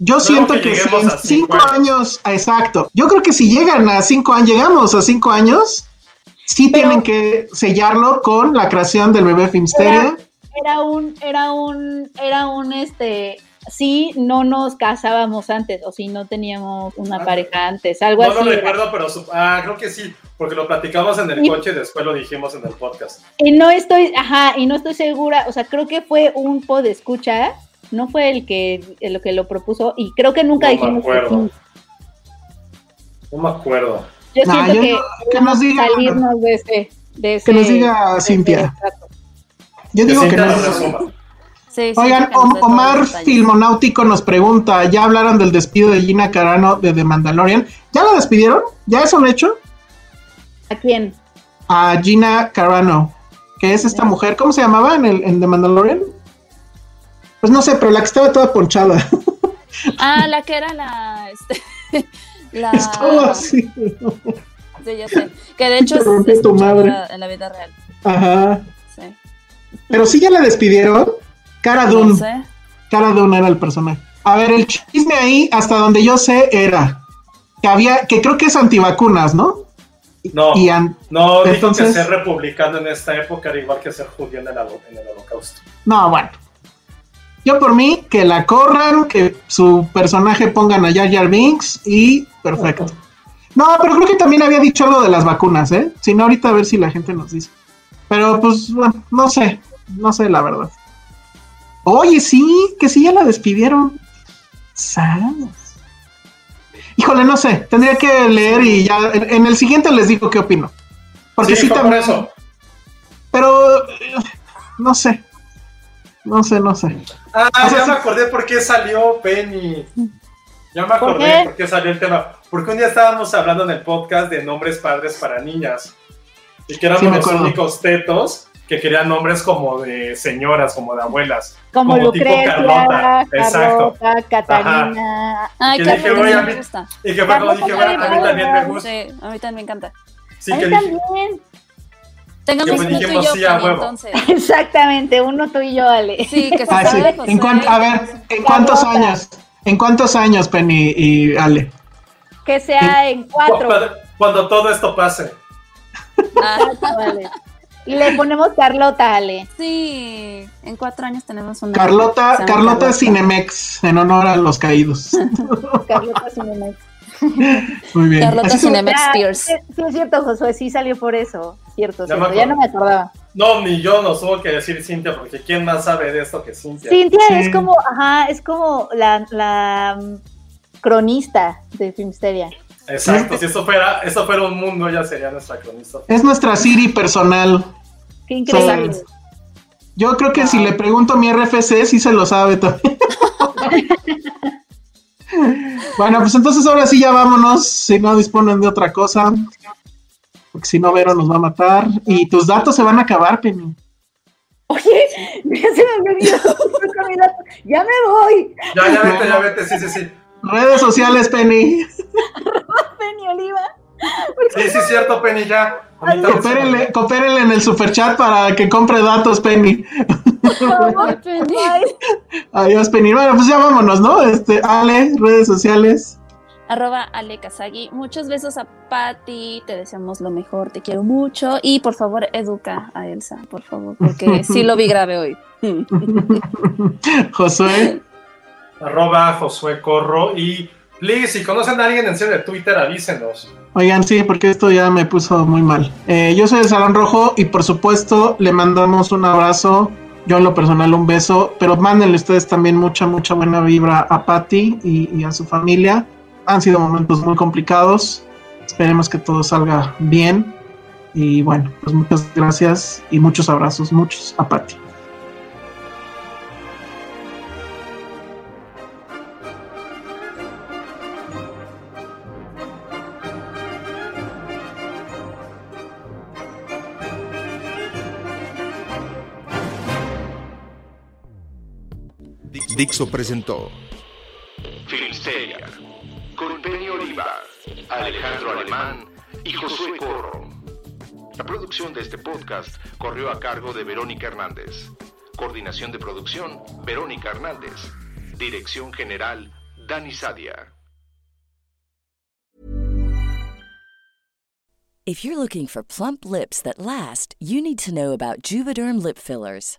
Yo siento que que, si lleguemos en cinco años, exacto. Yo creo que si llegan a cinco años, llegamos a cinco años, sí Pero- tienen que sellarlo con la creación del bebé Filmsteria. Era un, era un, era un este, sí, no nos casábamos antes, o si no teníamos una Ah. pareja antes, algo No así. lo era. recuerdo, pero su- ah, creo que sí, porque lo platicamos en el Y- coche y después lo dijimos en el podcast. Y no estoy, ajá, y no estoy segura, o sea, creo que fue un pod escucha, no fue el que, el que lo propuso, y creo que nunca No me dijimos que acuerdo. No me acuerdo. Yo Nah, siento yo que no- que nos diga- salirnos de ese, de ese. Que nos diga Cintia. Yo Que digo que Cintia no. Sí, Oigan, Omar. Filmonáutico nos pregunta, ¿ya hablaron del despido de Gina Carano de The Mandalorian? ¿Ya la despidieron? ¿Ya es un hecho? ¿A quién? A Gina Carano, que es esta mujer, ¿cómo se llamaba en, el, en The Mandalorian? Pues no sé, pero la que estaba toda ponchada. Ah, la que era la. Este, la Estaba así. Sí, ya sé. Que de hecho es, tu madre. en la vida real. Ajá. Sí. Pero sí ya la despidieron. Cara No Dune. sé. Cara Dune era el personaje. A ver, el chisme ahí, hasta donde yo sé, era que había, que creo que es antivacunas, ¿no? No, Y an- no, dijo entonces- que ser republicano en esta época era igual que ser judío en el, holo- en el holocausto. no, bueno. Yo por mí, que la corran, que su personaje pongan a Jar Jar Binks y perfecto. No, pero creo que también había dicho algo de las vacunas, ¿eh? Si no, ahorita a ver si la gente nos dice. Pero pues, bueno, no sé, no sé la verdad. Oye, sí, que sí ya la despidieron. ¿Sabes? Híjole, no sé, tendría que leer y ya en, en el siguiente les digo qué opino. Porque sí, sí, también. eso. Pero no sé. No sé, no sé. Ah, O sea, ya sí- me acordé por qué salió Penny. Ya me ¿Por acordé qué? por qué salió el tema. Porque un día estábamos hablando en el podcast de nombres padres para niñas. Y que éramos Sí, los acuerdo. únicos tetos que querían nombres como de señoras, como de abuelas. Como, Como tipo Lucrecia, Carlota, exacto. Carlota, Catarina. Ay, Que dije, a me mí- gusta. Y que fue cuando Carlota dije, bueno, a mí también me gusta. Sí, a mí también me encanta. Sí, a mí que también. Tengamos uno tú y dijimos yo, sí a Penny, huevo. entonces. Exactamente, uno tú y yo, Ale. Sí, que se Ah, sí. José. ¿En a ver, ¿en cuántos Carlota. años? ¿En cuántos años, Penny y Ale? Que sea en cuatro. cuando, cuando todo esto pase. Ah, Vale. Y le ponemos Carlota, Ale. sí, en cuatro años tenemos una. Carlota, Carlota Carlota. Cinemex, en honor a los caídos. Carlota Cinemex. Muy bien. Carlota Así Cinemex Ya, Spears. Sí, sí es cierto, Josué, sí salió por eso. Cierto, Ya cierto. Ya no me acordaba. No, ni yo nos tuvo que decir Cintia, porque ¿quién más sabe de esto que Cintia? Cintia Sí. es como, ajá, es como la, la mm, cronista de Filmsteria. Exacto, si esto fuera, esto fuera un mundo, ya sería nuestra cronista. Es nuestra Siri personal. Qué increíble. Yo creo que si le pregunto mi RFC, sí se lo sabe también. bueno, pues entonces ahora sí ya vámonos, si no disponen de otra cosa. Porque si no, Vero nos va a matar. Y tus datos se van a acabar, Penny. Oye, ya se me olvidó. ya me voy. Ya, ya vete, ya vete, sí, sí, sí. Redes sociales, Penny. Penny Oliva. Sí, sí, es cierto, Penny, ya. Coopérenle, coopérenle en el superchat para que compre datos, Penny. Ay, Penny. Adiós, Penny. Bueno, pues ya vámonos, ¿no? Este, Ale, redes sociales. Arroba Ale Kazagi. Muchos besos a Patty. Te deseamos lo mejor. Te quiero mucho. Y por favor, educa a Elsa, por favor, porque sí lo vi grave hoy. Josué. Arroba Josué Corro. Y please, si conocen a alguien en serio de Twitter, avísenos. Oigan, sí, porque esto ya me puso muy mal. Eh, yo soy el Salón Rojo y por supuesto le mandamos un abrazo. Yo en lo personal un beso, pero mándenle ustedes también mucha, mucha buena vibra a Patty y, y a su familia. Han sido momentos muy complicados. Esperemos que todo salga bien. Y bueno, pues muchas gracias y muchos abrazos, muchos a Patty. Dixo presentó Filmsteria con Penny Oliva, Alejandro Alemán y Josué Corro. La producción de este podcast corrió a cargo de Verónica Hernández. Coordinación de producción, Verónica Hernández. Dirección general, Dani Sadia. If you're looking for plump lips that last, you need to know about Juvederm lip fillers.